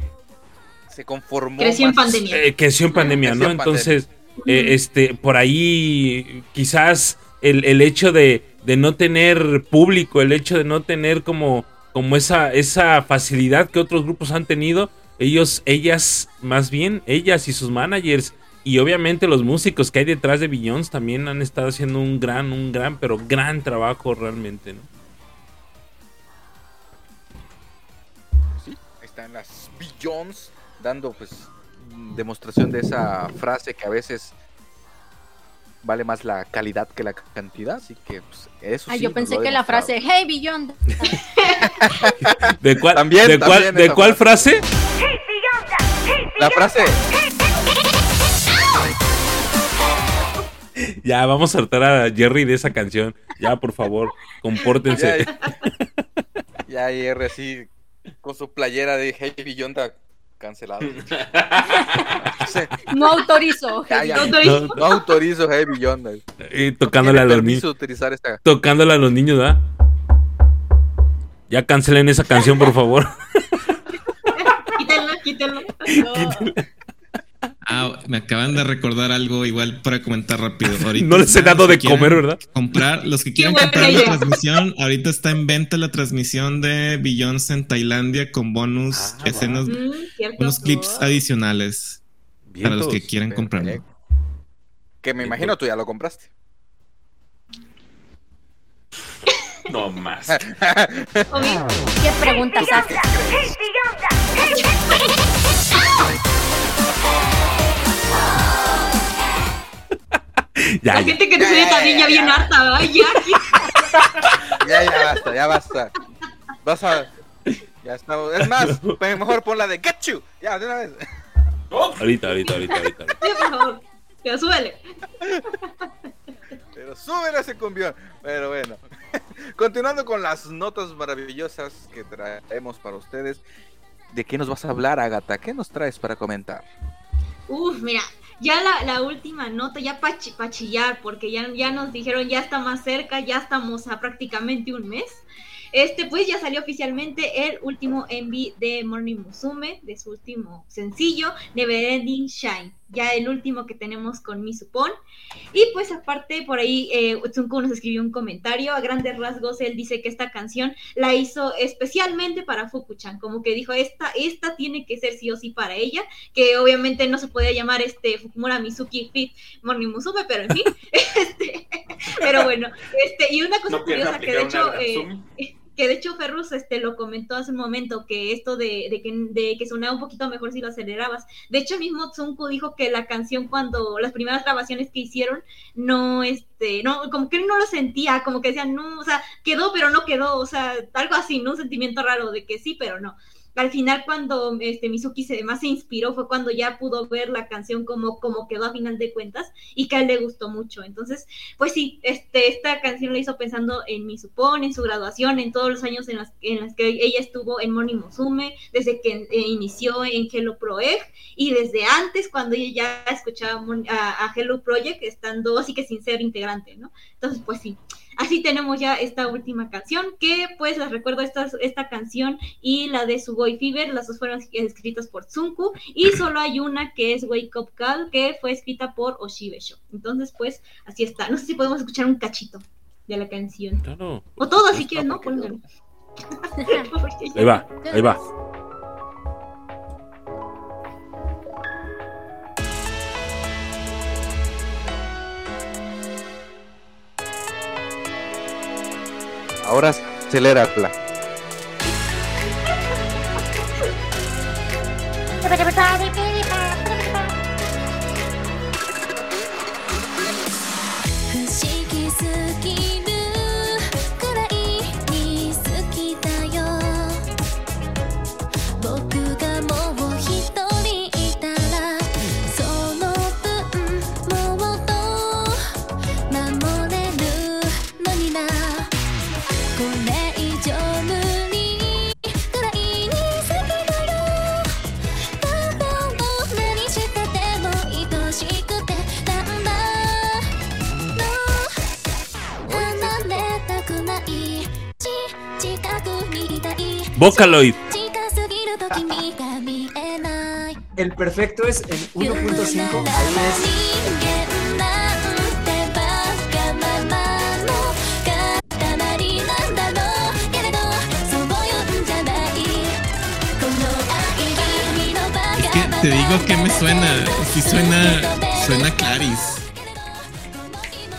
se conformó. Creció en pandemia. Eh, creció en pandemia, ¿no? Entonces, eh, este, por ahí quizás el, hecho de, no tener público, el hecho de no tener como, como esa, esa facilidad que otros grupos han tenido, ellos, ellas, más bien, ellas y sus managers, y obviamente los músicos que hay detrás de Billions también han estado haciendo un gran, un gran, pero gran trabajo realmente, ¿no? Sí, están las Billions dando pues demostración de esa frase que a veces vale más la calidad que la cantidad, así que pues, eso Ay, yo pensé que la frase Hey Beyond. ¿De cuál, también, de cuál, ¿de cuál frase? La frase. Ya, vamos a saltar a Jerry de esa canción. Ya, por favor, compórtense. Ya, Jerry así con su playera de Hey Beyond cancelado. no autorizo. No, autorizo. Heavy Yonder. Y tocándole a los niños. Tocándole a los niños, ¿verdad? Ya cancelen esa canción, por favor. quítenlo, quítenlo. Ah, me acaban de recordar algo igual para comentar rápido. Ahorita no les he dado de comer, ¿verdad? Comprar, los que quieran comprar la transmisión, ahorita está en venta la transmisión de Beyoncé en Tailandia con bonus ah, escenas, mm, unos clips adicionales para los que quieran comprarlo. Que me imagino tú ya lo compraste. No más. ¿Qué preguntas haces? la gente que te también ya bien harta, ya, ya, ya basta, ya basta. Vas a. Ya está. Es más, mejor pon la de Get You. Ya, de una vez. Ahorita, ahorita, ahorita, ahorita. Sí, por favor. Pero súbele. Pero súbele ese cumbión. Pero bueno. Continuando con las notas maravillosas que traemos para ustedes. ¿De qué nos vas a hablar, Agatha? ¿Qué nos traes para comentar? Uf, mira, ya la, la última nota, ya para chillar, porque ya, ya nos dijeron, ya está más cerca, ya estamos a prácticamente un mes. Este, pues ya salió oficialmente el último envi de Morning Musume, de su último sencillo, Neverending Shine ya el último que tenemos con mi supón. Y pues aparte, por ahí eh, nos escribió un comentario, a grandes rasgos él dice que esta canción la hizo especialmente para Fukuchan, como que dijo, esta, esta tiene que ser sí o sí para ella, que obviamente no se podía llamar este Fukumura Mizuki Fit Morning Musume, pero en fin, este, pero bueno, este, y una cosa curiosa que de hecho que de hecho Ferrus este, lo comentó hace un momento, que esto de, de, que, de que sonaba un poquito mejor si lo acelerabas. De hecho, mismo Tsunku dijo que la canción cuando las primeras grabaciones que hicieron, no, este, no, como que no lo sentía, como que decían, no, o sea, quedó pero no quedó, o sea, algo así, ¿no? Un sentimiento raro de que sí, pero no al final cuando este Mizuki se más se inspiró fue cuando ya pudo ver la canción como, como quedó a final de cuentas y que a él le gustó mucho. Entonces, pues sí, este, esta canción la hizo pensando en mi supón, en su graduación, en todos los años en las, en las que ella estuvo en Moni Musume, desde que eh, inició en Hello Pro Egg y desde antes cuando ella ya escuchaba a, a Hello Project estando así que sin ser integrante, ¿no? Entonces, pues sí. Así tenemos ya esta última canción, que pues les recuerdo esta, esta canción y la de Sugoi Fever, las dos fueron escritas por Tsunku, y solo hay una que es Wake Up Call, que fue escrita por Oshibesho. Entonces, pues, así está. No sé si podemos escuchar un cachito de la canción. O todo, si quieres, ¿no? ahí va, ahí va. Ahora acelérala. Vocaloid. El perfecto es en 1.5. Es que te digo que me suena. Si suena. Suena Claris.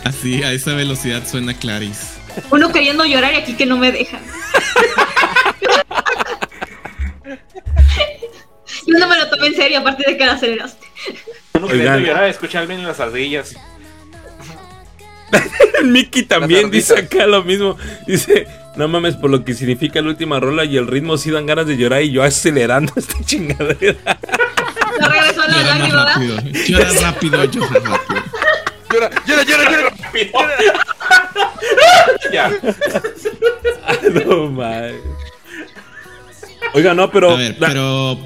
Así, a esa velocidad suena Claris. Uno queriendo llorar y aquí que no me dejan. Tomé en serio, aparte de que la aceleraste. No queriendo llorar, escuchar bien las ardillas. Mickey también dice acá lo mismo. Dice, no mames por lo que significa la última rola y el ritmo sí dan ganas de llorar y yo acelerando esta chingadera. No regresó la lágrima, ¿verdad? Llora rápido, llora rápido. Llora, llora, llora, llora. ya. no mames. Oiga, no, pero. A ver, pero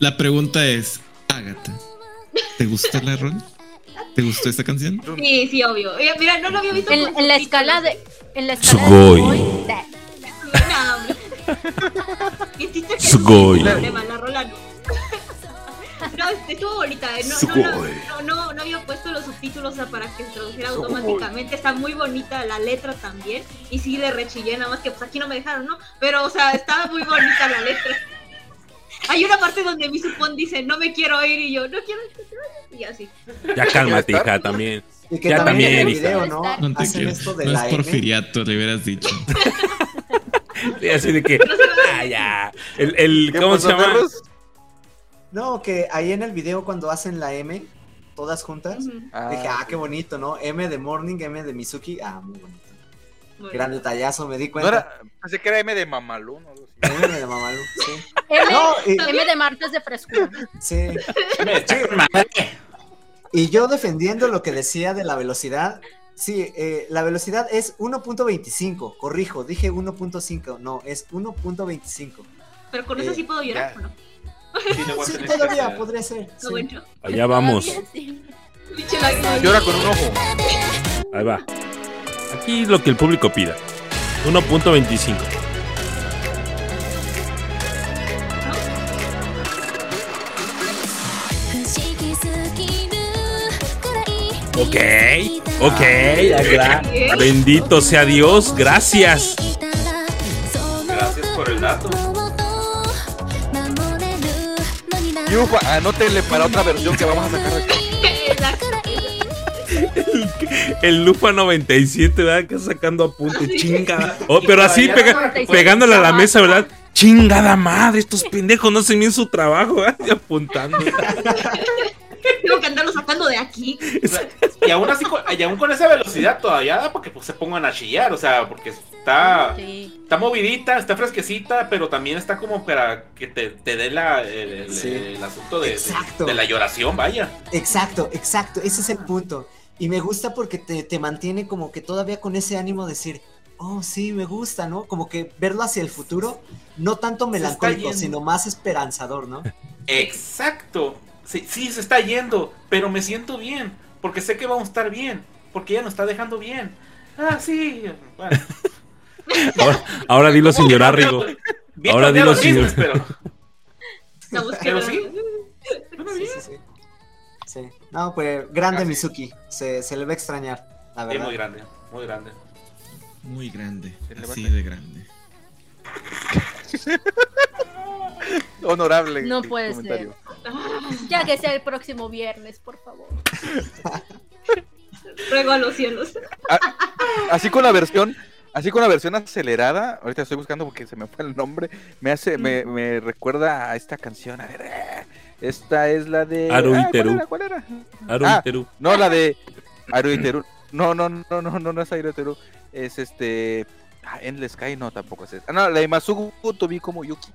la pregunta es: Agatha, ¿te gustó la rol? ¿Te gustó esta canción? Sí, sí, obvio. Mira, no lo había visto. En, en la escala de. En la escala Sugoi. de. Sugoi. La rola no. No, estuvo bonita. Eh. No, no, no, no, había puesto los subtítulos para que se traduciera automáticamente. Está muy bonita la letra también. Y sí le rechillé, nada más que pues aquí no me dejaron, ¿no? Pero, o sea, estaba muy bonita la letra. Hay una parte donde mi supón dice, no me quiero ir, y yo, no quiero que Y así. Ya cálmate, hija, también. Y que ya también, video, ¿no? No te quiero. Esto de no es porfiriato, le hubieras dicho. sí, así de que, ah, ya. El, el ¿cómo se llama? No, que ahí en el video cuando hacen la M, todas juntas, dije, ah, ah qué bonito, ¿no? M de Morning, M de Mizuki, ah, muy bonito. Gran detallazo, me di cuenta. No era, pensé que era M de Mamalú, ¿no? M de Mamalú, sí. M, no, M de martes de frescura. Sí. y yo defendiendo lo que decía de la velocidad, sí, eh, la velocidad es 1.25, corrijo, dije 1.5, no, es 1.25. Pero con eso sí puedo llorar, ¿no? Sí, todavía podría ser. Allá vamos. Llora con un ojo. Ahí va. Aquí lo que el público pida. 1.25. Ok, ok. Bendito sea Dios, gracias. Gracias por el dato. Yufa, anótenle para otra versión que vamos a sacar El, Lufa 97, ¿verdad? Que sacando apuntes, chingada. Oh, pero así pegándole a la mesa, ¿verdad? Chingada madre, estos pendejos no hacen bien su trabajo, ¿verdad? Y apuntando. Tengo que andarlo sacando de aquí. Y aún así, y aún con esa velocidad todavía da porque pues, se pongan a chillar, o sea, porque está, está movidita, está fresquecita, pero también está como para que te, te dé la, el, asunto de, de, la lloración, vaya. Exacto, exacto, ese es el punto. Y me gusta porque te, te mantiene como que todavía con ese ánimo de decir, oh, sí, me gusta, ¿no? Como que verlo hacia el futuro, no tanto melancólico, sino más esperanzador, ¿no? Exacto sí, se está yendo, pero me siento bien, porque sé que vamos a estar bien, porque ella nos está dejando bien. Ah, sí. Bueno. ahora, dilo sin llorar, Rigo. Ahora dilo sin llorar. Pero... pero sí. sí, sí, sí. No, pues grande Mizuki. Se, se, le va a extrañar, la verdad. Sí, muy grande, muy grande. Muy grande, así de grande. Honorable. No puede ser. Ya que sea el próximo viernes, por favor. Ruego a los cielos. Ah, así con la versión, así con la versión acelerada, ahorita estoy buscando porque se me fue el nombre, me hace, me, me recuerda a esta canción, a ver, eh, esta es la de Aruiteru. Ah, ¿cuál era? Ah, no, la de Aruiteru. No, no, no, no, no, no es Aruiteru. Es este Endless Sky, no, tampoco es esa. No, la de Masugu como Yuki.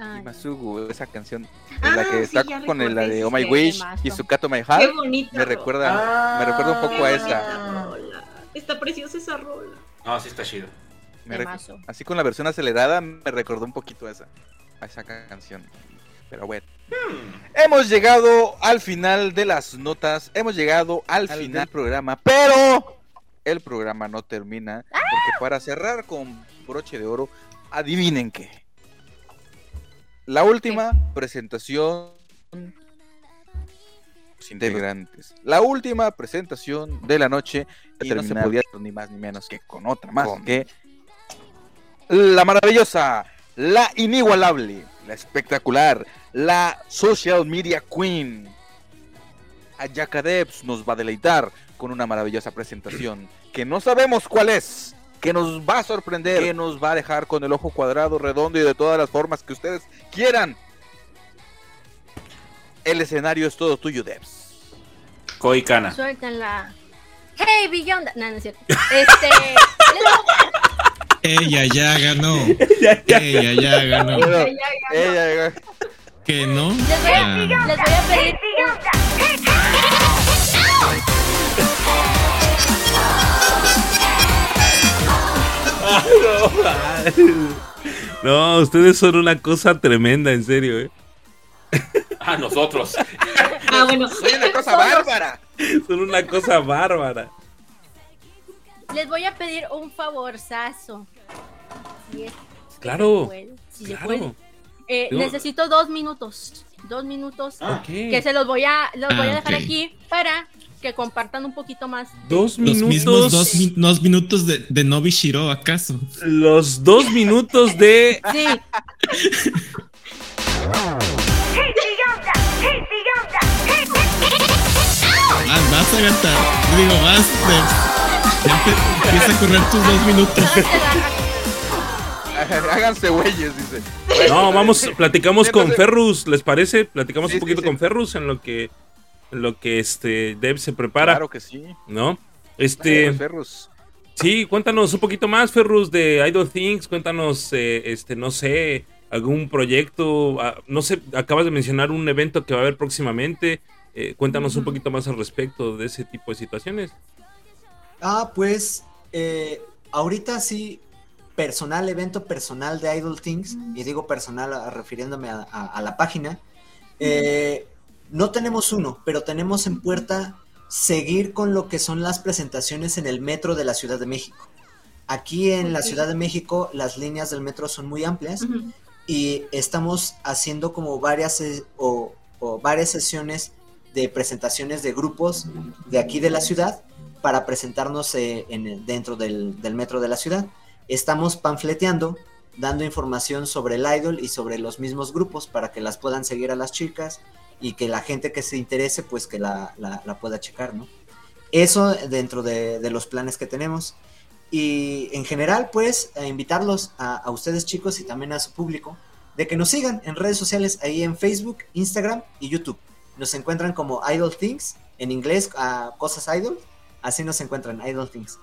Ah, Masugu, esa canción la que está con la de Oh My Wish y Sukato My Heart. Me recuerda, me recuerda un poco a esa. Está preciosa esa rola. No, sí está chido. así con la versión acelerada me recordó un poquito a esa, a esa canción. Pero bueno. Hmm. Hemos llegado al final de las notas, hemos llegado al, final del programa, pero el programa no termina porque para cerrar con broche de oro, adivinen qué. La última presentación integrantes. La última presentación de la noche y no se podía ni más ni menos que con otra más que la maravillosa, la inigualable, la espectacular, la social media queen. Ayaka Debs nos va a deleitar con una maravillosa presentación que no sabemos cuál es, que nos va a sorprender, que nos va a dejar con el ojo cuadrado, redondo y de todas las formas que ustedes quieran. El escenario es todo tuyo, Debs. Koikana. Suéltenla. Hey, Beyond. No, no es cierto. Este. Ella ya ganó. Ella ya ganó. Ella ya ganó. ¿Que no? Les voy a, les voy a pedir. no, ustedes son una cosa tremenda, en serio, ¿eh? Ah, nosotros. Ah, bueno. Soy una cosa bárbara. Son una cosa bárbara. Les voy a pedir un favorzazo. claro. claro. Eh, necesito dos minutos. Dos minutos. Ah, que se los voy a, los voy a ah, dejar aquí para que compartan un poquito más. Dos minutos. Los mismos dos, minutos de, de Nobi Shiro, ¿acaso? Los dos minutos de. Sí. Más, vas a gastar. Digo, vas. empieza a correr tus dos minutos. Háganse güeyes, dice. No, vamos, platicamos con Ferrus, ¿les parece? Platicamos un poquito con Ferrus en lo que lo que este Dev se prepara. Claro que sí. ¿No? Este. Ferrus. Sí, cuéntanos un poquito más, Ferrus, de Idol Things. Cuéntanos, eh, este, no sé, algún proyecto. Ah, no sé, acabas de mencionar un evento que va a haber próximamente. Eh, cuéntanos un poquito más al respecto de ese tipo de situaciones. Ah, pues, eh, ahorita sí, personal, evento personal de Idol Things, y digo personal refiriéndome a la página Eh, no tenemos uno, pero tenemos en puerta seguir con lo que son las presentaciones en el metro de la Ciudad de México. Aquí en la Ciudad de México las líneas del metro son muy amplias y estamos haciendo como varias o, varias sesiones de presentaciones de grupos de aquí de la ciudad para presentarnos eh, en dentro del, del, metro de la ciudad. Estamos panfleteando, dando información sobre el idol y sobre los mismos grupos para que las puedan seguir a las chicas y que la gente que se interese pues que la, la, pueda checar, ¿no? Eso dentro de, de, los planes que tenemos. Y en general pues invitarlos a, a, ustedes chicos y también a su público de que nos sigan en redes sociales ahí en Facebook, Instagram y YouTube. Nos encuentran como Idol Things, en inglés a Cosas Idol, así nos encuentran Idol Things.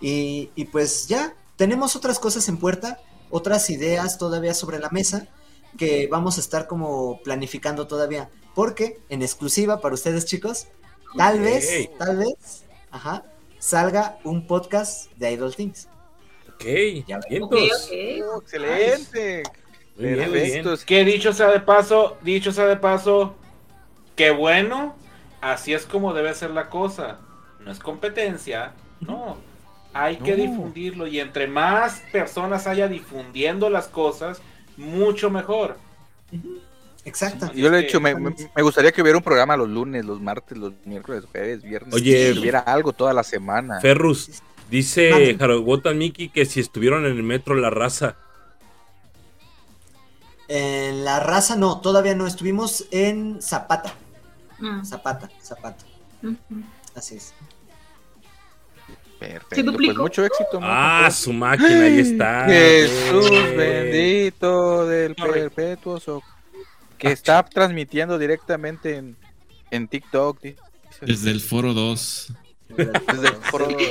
Y, y pues ya, tenemos otras cosas en puerta, otras ideas todavía sobre la mesa que vamos a estar como planificando todavía. Porque en exclusiva para ustedes, chicos, tal vez, tal vez, ajá, salga un podcast de Idol Things. Ok, ya okay, excelente. Perfecto. Que dicho sea de paso, dicho sea de paso, qué bueno, así es como debe ser la cosa. No es competencia, no. Hay que difundirlo y entre más personas haya difundiendo las cosas, mucho mejor. Exacto. Yo le he dicho, me, gustaría que hubiera un programa los lunes, los martes, los miércoles, jueves, viernes. Oye, que hubiera algo toda la semana. Ferrus, dice Harogotan Miki que si estuvieron en el metro La Raza. En La Raza no, todavía no. Estuvimos en Zapata. Mm. Zapata, Zapata. Así es. Perfecto, pues mucho éxito. Ah, su máquina, ahí está. Jesús bendito del perpetuo que está transmitiendo directamente en, en TikTok. Desde el foro 2. Desde el foro 2.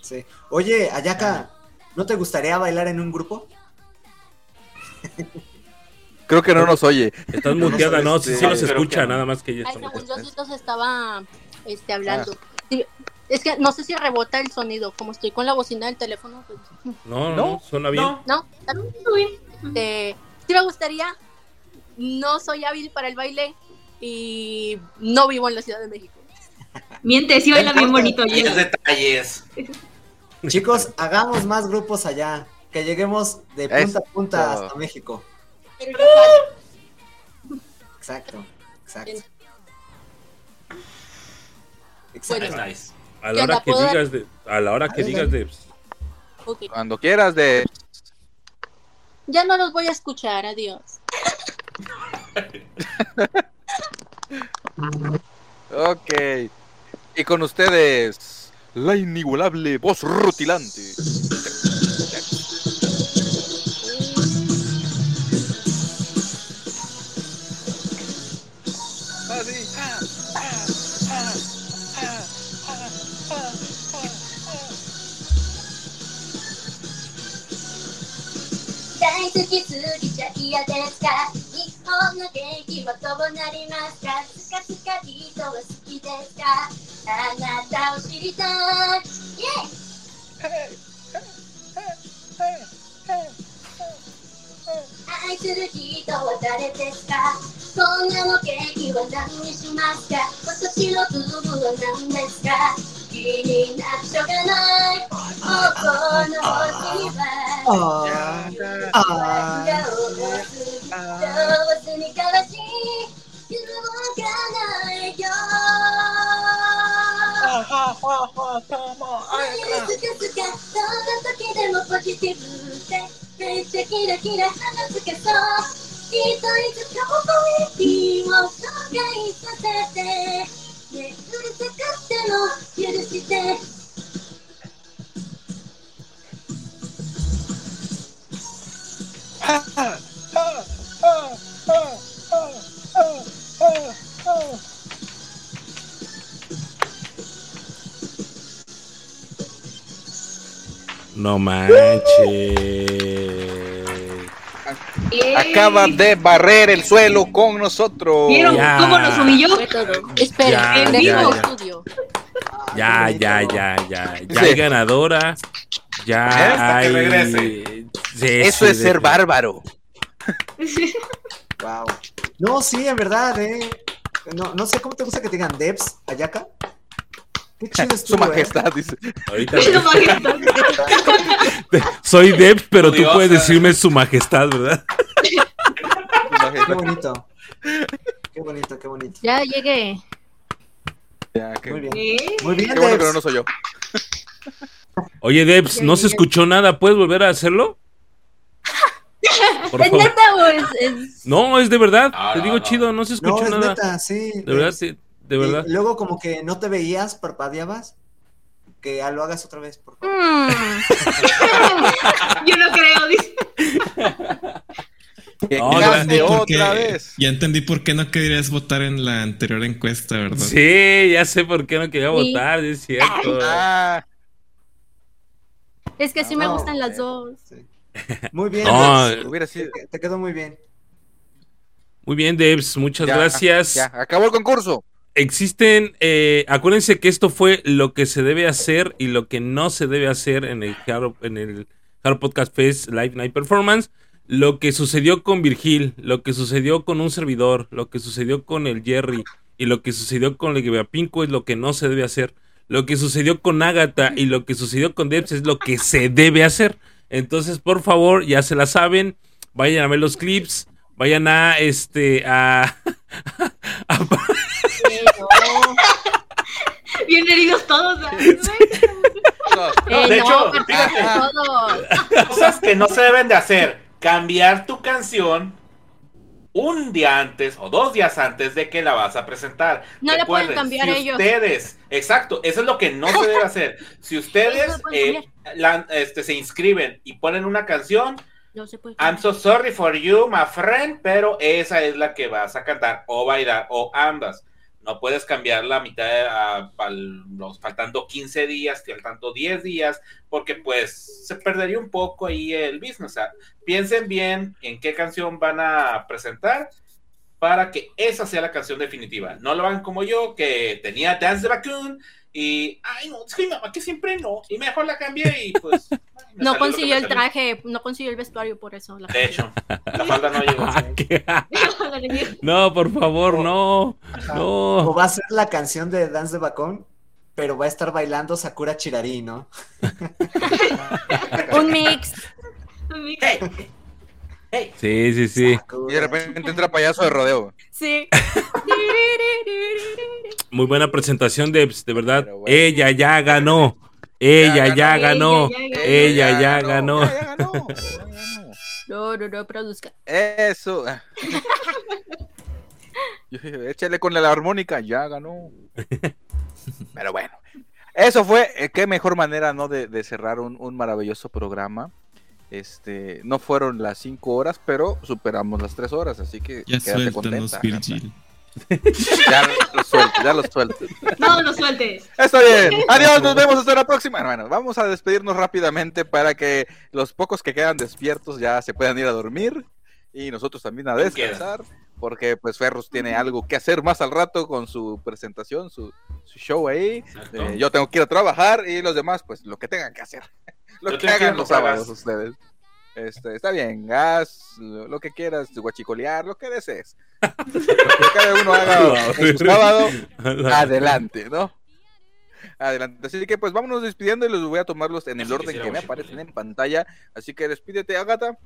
Sí. Oye, Ayaka, ¿no te gustaría bailar en un grupo? Creo que no nos oye. Estás muteada, no, sí, sí nos escucha, nada más que ella. Ay, según yo estaba este, hablando. Ah. Es que no sé si rebota el sonido, como estoy con la bocina del teléfono. Pues... No, no, suena bien. No, no. Eh, sí me gustaría, no soy hábil para el baile y no vivo en la Ciudad de México. Miente, sí baila bien bonito. detalles. Chicos, hagamos más grupos allá, que lleguemos de punta a punta hasta México. Exacto, exacto. Exacto. A la hora que digas de, a la hora que digas de cuando quieras de ya no los voy a escuchar, adiós. ok. Y con ustedes, la inigualable voz rutilante. 大好きすぎちゃ嫌ですか。日本の元気はどうなりますか？スカスカ人は好きですか？あなたを知りたい。イエイ。愛する人は誰ですか？こんなのケーキは何にしますか？今年のブームは何ですか？になっちゃない。の、ああ、上手に、ないよ。かか、どんな時でもポジティブで、めっちゃキラキラ花つけそう。といつかもポィを紹介させて。No manches. Acaba de barrer el suelo con nosotros. ¿Vieron cómo nos humilló? Espera, en vivo estudio. Ya, ya, ya, ya. Ya hay ganadora. Ya hay. Eso es ser bárbaro. wow. No, sí, en verdad, eh. No, no sé cómo te gusta que te digan Debs, Ayaka. Qué chido Su majestad, dice. Ahorita. Su majestad. Soy Debs, pero tú puedes decirme su majestad, ¿verdad? Qué bonito. Qué bonito, qué bonito. Ya llegué. Ya, qué... Muy bien. Muy bien, Qué bueno que no soy yo. Oye, Debs, no se escuchó nada. ¿Puedes volver a hacerlo? ¿Es neta o es, No, es de verdad. te digo chido, no se escuchó no, es Neta, sí. De verdad, sí. De verdad. luego como que no te veías, parpadeabas. Que ya lo hagas otra vez, por favor. Mm. Yo no creo, dice. No, ya, otra vez. ya entendí por qué no querías votar en la anterior encuesta, ¿verdad? Sí, ya sé por qué no quería votar, es cierto. Ah. Es que sí me gustan las dos. Muy bien, te, quedó muy bien. Muy bien, Debs, muchas gracias. Ya, acabó el concurso. Existen, eh, acuérdense que esto fue lo que se debe hacer y lo que no se debe hacer en el Hard, en el Podcast Fest Live Night Performance. Lo que sucedió con Virgil, lo que sucedió con un servidor, lo que sucedió con el Jerry y lo que sucedió con el Pinco es lo que no se debe hacer. Lo que sucedió con Agatha y lo que sucedió con Debs es lo que se debe hacer. Entonces, por favor, ya se la saben, vayan a ver los clips, vayan a este a, Bien heridos todos. de hecho, cosas que no se deben de hacer. Cambiar tu canción un día antes o dos días antes de que la vas a presentar. No le pueden cambiar si ellos. Ustedes, exacto, eso es lo que no se debe hacer. Si ustedes eh, este, se inscriben y ponen una canción, no se puede I'm so sorry for you, my friend, pero esa es la que vas a cantar o bailar o ambas. No puedes cambiar la mitad a, los faltando 15 días, faltando 10 días, porque pues se perdería un poco ahí el business. O sea, piensen bien en qué canción van a presentar para que esa sea la canción definitiva. No lo hagan como yo, que tenía Dance the Raccoon y, ay, no, es que mi mamá que siempre no, y mejor la cambié y pues... No consiguió el traje, no consiguió el vestuario por eso. de hecho, la falda no llegó. Ah, no, por favor, no. No. O va a ser la canción de Dance de Bacón, pero va a estar bailando Sakura Chirari, ¿no? Un mix. Un mix. Hey. Sí, sí, sí. Y de repente entra payaso de rodeo. Sí. Muy buena presentación, de, de verdad. Ella ya ganó. Ella ya ganó. Ella ya ganó. No, no, no produzca. Eso. Échale con la armónica, ya ganó. Pero bueno, eso fue, eh, qué mejor manera, ¿no? De, cerrar un, un, maravilloso programa. Este, no fueron las cinco horas, pero superamos las tres horas, así que ya quédate contenta. ya los sueltes, ya los sueltes. No los sueltes. Está bien. Adiós, nos vemos hasta la próxima. Bueno, vamos a despedirnos rápidamente para que los pocos que quedan despiertos ya se puedan ir a dormir y nosotros también a descansar, porque pues Ferros tiene algo que hacer más al rato con su presentación, su, show ahí. Eh, yo tengo que ir a trabajar y los demás pues lo que tengan que hacer. Lo que hagan los sábados ustedes. Este, está bien, gas, lo, que quieras, guachicolear, lo que desees. cada uno haga en su sábado, adelante, ¿no? Adelante. Así que pues vámonos despidiendo y los voy a tomarlos en el orden que me aparecen en pantalla. Así que despídete, Agatha.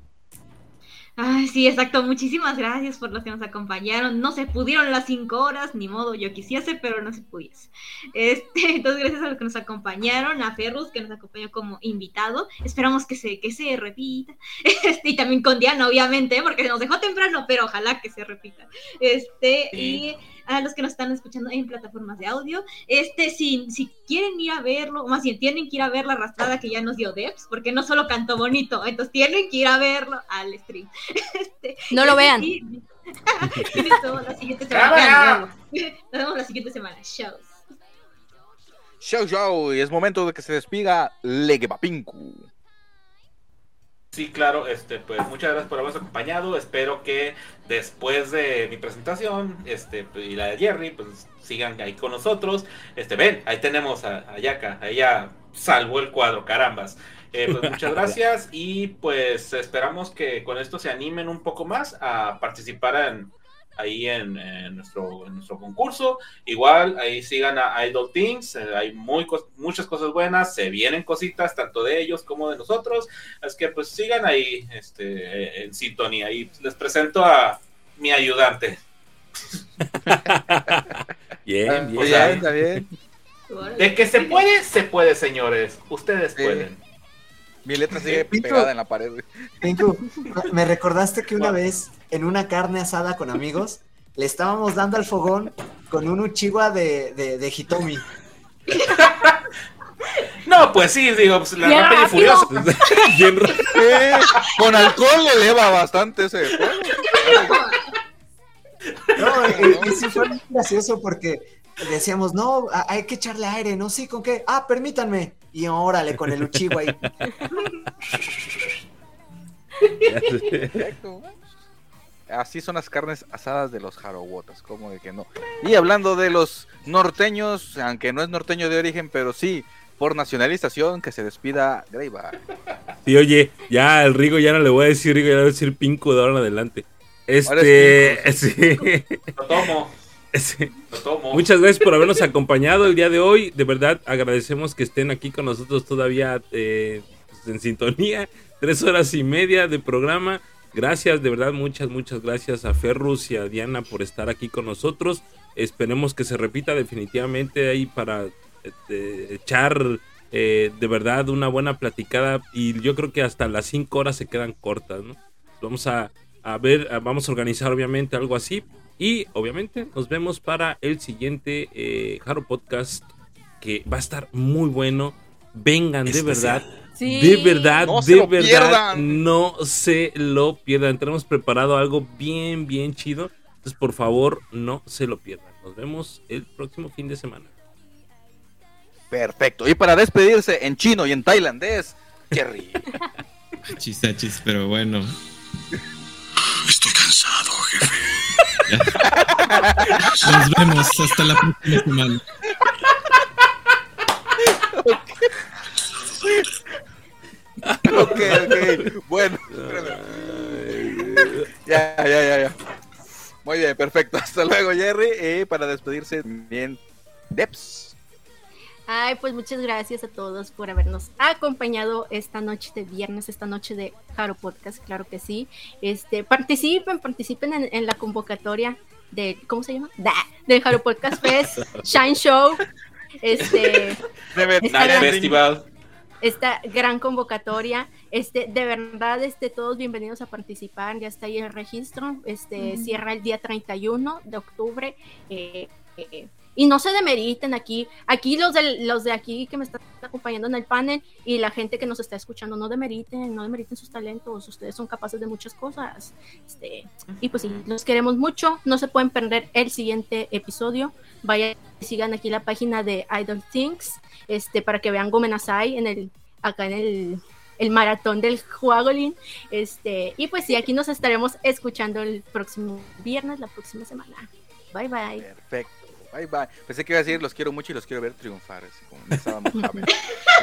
Ay, sí, exacto. Muchísimas gracias por los que nos acompañaron. No se pudieron las cinco horas, ni modo, yo quisiese, pero no se pudiese. Este, entonces, gracias a los que nos acompañaron, a Ferrus, que nos acompañó como invitado. Esperamos que se, que se repita. Este, y también con Diana, obviamente, porque se nos dejó temprano, pero ojalá que se repita. Este, y a los que nos están escuchando en plataformas de audio. Este, si, si quieren ir a verlo, más bien tienen que ir a ver la arrastrada que ya nos dio Debs, porque no solo cantó bonito, entonces tienen que ir a verlo al stream. Este, no lo vean. Nos la siguiente semana. Nos vemos la siguiente semana. Shows. Show, show. Y es momento de que se despiga Papinku. Sí, claro, este, pues muchas gracias por habernos acompañado. Espero que después de mi presentación, este, y la de Jerry, pues sigan ahí con nosotros. Este, ven, ahí tenemos a, a Yaka, ella salvó el cuadro, carambas. Eh, pues muchas gracias y pues esperamos que con esto se animen un poco más a participar en, ahí en, nuestro, nuestro concurso. Igual ahí sigan a Idol Things, eh, hay muy, muchas cosas buenas, se vienen cositas tanto de ellos como de nosotros, es que pues sigan ahí este, en sintonía y les presento a mi ayudante. bien, bien, está bien. De que se puede, se puede, señores. Ustedes pueden. Mi letra sigue pegada en la pared. me recordaste que una vez en una carne asada con amigos le estábamos dando al fogón con un uchiwa de, de, Hitomi. No, pues sí, digo, pues, la rápida y furiosa. con alcohol le eleva bastante ese No, y, sí fue muy gracioso porque decíamos, no, hay que echarle aire, ¿no? Sí, ¿con qué? Ah, permítanme. Y órale, con el Uchiwa ahí. Así son las carnes asadas de los jarowotas, como de que no. Y hablando de los norteños, aunque no es norteño de origen, pero sí, por nacionalización, que se despida Greiva. Sí, oye, ya el Rigo ya no le voy a decir Rigo, ya le voy a decir Pinco de ahora en adelante. Este, sí. Lo tomo. Muchas gracias por habernos acompañado el día de hoy. De verdad, agradecemos que estén aquí con nosotros todavía eh, pues, en sintonía. Tres horas y media de programa. Gracias, de verdad, muchas, muchas gracias a Ferrus y a Diana por estar aquí con nosotros. Esperemos que se repita definitivamente ahí para este, echar eh, de verdad una buena platicada. Y yo creo que hasta las cinco horas se quedan cortas. Vamos a, a ver, vamos a organizar obviamente algo así y obviamente nos vemos para el siguiente eh, Haro Podcast que va a estar muy bueno. Vengan de verdad. De verdad, de verdad, no se lo pierdan. Tenemos preparado algo bien, bien chido. Entonces, por favor, no se lo pierdan. Nos vemos el próximo fin de semana. Perfecto. Y para despedirse en chino y en tailandés, Jerry. Chisachis, pero bueno. Estoy cansado, jefe. Nos vemos hasta la próxima semana. ok, ok. Bueno. ya, ya, ya, ya. Muy bien, perfecto. Hasta luego, Jerry. Y para despedirse, bien, Deps. Ay, pues muchas gracias a todos por habernos acompañado esta noche de viernes, esta noche de Jaro Podcast, claro que sí. Este, participen, participen en, la convocatoria de, ¿cómo se llama? Da, del Jaro Podcast Fest, Shine Show, este, esta, Festival. Esta gran convocatoria, este, de verdad, este, todos bienvenidos a participar, ya está ahí el registro, este, cierra el día 31 de octubre, eh, eh y no se demeriten aquí. Aquí los de, los de aquí que me están acompañando en el panel y la gente que nos está escuchando, no demeriten, no demeriten sus talentos. Ustedes son capaces de muchas cosas. Este, y pues sí, los queremos mucho. No se pueden perder el siguiente episodio. Vayan sigan aquí la página de Idol Things este, para que vean Gomenasai en el, acá en el, el maratón del Juagolin. Este, y pues sí, aquí nos estaremos escuchando el próximo viernes, la próxima semana. Bye bye. Perfecto. Bye bye. Pensé que iba a decir los quiero mucho y los quiero ver triunfar. Así como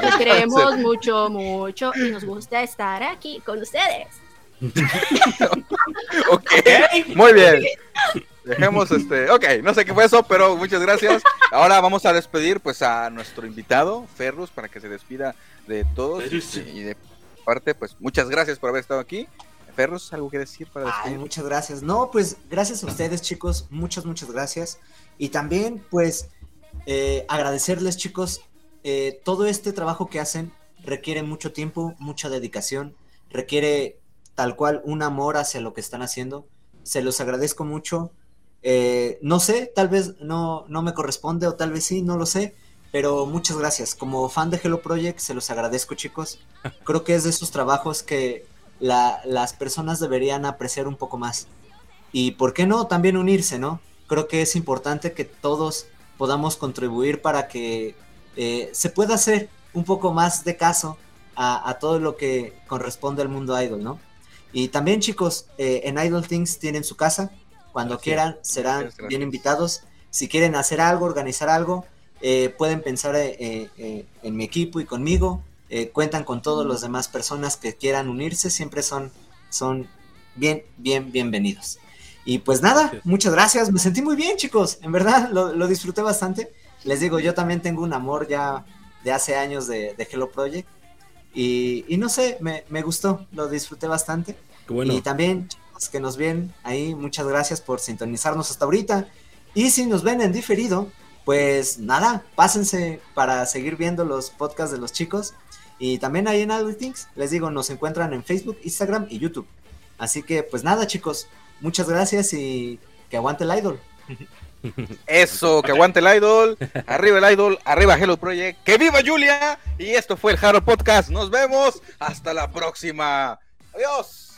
Los queremos mucho, mucho y nos gusta estar aquí con ustedes. ok, muy bien. Dejemos este. Ok, no sé qué fue eso, pero muchas gracias. Ahora vamos a despedir pues a nuestro invitado, Ferrus, para que se despida de todos. Y de parte, pues muchas gracias por haber estado aquí. Ferrus, ¿algo que decir para despedir? muchas gracias. No, pues gracias a ustedes, chicos. Muchas, muchas gracias. Y también, pues, eh, agradecerles, chicos, eh, todo este trabajo que hacen requiere mucho tiempo, mucha dedicación, requiere tal cual un amor hacia lo que están haciendo. Se los agradezco mucho. Eh, no sé, tal vez no, no me corresponde o tal vez sí, no lo sé, pero muchas gracias. Como fan de Hello Project, se los agradezco, chicos. Creo que es de esos trabajos que las personas deberían apreciar un poco más. Y por qué no, también unirse, ¿no? Creo que es importante que todos podamos contribuir para que eh, se pueda hacer un poco más de caso a, todo lo que corresponde al mundo idol, ¿no? Y también chicos, eh, en Idol Things tienen su casa, cuando quieran serán bien invitados. Si quieren hacer algo, organizar algo, eh, pueden pensar en mi equipo y conmigo. cuentan con todas las demás personas que quieran unirse, siempre son, son bien, bien, bienvenidos. Y pues nada, muchas gracias, me sentí muy bien chicos, en verdad lo, disfruté bastante. Les digo, yo también tengo un amor ya de hace años de, de Hello Project. Y, no sé, me, gustó, lo disfruté bastante. Y también, chicos que nos ven ahí, muchas gracias por sintonizarnos hasta ahorita. Y si nos ven en diferido, pues nada, pásense para seguir viendo los podcasts de los chicos. Y también ahí en Things, les digo, nos encuentran en Facebook, Instagram y YouTube. Así que pues nada chicos, muchas gracias y que aguante el idol. Eso, que aguante el idol. Arriba el idol, arriba Hello Project. Que viva Julia. Y esto fue el Haro Podcast. Nos vemos. Hasta la próxima. Adiós.